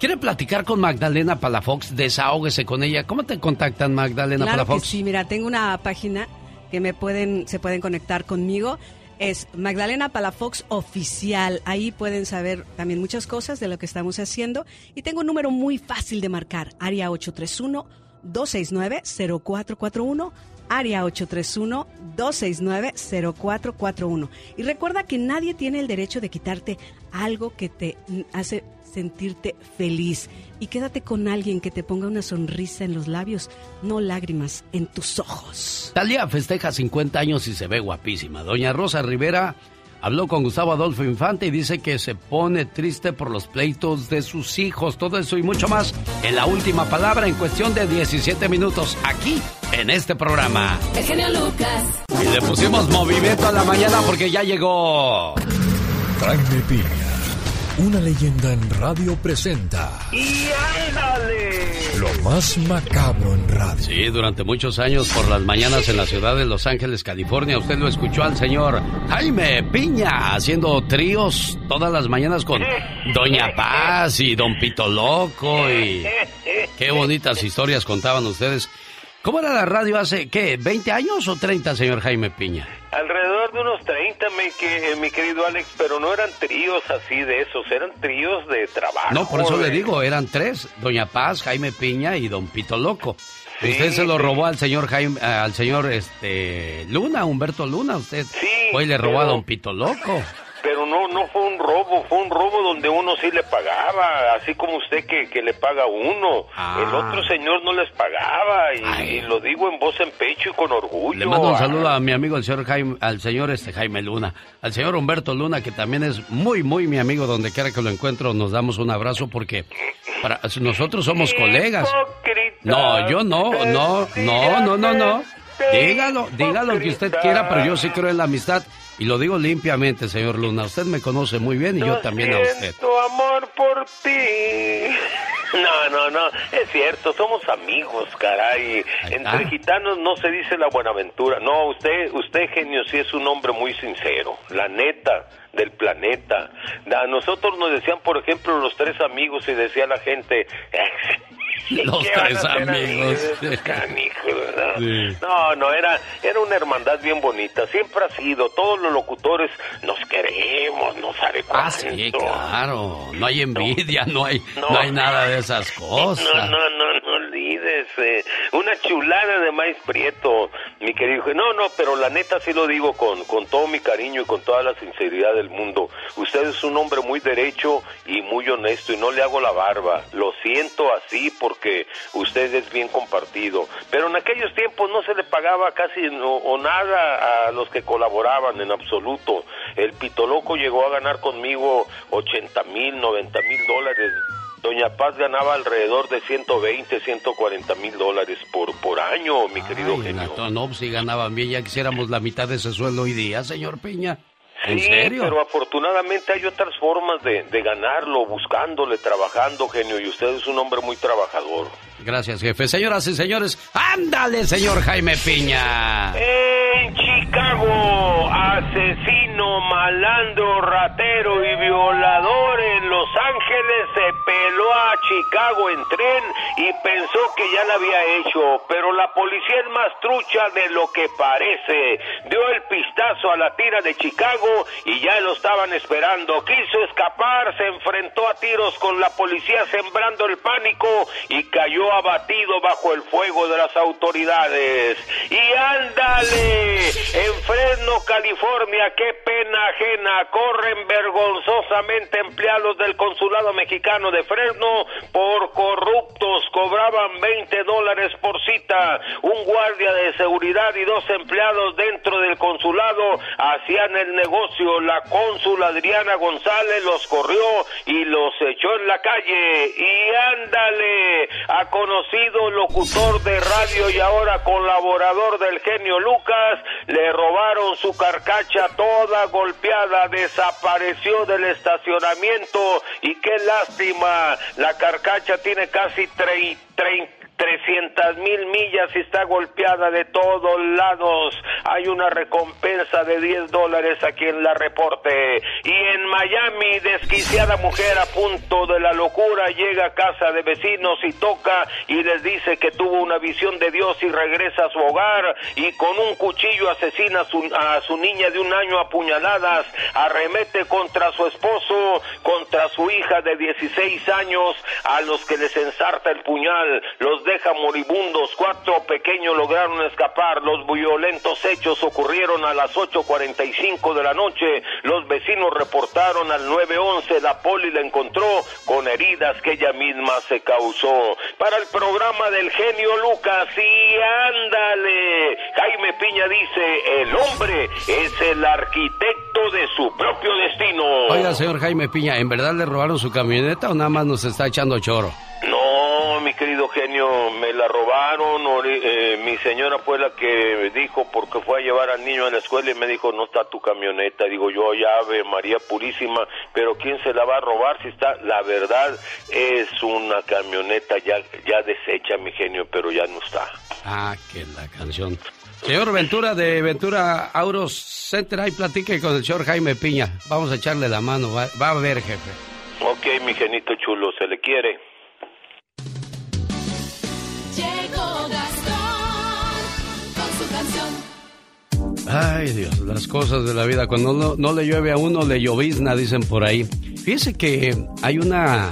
¿Quiere platicar con Magdalena Palafox? Desahógese con ella. ¿Cómo te contactan, Magdalena Claro que Palafox? sí, mira, tengo una página que me pueden, se pueden conectar conmigo. Es Magdalena Palafox Oficial. Ahí pueden saber también muchas cosas de lo que estamos haciendo. Y tengo un número muy fácil de marcar, área 831-269-0441. Área 831-269-0441. Y recuerda que nadie tiene el derecho de quitarte algo que te hace sentirte feliz. Y quédate con alguien que te ponga una sonrisa en los labios, no lágrimas en tus ojos. Talía festeja 50 años y se ve guapísima. Doña Rosa Rivera habló con Gustavo Adolfo Infante y dice que se pone triste por los pleitos de sus hijos. Todo eso y mucho más en la última palabra en cuestión de 17 minutos aquí en este programa. El genio Lucas. Y le pusimos movimiento a la mañana porque ya llegó. Jaime Piña, una leyenda en radio presenta ¡Y ándale! lo más macabro en radio. Sí, durante muchos años por las mañanas en la ciudad de Los Ángeles, California, usted lo escuchó al señor Jaime Piña haciendo tríos todas las mañanas con Doña Paz y Don Pito Loco y <laughs> qué bonitas historias contaban ustedes. ¿Cómo era la radio hace, qué, 20 años o 30, señor Jaime Piña? Alrededor de unos 30, mi, que, eh, mi querido Alex, pero no eran tríos así de esos, eran tríos de trabajo. No, por eso le digo, eran tres, Doña Paz, Jaime Piña y Don Pito Loco. Sí, usted se lo sí. robó al señor Jaime, al señor este Luna, Humberto Luna, usted hoy le robó a Don Pito Loco. Pero no, no fue un robo, fue un robo donde uno sí le pagaba, así como usted que, que le paga a uno. Ah. El otro señor no les pagaba, y, y lo digo en voz en pecho y con orgullo. Le mando un Ah, saludo a mi amigo el señor Jaime, al señor este Jaime Luna, al señor Humberto Luna, que también es muy, muy mi amigo, donde quiera que lo encuentro, nos damos un abrazo porque para, nosotros somos colegas. No, yo no, no, no, no, no, no. Dígalo, dígalo lo que usted quiera, pero yo sí creo en la amistad. Y lo digo limpiamente, señor Luna. Usted me conoce muy bien y yo también a usted. Siento amor por ti. <laughs> No, no, no, es cierto, somos amigos, caray. Entre gitanos no se dice la buenaventura. No, usted, usted genio, sí es un hombre muy sincero, la neta del planeta. A nosotros nos decían, por ejemplo, los tres amigos y decía la gente, <laughs> <laughs> Los ¿qué van a tres amigos. canijos. <laughs> No, no, era, era una hermandad bien bonita. Siempre ha sido. Todos los locutores nos queremos, nos haré Ah, sí, claro. No hay envidia, no hay, no, hay nada de esas <laughs> cosas. No, no, no, no olvides. es eh, una chulada de maíz prieto, mi querido. No, no, pero la neta sí lo digo con, con todo mi cariño y con toda la sinceridad del mundo. Usted es un hombre muy derecho y muy honesto y no le hago la barba. Lo siento así porque usted es bien compartido. Pero en aquellos tiempos no se le pagaba casi o nada a los que colaboraban en absoluto. El Pitoloco llegó a ganar conmigo 80 mil, 90 mil dólares Doña Paz ganaba alrededor de 120, 140 mil dólares por, por año, mi querido genio. No, si ganaban bien, ya quisiéramos la mitad de ese sueldo hoy día, señor Peña. ¿En sí, serio? pero afortunadamente hay otras formas de, de ganarlo, buscándole, trabajando, genio, y usted es un hombre muy trabajador. Gracias, jefe. Señoras y señores, ándale, señor Jaime Piña. En Chicago, asesino, malandro, ratero y violador en Los Ángeles se peló a Chicago en tren y pensó que ya la había hecho, pero la policía es más trucha de lo que parece. Dio el pistazo a la tira de Chicago y ya lo estaban esperando. Quiso escapar, se enfrentó a tiros con la policía sembrando el pánico y cayó abatido bajo el fuego de las autoridades. Y ándale, en Fresno, California, qué pena ajena, corren vergonzosamente empleados del consulado mexicano de Fresno. Por corruptos, cobraban 20 dólares por cita, un guardia de seguridad y dos empleados dentro del consulado hacían el negocio, la cónsul Adriana González los corrió y los echó en la calle. Y ándale a conocido locutor de radio y ahora colaborador del genio Lucas, le robaron su carcacha toda golpeada, desapareció del estacionamiento y qué lástima, la carcacha tiene casi 30 300 mil millas y está golpeada de todos lados. Hay una recompensa de 10 dólares a quien la reporte. Y en Miami, desquiciada mujer a punto de la locura llega a casa de vecinos y toca y les dice que tuvo una visión de Dios y regresa a su hogar y con un cuchillo asesina a su, a su niña de un año a puñaladas, arremete contra su esposo, contra su hija de 16 años, a los que les ensarta el puñal, los deja moribundos. Cuatro pequeños lograron escapar. Los violentos hechos ocurrieron a las 8.45 de la noche. Los vecinos reportaron al 911. La poli la encontró con heridas que ella misma se causó. Para el programa del genio Lucas, y ándale. Jaime Piña dice, el hombre es el arquitecto de su propio destino. Oiga, señor Jaime Piña, ¿en verdad le robaron su camioneta o nada más nos está echando choro? No, mi querido genio, me la robaron. Eh, mi señora fue la que dijo porque fue a llevar al niño a la escuela y me dijo no está tu camioneta. Digo yo ya Ave María Purísima, pero quién se la va a robar si está. La verdad es una camioneta ya ya deshecha, mi genio, pero ya no está. Ah, que la canción. Señor Ventura de Ventura Auros Center, ahí platique con el señor Jaime Piña. Vamos a echarle la mano, va, va a ver, jefe. Ok, mi genito chulo, se le quiere. Ay Dios, las cosas de la vida. Cuando no, le llueve a uno, le llovizna, dicen por ahí. Fíjese que hay una,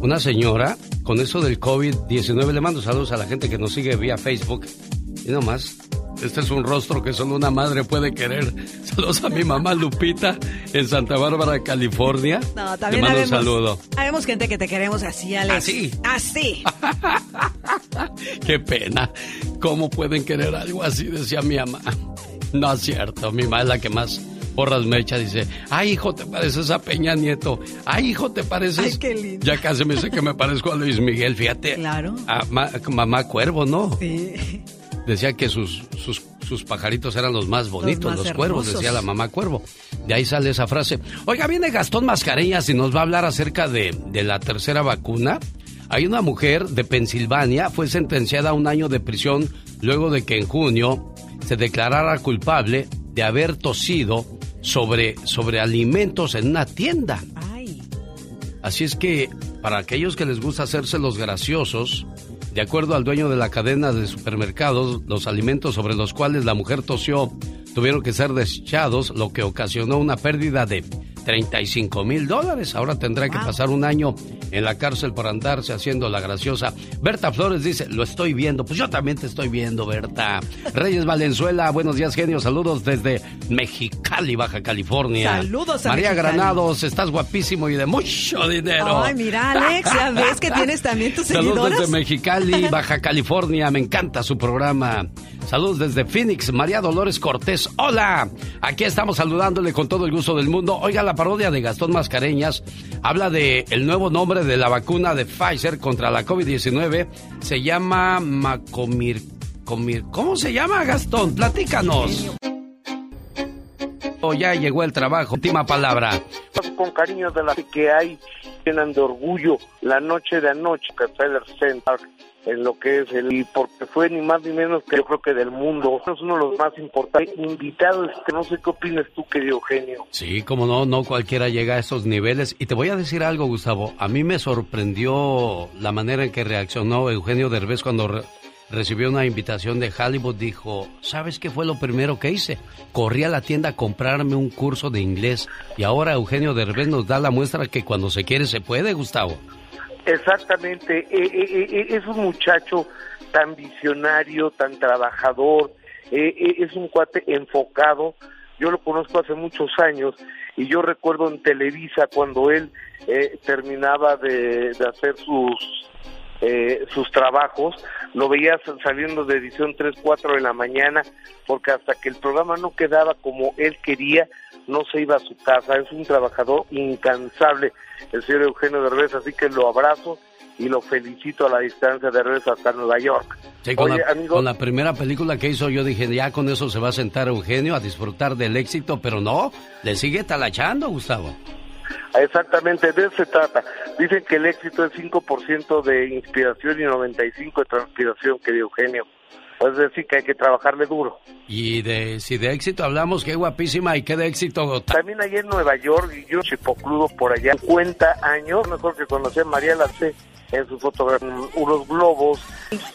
una señora con eso del COVID-19. Le mando saludos a la gente que nos sigue vía Facebook. Y nomás, este es un rostro que solo una madre puede querer. <laughs> Saludos a mi mamá Lupita en Santa Bárbara, California. No, también Le mando un saludo. Habemos gente que te queremos así, Alex. ¿Así? Así. <laughs> Qué pena. ¿Cómo pueden querer algo así? Decía mi mamá. No es cierto. Mi mamá es la que más porras me echa. Dice, ay, hijo, te pareces a Peña Nieto. Ay, hijo, te pareces... Ay, qué lindo. Ya casi me dice que me parezco a Luis Miguel, fíjate. Claro. A ma- mamá Cuervo, ¿no? Sí. Decía que sus, sus, sus pajaritos eran los más bonitos, los, más cuervos, decía la mamá cuervo. De ahí sale esa frase. Oiga, viene Gastón Mascareñas y nos va a hablar acerca de, de la tercera vacuna. Hay una mujer de Pensilvania, fue sentenciada a un año de prisión luego de que en junio se declarara culpable de haber tosido sobre, sobre alimentos en una tienda. Así es que para aquellos que les gusta hacerse los graciosos, de acuerdo al dueño de la cadena de supermercados, los alimentos sobre los cuales la mujer tosió tuvieron que ser desechados, lo que ocasionó una pérdida de 35 mil dólares. Ahora tendrá que pasar un año en la cárcel por andarse haciendo la graciosa. Berta Flores dice, lo estoy viendo. Pues yo también te estoy viendo, Berta. Reyes Valenzuela, buenos días, genio. Saludos desde Mexicali, Baja California. Saludos a María Mexicali. Granados, estás guapísimo y de mucho dinero. Ay, mira, Alex, ya <laughs> ves que tienes también tus Saludos seguidoras. desde Mexicali, <laughs> Baja California. Me encanta su programa. Saludos desde Phoenix, María Dolores Cortés. Hola, aquí estamos saludándole con todo el gusto del mundo. Oiga, la parodia de Gastón Mascareñas habla de el nuevo nombre de la vacuna de Pfizer contra la COVID-19. Se llama Macomir, Comir- ¿Cómo se llama, Gastón? Platícanos. Oh, ya llegó el trabajo. Última palabra. con cariño de la que hay, llenan de orgullo la noche de anoche Center en lo que es el y porque fue ni más ni menos que yo creo que del mundo es uno de los más importantes invitados que no sé qué opinas tú querido Eugenio Sí, como no, no cualquiera llega a esos niveles. Y te voy a decir algo, Gustavo. A mí me sorprendió la manera en que reaccionó Eugenio Derbez cuando re- recibió una invitación de Hollywood. Dijo, ¿sabes qué fue lo primero que hice? Corrí a la tienda a comprarme un curso de inglés. Y ahora Eugenio Derbez nos da la muestra que cuando se quiere se puede, Gustavo. Exactamente. Eh, eh, eh, es un muchacho tan visionario tan trabajador es un cuate enfocado. Yo lo conozco hace muchos años y yo recuerdo en Televisa cuando él eh, terminaba de, de hacer sus eh, sus trabajos, lo veías saliendo de edición 3, 4 de la mañana, porque hasta que el programa no quedaba como él quería, no se iba a su casa. Es un trabajador incansable, el señor Eugenio Derbez, así que lo abrazo y lo felicito a la distancia de Derbez hasta Nueva York. Sí, con, Oye, la, amigo, con la primera película que hizo yo dije, ya con eso se va a sentar Eugenio a disfrutar del éxito, pero no, le sigue talachando, Gustavo. Exactamente, de eso se trata. Dicen que el éxito es 5% de inspiración y 95% de transpiración, querido Eugenio. Es decir, que hay que trabajarle duro. Y de si de éxito hablamos, qué guapísima y qué de éxito. ta- También allá en Nueva York, y yo chipocludo por allá, 50 años, mejor que conocí a María Lace en su fotografía, unos globos,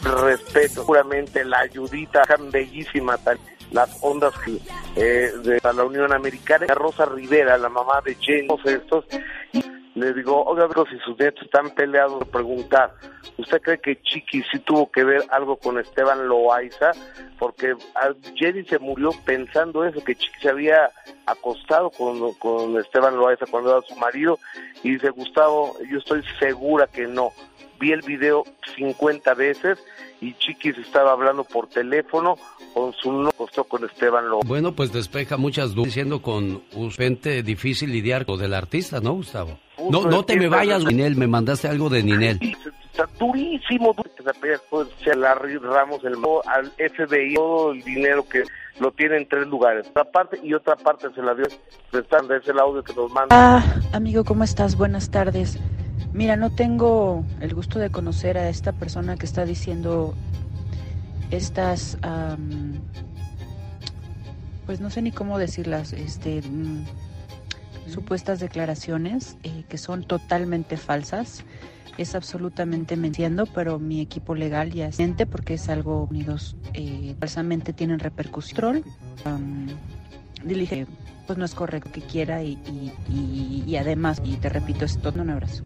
respeto, puramente la ayudita tan bellísima, tan- las ondas eh, de la Unión Americana, Rosa Rivera, la mamá de Jane, todos estos, le digo, oiga, pero si sus nietos están peleados, preguntar, ¿usted cree que Chiqui sí tuvo que ver algo con Esteban Loaiza? Porque ah, Jenny se murió pensando eso, que Chiqui se había acostado con, con Esteban Loaiza cuando era su marido, y dice, Gustavo, yo estoy segura que no. Vi el video 50 veces y Chiquis estaba hablando por teléfono con su no acostó con Esteban Loaiza. Bueno, pues despeja muchas dudas, siendo con gente difícil lidiar con del artista, ¿no, Gustavo? No, no te me vayas, Ninel, me mandaste algo de Ninel. está durísimo, duro, que se pega con Larry Ramos, el al FBI, todo el dinero que lo tiene en tres lugares. Una parte y otra parte se la dio prestando es el audio que nos manda. Ah, amigo, ¿cómo estás? Buenas tardes. Mira, no tengo el gusto de conocer a esta persona que está diciendo estas, am, pues no sé ni cómo decirlas, este, mm, supuestas declaraciones eh, que son totalmente falsas. Es absolutamente mentiendo, pero mi equipo legal ya siente porque es algo unidos eh, falsamente tienen repercusión. Dilige, pues no es correcto que quiera y, y, y- y además, y te repito, es todo un abrazo.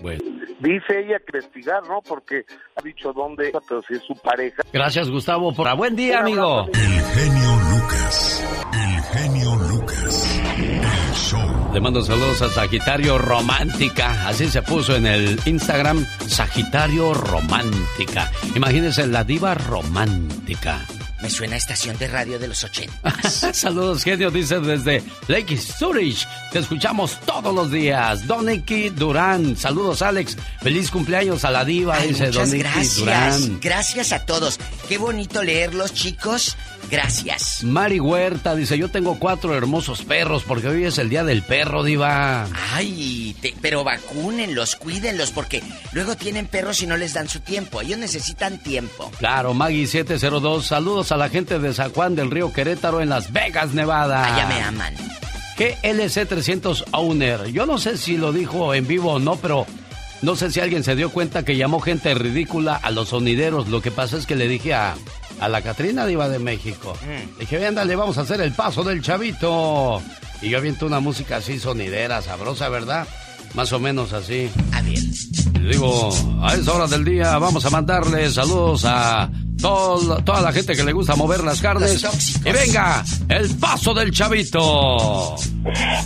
Bueno. Dice ella que investigar, ¿no? Porque ha dicho dónde, pero si es su pareja. Gracias, Gustavo, por... Buen día, amigo. genio Lucas. El genio Lucas. Show. Mando saludos a Sagitario Romántica. Así se puso en el Instagram, Sagitario Romántica. Imagínense la diva romántica. Me suena a estación de radio de los 80. <laughs> Saludos, genio, dice desde Lake Zurich. Te escuchamos todos los días. Don Nicky Durán. Saludos, Alex. Feliz cumpleaños a la diva, Ay, dice Don muchas Nicky gracias. Durán. Gracias a todos. Qué bonito leerlos, chicos. Gracias. Mari Huerta dice, yo tengo cuatro hermosos perros porque hoy es el día del perro, diva. Ay, te- pero vacúnenlos, cuídenlos, porque luego tienen perros y no les dan su tiempo. Ellos necesitan tiempo. Claro, Maggie 702, saludos a la gente de San Juan del Río Querétaro en Las Vegas, Nevada. Allá me aman. GLC 300 Owner. Yo no sé si lo dijo en vivo o no, pero no sé si alguien se dio cuenta que llamó gente ridícula a los sonideros. Lo que pasa es que le dije a, a la Catrina Diva de México. Dije, ándale, vamos a hacer el paso del chavito. Y yo aviento una música así sonidera, sabrosa, ¿verdad? Más o menos así. A ver. Digo, a esta hora del día vamos a mandarle saludos a toda la gente que le gusta mover las carnes. Y venga, el paso del chavito.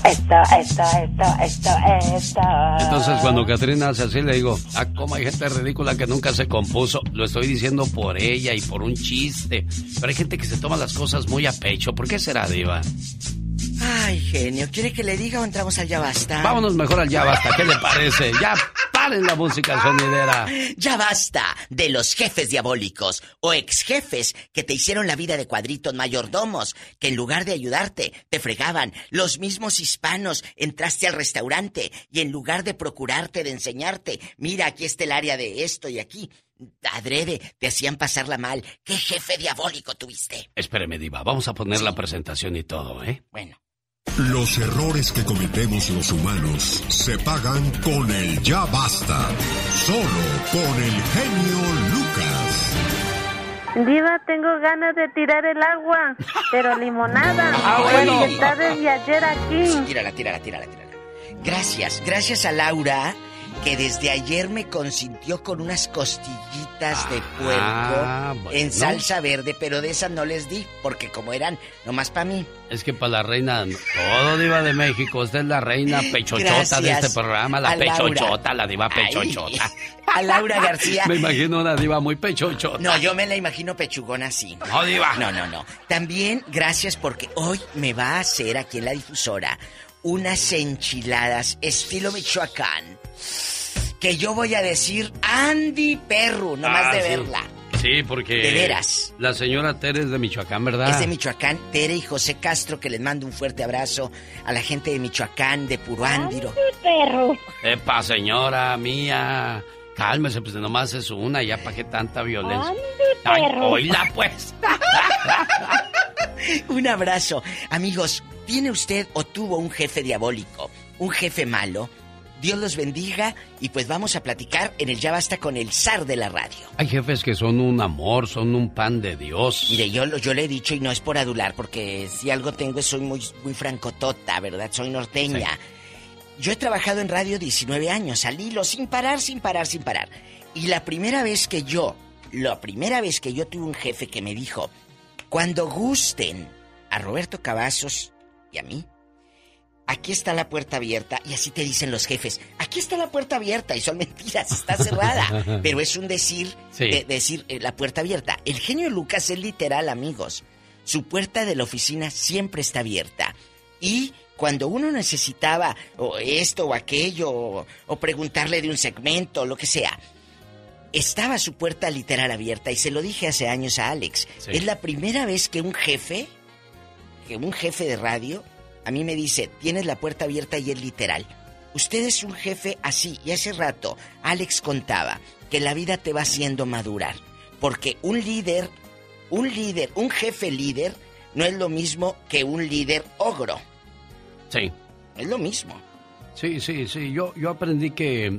Esto, esto, esto, esto, esto. Entonces cuando Catrina hace así le digo, ah, cómo hay gente ridícula que nunca se compuso. Lo estoy diciendo por ella y por un chiste. Pero hay gente que se toma las cosas muy a pecho. ¿Por qué será, Diva? Ay, genio, ¿quiere que le diga o entramos al ya basta? Vámonos mejor al ya basta, ¿qué le parece? Ya paren la música sonidera. Ya basta de los jefes diabólicos o ex jefes que te hicieron la vida de cuadritos mayordomos, que en lugar de ayudarte, te fregaban. Los mismos hispanos entraste al restaurante y en lugar de procurarte, de enseñarte, mira, aquí está el área de esto y aquí, adrede, te hacían pasarla mal. ¿Qué jefe diabólico tuviste? Espéreme, Diva, vamos a poner la presentación y todo, ¿eh? Bueno. Los errores que cometemos los humanos se pagan con el ya basta. Solo con el genio Lucas. Diva, tengo ganas de tirar el agua, pero limonada. Ah, bueno. está desde ayer aquí. Tírala, tírala, tírala, tírala. Gracias, gracias a Laura que desde ayer me consintió con unas costillitas de Ah, puerco bueno. en salsa verde, pero de esas no les di, porque como eran nomás para mí. Es que para la reina, todo diva de México, usted es la reina <laughs> pechochota de este programa, la Laura. pechochota, la diva Ay, pechochota. a Laura García. <laughs> Me imagino una diva muy pechochota. No, yo me la imagino pechugona así. No, diva. No, no, no. También gracias porque hoy me va a hacer aquí en la difusora unas enchiladas estilo Michoacán. Que yo voy a decir Andy Perro, nomás Ah, de sí. verla. Sí, porque. De veras. La señora Tere es de Michoacán, ¿verdad? Es de Michoacán, Tere y José Castro, que les mando un fuerte abrazo a la gente de Michoacán, de Puruándiro. perro. Epa, señora mía. Cálmese, pues nomás es una, ya para qué tanta violencia. Ay, perro. oíla, pues. <laughs> Un abrazo. Amigos, ¿tiene usted o tuvo un jefe diabólico? ¿Un jefe malo? Dios los bendiga y pues vamos a platicar en el Ya Basta con el zar de la radio. Hay jefes que son un amor, son un pan de Dios. Mire, yo, yo le he dicho y no es por adular, porque si algo tengo es soy muy, muy francotota, ¿verdad? Soy norteña. Yo he trabajado en radio 19 años, al hilo, sin parar, sin parar, sin parar. Y la primera vez que yo, la primera vez que yo tuve un jefe que me dijo, cuando gusten a Roberto Cavazos y a mí, aquí está la puerta abierta, y así te dicen los jefes, aquí está la puerta abierta, y son <laughs> mentiras, está cerrada. <laughs> Pero es un decir, Sí. de- decir eh, la puerta abierta. El genio Lucas es literal, amigos. Su puerta de la oficina siempre está abierta. Y cuando uno necesitaba o esto o aquello, o, o preguntarle de un segmento, lo que sea, estaba su puerta literal abierta. Y se lo dije hace años a Alex. Sí. Es la primera vez que un jefe, que un jefe de radio, a mí me dice, tienes la puerta abierta y es literal. Usted es un jefe así. Y hace rato, Alex contaba que la vida te va haciendo madurar. Porque un líder, un líder, un jefe líder, no es lo mismo que un líder ogro. Sí. Es lo mismo. Sí, sí, sí. Yo, yo aprendí que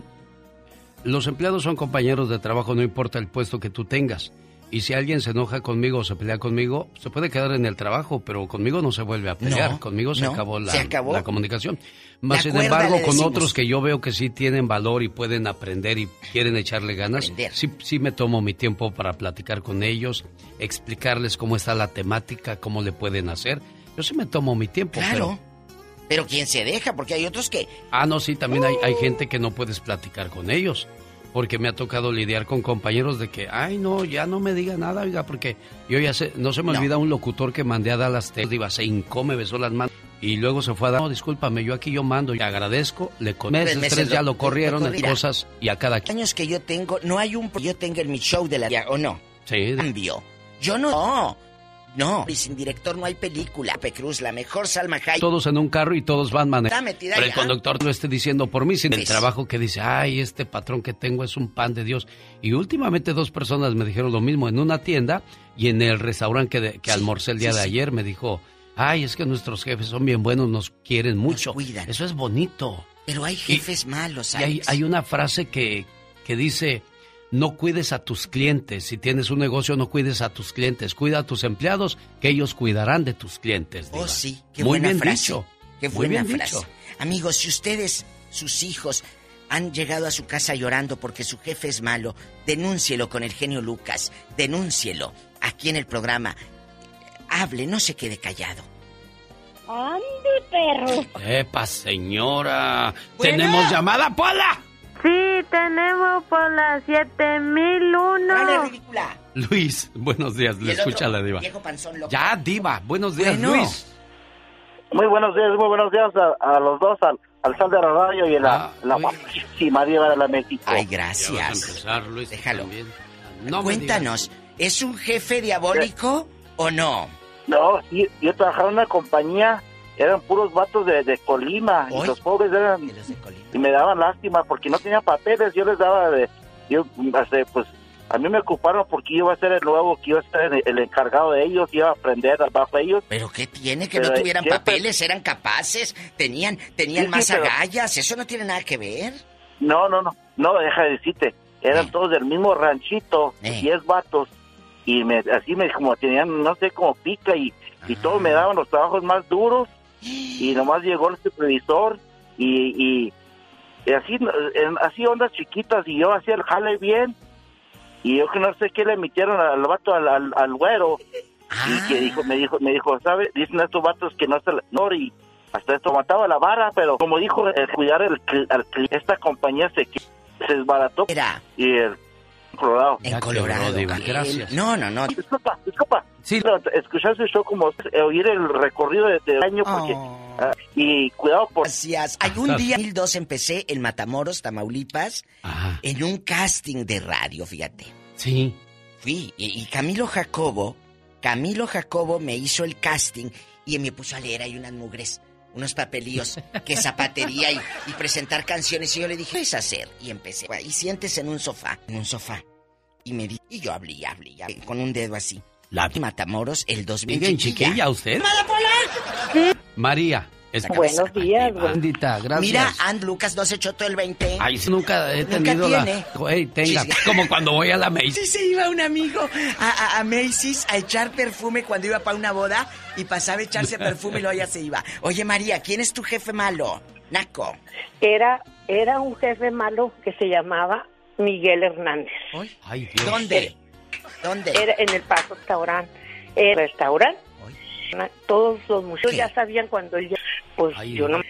los empleados son compañeros de trabajo, no importa el puesto que tú tengas. Y si alguien se enoja conmigo o se pelea conmigo, se puede quedar en el trabajo, pero conmigo no se vuelve a pelear. No, conmigo se no, acabó la, se acabó. la comunicación. Más sin embargo, con otros que yo veo que sí tienen valor y pueden aprender y quieren echarle ganas, sí, sí me tomo mi tiempo para platicar con ellos, explicarles cómo está la temática, cómo le pueden hacer. Yo sí me tomo mi tiempo. Claro. pero- Pero quién se deja, porque hay otros que Ah, no, sí, también hay, hay gente que no puedes platicar con ellos. Porque me ha tocado lidiar con compañeros de que, ay, no, ya no me diga nada, oiga, porque yo ya sé, no se me No. olvida un locutor que mandé a Dallas, Texas, iba, se hincó, me besó las manos y luego se fue a dar, no, discúlpame, yo aquí yo mando, y agradezco, le con meses, meses tres ya lo- lo corrieron lo en cosas y a cada quien. años que yo tengo, no hay un yo tenga en mi show de la o no. Sí. Cambio. Yo no. No. No. Y sin director no hay película. Pepe Cruz, la mejor Salma Hayek. Todos en un carro y todos van manejando. Pero el conductor lo esté diciendo por mí, sin el Pues. trabajo que dice, ay, este patrón que tengo es un pan de Dios. Y últimamente dos personas me dijeron lo mismo en una tienda y en el restaurante que, de- que almorcé el día sí, de sí. ayer me dijo, ay, es que nuestros jefes son bien buenos, nos quieren mucho. cuidan. Eso es bonito. Pero hay jefes malos, Y hay, hay una frase que, que dice, no cuides a tus clientes. Si tienes un negocio, no cuides a tus clientes. Cuida a tus empleados, que ellos cuidarán de tus clientes. Oh, sí. Qué Muy buena bien frase. dicho. Qué Muy buena bien frase. dicho. Amigos, si ustedes sus hijos han llegado a su casa llorando porque su jefe es malo, denúncielo con el genio Lucas, denúncielo aquí en el programa. Hable, no se quede callado. ¡Ande, perro! ¡Epa, señora! ¿Tenemos llamada, Pola? Sí, tenemos por la 7001. Dale, ridícula. Luis, buenos días, le el otro, escucha la diva. viejo panzón loco. Ya, diva, buenos días, Bueno. Luis. Muy buenos días, muy buenos días a, a los dos, al, al Sal de la Radio y a la, la guapísima diva de la México. Ay, Ya vas a gracias. empezar, Luis, Déjalo. No Cuéntanos, ¿es un jefe diabólico o no? No, sí, yo trabajaba en una compañía, eran puros vatos de, de Colima, y los pobres eran, y me daban lástima porque no tenían papeles, yo les daba de, yo, este, pues, a mí me ocuparon porque iba a ser el nuevo, que iba a ser el, el encargado de ellos, iba a aprender bajo ellos. ¿Pero qué tiene? Que Pero no tuvieran papeles, eran capaces, tenían, tenían Sí, sí, más pero- agallas, eso no tiene nada que ver. No, no, no, no, deja de decirte, eran todos del mismo ranchito, Eh. 10 vatos, y me, así me, como tenían, no sé, como pica, y, y todos me daban los trabajos más duros, y nomás llegó el supervisor, y, y, y así, así ondas chiquitas, y yo hacía el jale bien, y yo que no sé qué le emitieron al vato, al, al, al güero, y que dijo, me dijo, me dijo, ¿sabe? Dicen estos vatos que no se la, no, y hasta esto mataba la vara, pero como dijo, el cuidar el, al cli- esta compañía se, se desbarató. y el Colorado. En Colorado. Gracias. No, no, no. Disculpa, disculpa. Sí. Escuchar su show como oír el recorrido de- del año porque... ah, y cuidado por... Gracias. Hay un día, en 2002, empecé en Matamoros, Tamaulipas, en un casting de radio, fíjate. Sí. Fui, y, y Camilo Jacobo, Camilo Jacobo me hizo el casting y me puso a leer ahí unas mugres, unos papelillos, que zapatería y, y presentar canciones. Y yo le dije, ¿qué es hacer? Y empecé. Y siéntese en un sofá, en un sofá. Y me di, y yo hablé, y hablé, y hablé, con un dedo así. La Matamoros, el 2000. Bien, chiquilla, ¿usted? María. Es- Buenos días, güey. Bendita, gracias. Mira, And Lucas no se echó todo el 20. Ay, nunca he Nunca tenido tiene. la... Tenga. Sí. Como cuando voy a la Macy's. Sí, se iba un amigo a, a- a Macy's a echar perfume cuando iba para una boda y pasaba a echarse <laughs> perfume y luego ya se iba. Oye, María, ¿quién es tu jefe malo? Naco. Era, era un jefe malo que se llamaba Miguel Hernández. Ay, Dios. ¿Dónde? ¿Dónde? Era en el Paso Restaurant. El restaurante. Todos los muchachos ya sabían cuando él ya... Pues Ay, yo no...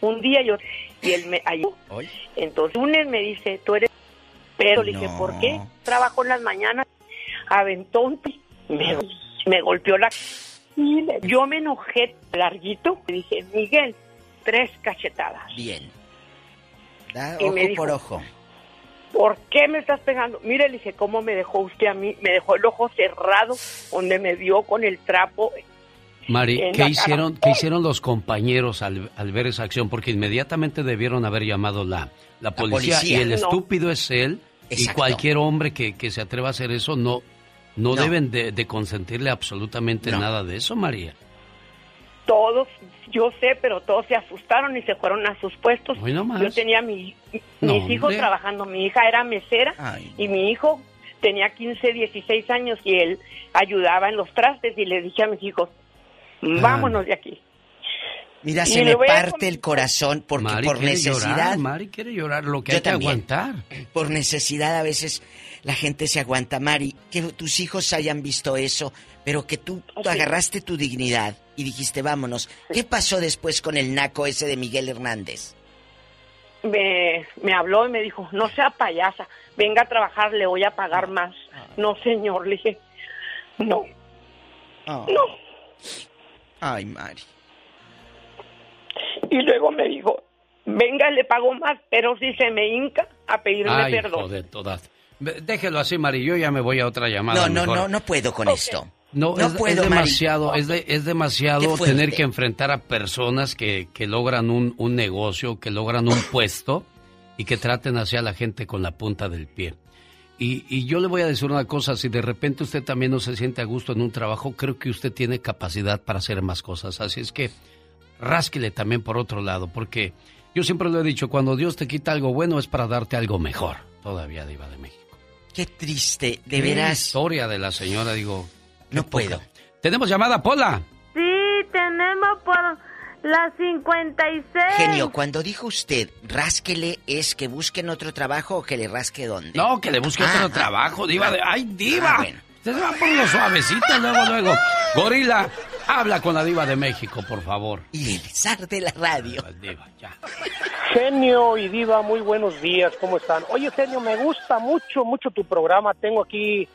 Un día yo... Y él me... ayudó. Entonces, lunes me dice, tú eres... Pero le dije. ¿por qué? Trabajo en las mañanas. Aventó un... Me, me golpeó la... y le- Yo me enojé larguito. Le dije, Miguel, tres cachetadas. Bien. Da Y ojo me dijo- por ojo. ¿Por qué me estás pegando? Mire, le dije, ¿cómo me dejó usted a mí? Me dejó el ojo cerrado, donde me dio con el trapo. Mari, ¿qué hicieron, ¿qué hicieron los compañeros al, al ver esa acción? Porque inmediatamente debieron haber llamado la, la policía, policía. y el No. estúpido es él y cualquier hombre que, que se atreva a hacer eso no, no, No. deben de, de consentirle absolutamente No. nada de eso, María. Todos, yo sé, pero todos se asustaron y se fueron a sus puestos. Hoy. Yo tenía mi, No, mis hijos hombre. trabajando. Mi hija era mesera y mi hijo tenía 15, 16 años y él ayudaba en los trastes y le dije a mis hijos, vámonos de aquí. Mira, Y se le me parte el corazón porque Mari por necesidad. llorar, Mari quiere llorar, lo que Yo hay que también. aguantar. Por necesidad a veces la gente se aguanta, Mari. Que tus hijos hayan visto eso, pero que tú, tú agarraste tu dignidad y dijiste, vámonos. ¿Qué pasó después con el naco ese de Miguel Hernández? me, me habló y me dijo, no sea payasa, venga a trabajar, le voy a pagar más. No, señor, le dije, no, Oh. no. Ay, Mari. Y luego me dijo, venga, le pago más, pero si se me hinca a pedirme Ay, perdón. hijo de todas. Déjelo así, Mari, yo ya me voy a otra llamada. No, no, mejor. no, no puedo con esto. No, No es, puedo, es Mari. demasiado, es, de- es demasiado tener que enfrentar a personas que, que logran un, un negocio, que logran un puesto y que traten hacia la gente con la punta del pie. Y, y yo le voy a decir una cosa, si de repente usted también no se siente a gusto en un trabajo, creo que usted tiene capacidad para hacer más cosas. Así es que rásquele también por otro lado, porque yo siempre lo he dicho, cuando Dios te quita algo bueno es para darte algo mejor. Todavía, Diva de México. Qué triste, de Qué veras. historia de la señora, digo. No puedo. poca. Tenemos llamada, Pola. Sí, tenemos por La 56. Genio, cuando dijo usted, rásquele, ¿es que busquen otro trabajo o que le rasque dónde? No, que le busque otro Ah, trabajo, diva. De... ¡Ay, diva! Ah, bueno. Usted se va por lo suavecito luego, luego. Gorila, habla con la diva de México, por favor. Y el zar de la radio. Diva, ya. Genio y Diva, muy buenos días, ¿cómo están? Oye, Genio, me gusta mucho, mucho tu programa. Tengo aquí,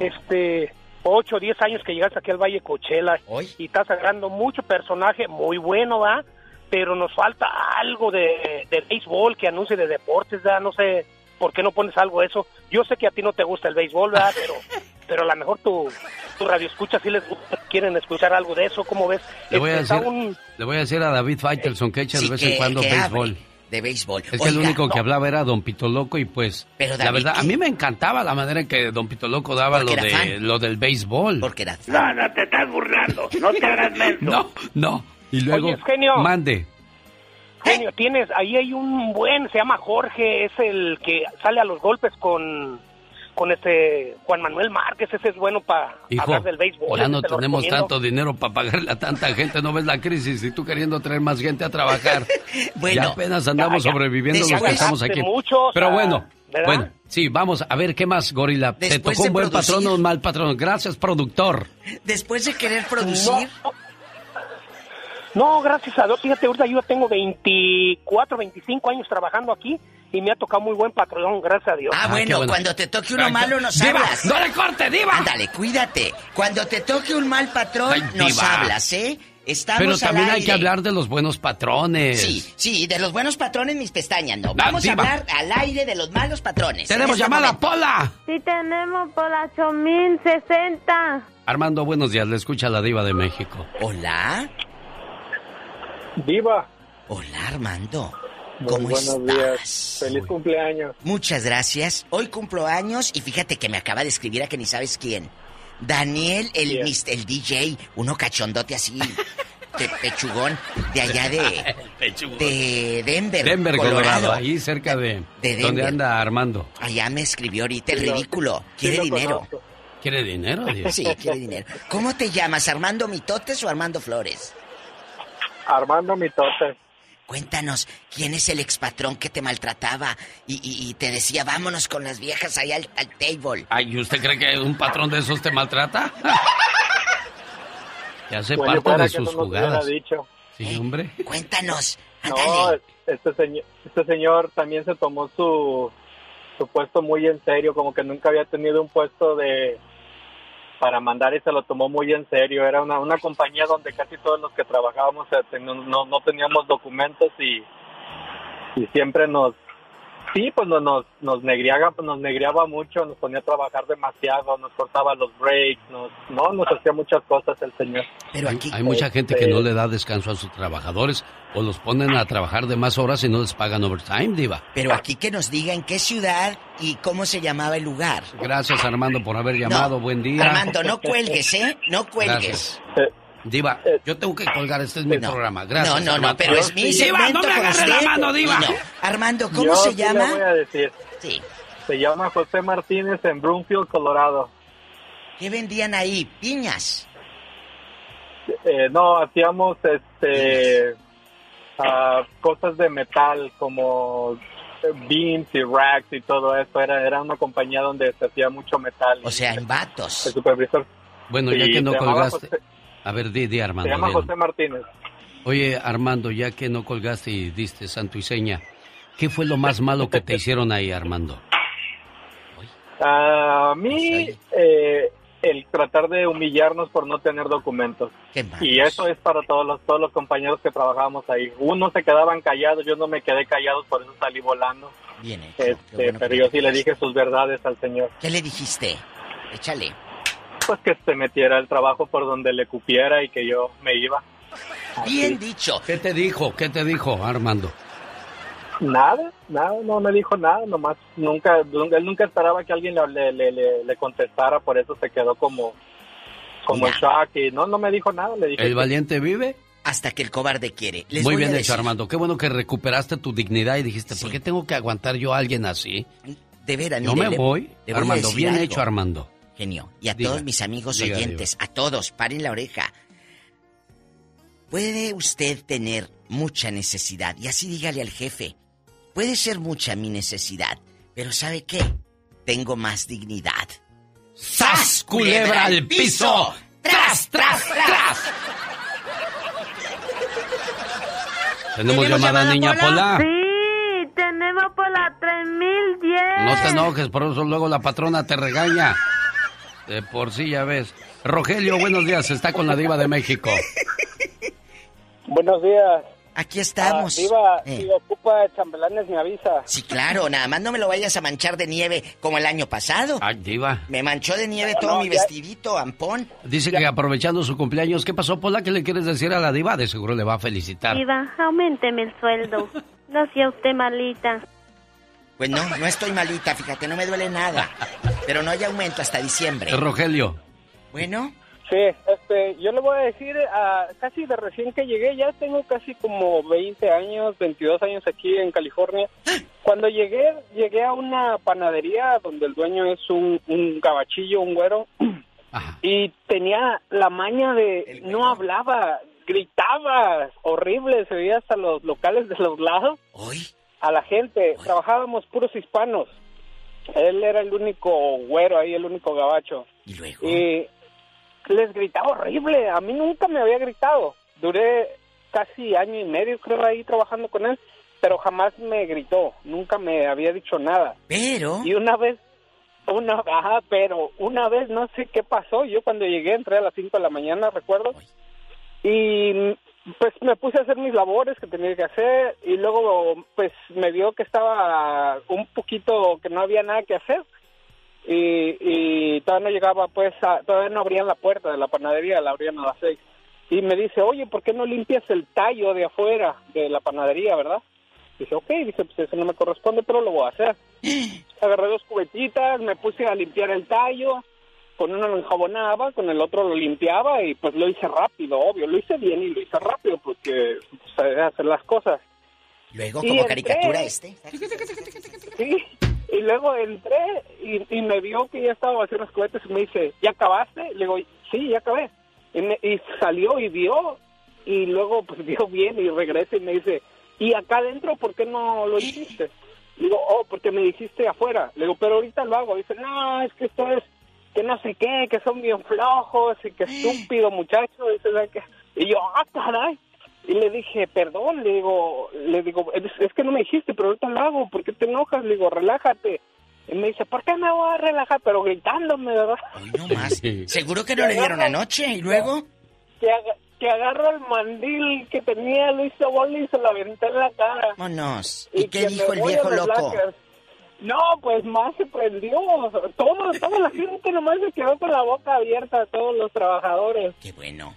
este, 8 o 10 años que llegaste aquí al Valle Cochela y estás agarrando mucho personaje, muy bueno, ¿va? Pero nos falta algo de, de béisbol que anuncie de deportes, ¿verdad? No sé por qué no pones algo de eso. Yo sé que a ti no te gusta el béisbol, ¿verdad? <laughs> Pero, pero a lo mejor tu, tu radio escucha si les gusta, quieren escuchar algo de eso, ¿cómo ves? Le voy, a Este, decir, un- le voy a decir a David Faitelson que echa de Sí, vez que- en cuando béisbol. De béisbol. Es que el único que hablaba era Don Pito Loco y pues Pero, la verdad, a mí me encantaba la manera en que Don Pito Loco daba lo, Porque de, fan. lo del béisbol. Porque era No, no, te estás burlando, no te hagas <laughs> menso. No, no. Y luego, Oye, genio. mande. Genio, tienes, ahí hay un buen, se llama Jorge, es el que sale a los golpes con, con este Juan Manuel Márquez, ese es bueno para hablar del béisbol. ya no te tenemos tanto dinero para pagarle a tanta gente, no ves la crisis y tú queriendo traer más gente a trabajar. <laughs> Bueno, ya apenas andamos ya, ya. sobreviviendo los que estamos aquí. mucho, o Pero sea, bueno, ¿verdad? bueno, sí, vamos a ver qué más, Gorila. ¿Te Después tocó de un buen producir- patrón o un mal patrón? Gracias, productor. Después de querer producir, No, gracias a Dios, fíjate, ahorita yo tengo 24, 25 años trabajando aquí y me ha tocado muy buen patrón, gracias a Dios. Ah, bueno, cuando te toque uno Ay, malo nos Diva, hablas. no le corte, diva. Ándale, cuídate. Cuando te toque un mal patrón, Ay, nos hablas, ¿eh? Estamos Pero al también hay que hablar de los buenos patrones. Sí, sí, de los buenos patrones mis pestañas, no. Ah, Vamos a hablar al aire de los malos patrones. Tenemos En este llamada, momento. Pola. Sí tenemos por la 8060. Armando, buenos días, le escucha la diva de México. Hola. Diva. Hola, Armando. Muy ¿Cómo buenos estás? días. Feliz cumpleaños. Muchas gracias. Hoy cumplo años y fíjate que me acaba de escribir a que ni sabes quién. Daniel, el, ¿Quién? mis- el DJ, uno cachondote así, de pechugón, de allá de, <laughs> de Denver, Denver, Colorado, ahí cerca de, De donde anda Armando. Allá me escribió ahorita el Sí, ridículo. Quiere sí dinero. conozco. ¿Quiere dinero, Dios? <laughs> Sí, quiere dinero. ¿Cómo te llamas, Armando Mitotes o Armando Flores? Armando Mitotes. Cuéntanos, ¿quién es el expatrón que te maltrataba y, y- y te decía, vámonos con las viejas allá al, al table? Ay, ¿y ¿usted cree que un patrón de esos te maltrata? que hace Bueno, parte fuera de sus no jugadas. dicho. Sí, hombre. Cuéntanos. No, este señor, este señor también se tomó su, su puesto muy en serio, como que nunca había tenido un puesto de para mandar y se lo tomó muy en serio. Era una, una compañía donde casi todos los que trabajábamos eh, no, no teníamos documentos y, y siempre nos sí pues no- nos nos negriaba nos negriaba mucho nos ponía a trabajar demasiado nos cortaba los breaks nos no nos hacía muchas cosas el señor Pero Hay, aquí... hay mucha gente que Este- no le da descanso a sus trabajadores o los ponen a trabajar de más horas y no les pagan overtime, diva. Pero aquí que nos diga en qué ciudad y cómo se llamaba el lugar. Gracias, Armando, por haber llamado. Buen día. Armando, no cuelgues, ¿eh? No cuelgues. Gracias. Diva, yo tengo que colgar, este es mi programa. Gracias. no, no, no, Armando. pero es mi Diva, no me agarre la mano, Diva. No. Armando, ¿cómo Yo se sí llama? voy a decir. Sí. Se llama José Martínez en Broomfield, Colorado. ¿Qué vendían ahí? Piñas. Eh, no, hacíamos este ah, cosas de metal como beams y racks y todo eso. Era, era una compañía donde se hacía mucho metal. O sea, en vatos. El supervisor. Bueno, Sí, ya que no colgaste. José- A ver, di, di, Se Armando. llama di. José Martínez. Oye, Armando, ya que no colgaste y diste santo y seña, ¿qué fue lo más malo que te hicieron ahí, Armando? <laughs> A mí, eh, el tratar de humillarnos por no tener documentos. Y eso es para todos los, todos los compañeros que trabajábamos ahí. Unos se quedaban callados, yo no me quedé callado, por eso salí volando. Bien hecho. Este, Qué bueno pero yo sí le dije sus verdades al señor. ¿Qué le dijiste? Échale. Pues que se metiera el trabajo por donde le cupiera y que yo me iba. Bien dicho. ¿Qué te dijo? ¿Qué te dijo, Armando? Nada, nada, no me dijo nada, nomás nunca, él nunca esperaba que alguien le, le, le, le contestara, por eso se quedó como, como en shock y no, no me dijo nada, le dije ¿El que- valiente vive? Hasta que el cobarde quiere. Les Muy voy a bien hecho, decir, Armando. Qué bueno que recuperaste tu dignidad y dijiste, ¿por qué tengo que aguantar yo a alguien así? De veras, No mire, me le- voy. Armando, bien algo. hecho, Armando. Genio. Y a Diga, todos mis amigos diga, oyentes, a todos, paren la oreja. puede usted tener mucha necesidad y así dígale al jefe, puede ser mucha mi necesidad, pero ¿sabe qué? Tengo más dignidad. ¡Sas, culebra al piso! ¡Tras, tras, tras! Tenemos llamada, niña Pola. Sí, tenemos por la 3010. No te enojes, por eso luego la patrona te regaña. De por sí ya ves. Rogelio, buenos días, está con la diva de México. Buenos días. Aquí estamos. Ah, diva, Eh. si ocupa chambelanes me avisa. Sí, claro, nada más no me lo vayas a manchar de nieve como el año pasado. Ay, diva. Me manchó de nieve No, todo no, mi ya- vestidito, ampón. Dice que aprovechando su cumpleaños, ¿qué pasó, Pola? ¿Qué le quieres decir a la diva? De seguro le va a felicitar. Diva, aumenteme el sueldo. No sea usted malita. Pues no, no estoy malita, fíjate, no me duele nada. Pero no hay aumento hasta diciembre. Rogelio. Bueno. Sí, este, yo le voy a decir, ah, casi de recién que llegué, ya tengo casi como 20 años, 22 años aquí en California. Cuando llegué, llegué a una panadería donde el dueño es un, un gabachillo, un güero, <clears throat> y tenía la maña de, no hablaba, gritaba, horrible, se veía hasta los locales de los lados. A la gente, trabajábamos puros hispanos. Él era el único güero ahí, el único gabacho. ¿Y luego? Y les gritaba horrible. A mí nunca me había gritado. Duré casi año y medio, creo, ahí trabajando con él, pero jamás me gritó. Nunca me había dicho nada. Pero. Y una vez, una, ajá, pero una vez no sé qué pasó. Yo cuando llegué entré a las 5 de la mañana, recuerdo, y pues me puse a hacer mis labores que tenía que hacer y luego pues me vio que estaba un poquito que no había nada que hacer y, y todavía no llegaba pues a- todavía no abrían la puerta de la panadería la abrían a las seis y me dice oye ¿por qué no limpias el tallo de afuera de la panadería verdad? dije ok dije pues eso no me corresponde pero lo voy a hacer <gasps> agarré dos cubetitas me puse a limpiar el tallo con uno lo enjabonaba, con el otro lo limpiaba y pues lo hice rápido, obvio, lo hice bien y lo hice rápido porque sabía hacer las cosas. Luego, Y como entré. caricatura este. Sí, y luego entré y, y me vio que ya estaba haciendo los cohetes y me dice, ¿ya acabaste? Le digo, sí, ya acabé. Y, me- y salió y vio y luego pues <laughs> vio bien y regresa y me dice, ¿y acá adentro por qué no lo hiciste? Le digo, oh, porque me dijiste afuera. Le digo, pero ahorita lo hago. Dice, no, es que esto es que no sé qué, que son bien flojos y que estúpido muchacho. Y yo, ah, caray. Y le dije, perdón, le digo, le digo, es, es que no me dijiste, pero ahorita lo hago, ¿por qué te enojas? Le digo, relájate. Y me dice, ¿por qué me voy a relajar? Pero gritándome, ¿verdad? No más. Seguro que no le dieron anoche y luego. Que, que agarro el mandil que tenía, lo hice bola y se lo aventé en la cara. Vámonos. ¿Y qué dijo el viejo loco? Lakers. No, pues más se prendió. Todo, toda la gente nomás se quedó con la boca abierta, todos los trabajadores. Qué bueno.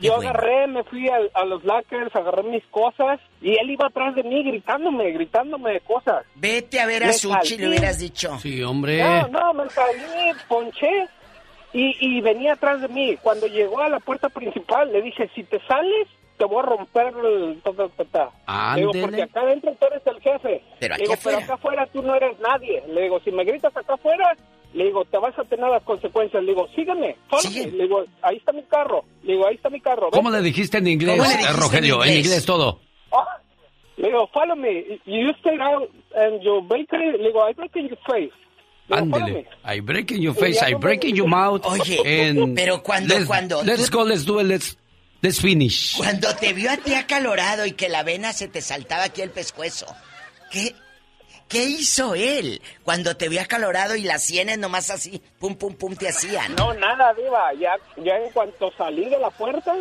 Yo agarré, me fui a, a los Lakers, agarré mis cosas y él iba atrás de mí gritándome, gritándome de cosas. Vete a ver a Suchi, le hubieras dicho. Sí, hombre. No, no, me salí, ponché y, y venía atrás de mí. Cuando llegó a la puerta principal, le dije, si te sales, te voy a romper el... ta, ta, ta, ta". Le digo, porque acá adentro tú eres el jefe. Pero le digo, pero afuera. acá afuera tú no eres nadie. Le digo, si me gritas acá afuera, le digo, te vas a tener las consecuencias. Le digo, sígueme, follow me. Le digo, ahí está mi carro. Le digo, ahí está mi carro. ¿Cómo vete. le dijiste en inglés, ¿Cómo dijiste en Rogelio? En inglés? inglés todo. Ah, le digo, follow me. You stay out and your bakery. Le digo, I break in your face. Ándele. me. I break in your face, I break in your mouth. Oye, and pero cuando- let's- cuando Let's go, let's do it, let's, let's finish. Cuando te vio a ti acalorado y que la vena se te saltaba aquí el pescuezo, ¿qué, qué hizo él? Cuando te vio acalorado y las sienes nomás así, pum, pum, pum, te hacían. No, nada, Diva. Ya, ya en cuanto salí de la puerta,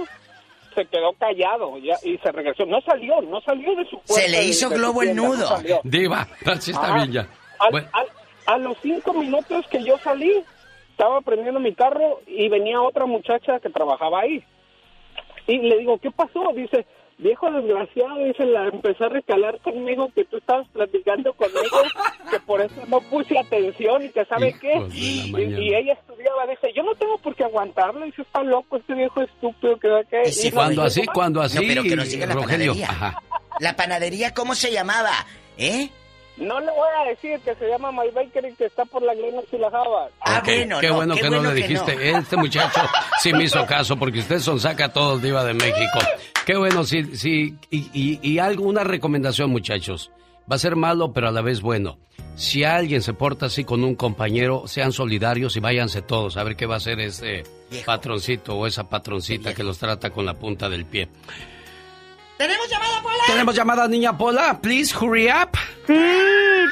se quedó callado ya, y se regresó. No salió, no salió de su puerta. Se le hizo de globo el tienda, no nudo. salió. Diva, así está bien ya. Al- Bueno. al- a los cinco minutos que yo salí, estaba prendiendo mi carro y venía otra muchacha que trabajaba ahí. Y le digo, ¿qué pasó? Dice, viejo desgraciado, dice, la empezó a recalar conmigo que tú estabas platicando conmigo, que por eso no puse atención y que sabe qué. Hijos Y, ella estudiaba, dice, yo no tengo por qué aguantarlo, dice, está loco este viejo estúpido que va que... sí, y no- Cuando así, cuando así, No, pero que nos la Rogelio. panadería. Ajá. ¿La panadería cómo se llamaba? ¿Eh? No le voy a decir que se llama My Baker y que está por la Glena y la Java. Ah, bueno, qué no, bueno qué que no le dijiste. Este muchacho sí me hizo caso porque usted son saca a todos Diva de México. Qué bueno, sí, sí. Y, y, y algo, una recomendación, muchachos. Va a ser malo, pero a la vez bueno. Si alguien se porta así con un compañero, sean solidarios y váyanse todos a ver qué va a hacer ese patroncito o esa patroncita que los trata con la punta del pie. ¿Tenemos llamada, Pola? ¿Tenemos llamada, niña Pola? Please, hurry up. Sí,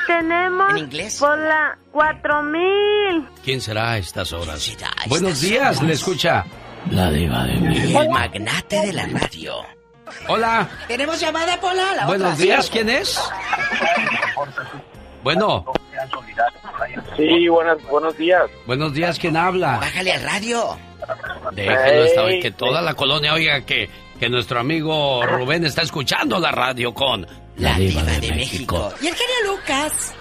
tenemos ¿En inglés? por la 4000. ¿Quién será a estas horas? Buenos días, le escucha. La diva de El México. magnate de la radio. Hola, ¿Tenemos llamada, Pola? La buenos otra. días, ¿quién es? Bueno, Sí, buenas, buenos días. buenos días, ¿quién habla? Bájale al radio. Déjalo esta vez, que toda la colonia oiga que, que nuestro amigo Rubén está escuchando la radio con La Diva de México. Y el genio Lucas.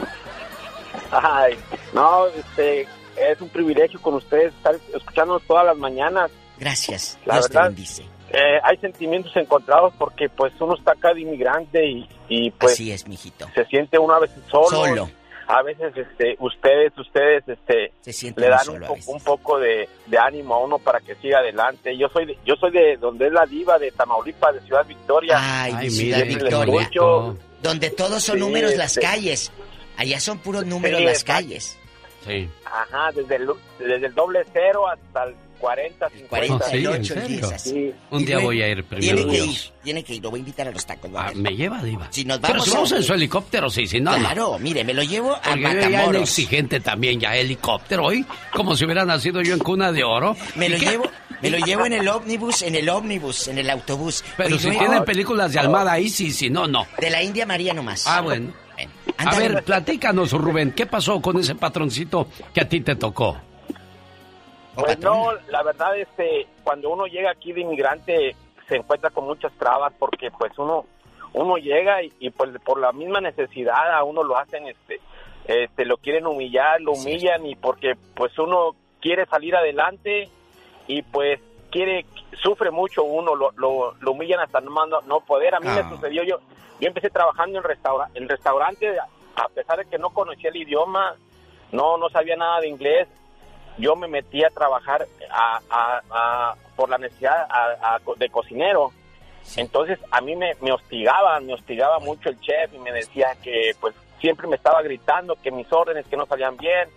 Ay, no, este, es un privilegio con ustedes estar escuchándonos todas las mañanas. Gracias. La Dios te verdad, bendice. eh, hay sentimientos encontrados porque pues uno está acá de inmigrante y, y pues Así es, mijito. se siente uno a veces solo. Solo. A veces este, ustedes, ustedes este, Se le dan un, po- poco de, de ánimo a uno para que siga adelante. Yo soy de, yo soy de donde es la diva de Tamaulipas, de Ciudad Victoria. Ay, Ay, mi Ciudad mire, Victoria. Donde todos son Sí, números las este- calles. Allá son puros números Sí, las calles. Sí. Ajá, desde el, desde el doble cero hasta el 40, 50. 40, sí, el ¿en 8, el 10, serio? así. Sí. Un día voy a ir primero. Tiene que ir, tiene que ir. Lo voy a invitar a los tacos. Ah, me lleva, Diva. Si nos Pero vamos si vamos a- en su helicóptero, sí, si no, no. Claro, mire, me lo llevo a Porque yo ya en Matamoros. exigente también, ya helicóptero hoy, como si hubiera nacido yo en cuna de oro. Me lo llevo, me lo llevo en el ómnibus, en el ómnibus, en el autobús. Pero Y si tienen películas de Almada ahí, sí, si no, no. De la India María nomás. Ah, bueno. Ven, A ver, platícanos, Rubén, ¿qué pasó con ese patroncito que a ti te tocó? Pues no, la verdad este, cuando uno llega aquí de inmigrante se encuentra con muchas trabas porque pues uno uno llega y, y, pues por la misma necesidad a uno lo hacen este este lo quieren humillar, lo humillan y porque pues uno quiere salir adelante y pues quiere sufre mucho uno lo, lo, lo humillan hasta no, no, no poder. A mí Ah. me sucedió yo yo empecé trabajando en restaura, en restaurante a pesar de que no conocía el idioma, no no sabía nada de inglés, yo me metí a trabajar a, a- a- por la necesidad de cocinero. Entonces a mí me, me hostigaban, me hostigaba mucho el chef y me decía que pues siempre me estaba gritando que mis órdenes que no salían bien.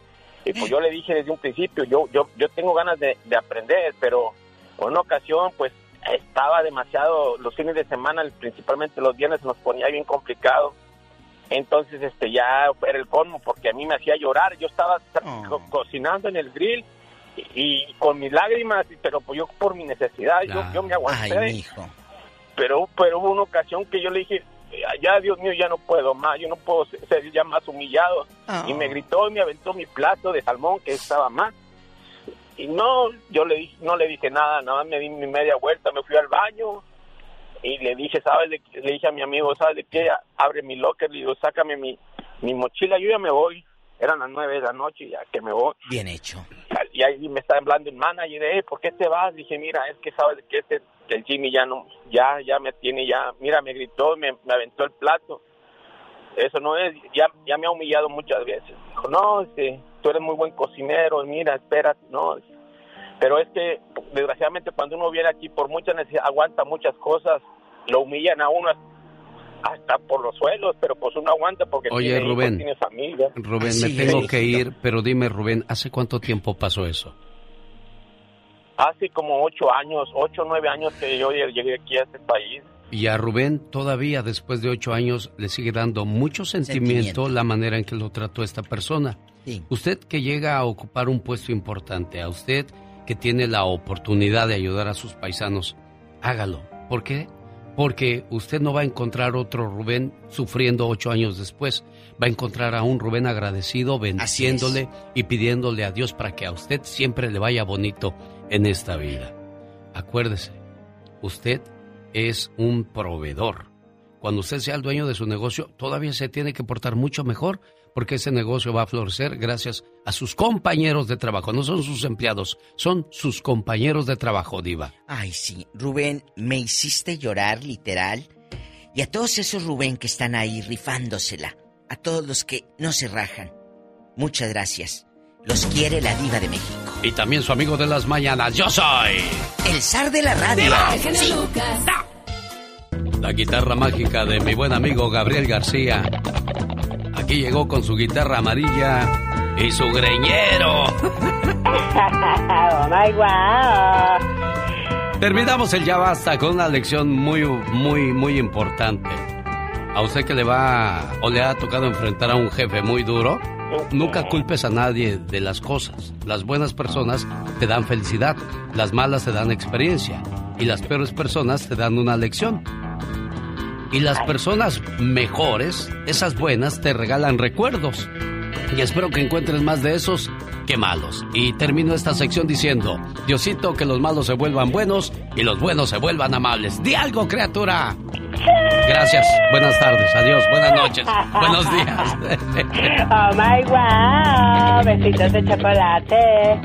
Y pues yo le dije desde un principio, yo yo, yo tengo ganas de, de aprender, pero en una ocasión pues estaba demasiado, los fines de semana, principalmente los viernes, nos ponía bien complicado. Entonces, este, ya era el colmo porque a mí me hacía llorar. Yo estaba co- cocinando en el grill y, y con mis lágrimas, pero pues yo por mi necesidad, yo, yo me aguanté. Ay. Pero, pero hubo una ocasión que yo le dije, ya Dios mío, ya no puedo más, yo no puedo ser ya más humillado. Y me gritó y me aventó mi plato de salmón que estaba más. Y no, yo le dije, no le dije nada, nada más me di mi media vuelta, me fui al baño y le dije, ¿sabes? de le dije a mi amigo, ¿sabes de qué? Abre mi locker, le digo, sácame mi, mi mochila, yo ya me voy. Eran las nueve de la noche ya que me voy. Bien hecho. Y ahí me está hablando el manager, eh, ¿por qué te vas? Dije, mira, es que sabes que este, el Jimmy ya no, ya, ya me tiene, ya, mira, me gritó, me, me aventó el plato. Eso no es, ya, ya me ha humillado muchas veces. Dijo, no, este, tú eres muy buen cocinero, mira, espera, no. Pero es que, desgraciadamente, cuando uno viene aquí por mucha necesidad, aguanta muchas cosas, lo humillan a uno hasta por los suelos, pero pues uno aguanta porque Oye, tiene hijos, Rubén. tiene familia. Rubén, me tengo que ir, pero dime, Rubén, ¿hace cuánto tiempo pasó eso? Hace como ocho años, ocho o nueve años que yo llegué aquí a este país. Y a Rubén todavía después de ocho años le sigue dando mucho sentimiento, Sentimiento. la manera en que lo trató esta persona. Sí. Usted que llega a ocupar un puesto importante, a usted que tiene la oportunidad de ayudar a sus paisanos, hágalo. ¿Por qué? Porque usted no va a encontrar otro Rubén sufriendo ocho años después. Va a encontrar a un Rubén agradecido, bendiciéndole y pidiéndole a Dios para que a usted siempre le vaya bonito en esta vida. Acuérdese, usted es un proveedor. Cuando usted sea el dueño de su negocio, todavía se tiene que portar mucho mejor porque ese negocio va a florecer gracias a sus compañeros de trabajo. No son sus empleados, son sus compañeros de trabajo, Diva. Ay, sí. Rubén, me hiciste llorar, literal. Y a todos esos Rubén que están ahí rifándosela a todos los que no se rajan. Muchas gracias. Los quiere la diva de México. Y también su amigo de las mañanas. Yo soy... El zar de la radio. La guitarra mágica de mi buen amigo Gabriel García. Aquí llegó con su guitarra amarilla y su greñero. <laughs> oh my wow. Terminamos el ya basta con una lección muy, muy, muy importante. A usted que le va o le ha tocado enfrentar a un jefe muy duro, nunca culpes a nadie de las cosas. Las buenas personas te dan felicidad, las malas te dan experiencia y las peores personas te dan una lección. Y las personas mejores, esas buenas, te regalan recuerdos. Y espero que encuentres más de esos que malos. Y termino esta sección diciendo, Diosito, que los malos se vuelvan buenos y los buenos se vuelvan amables. Di algo, criatura. Gracias. Buenas tardes. Adiós. Buenas noches. <laughs> Buenos días. oh my wow. Besitos de chocolate.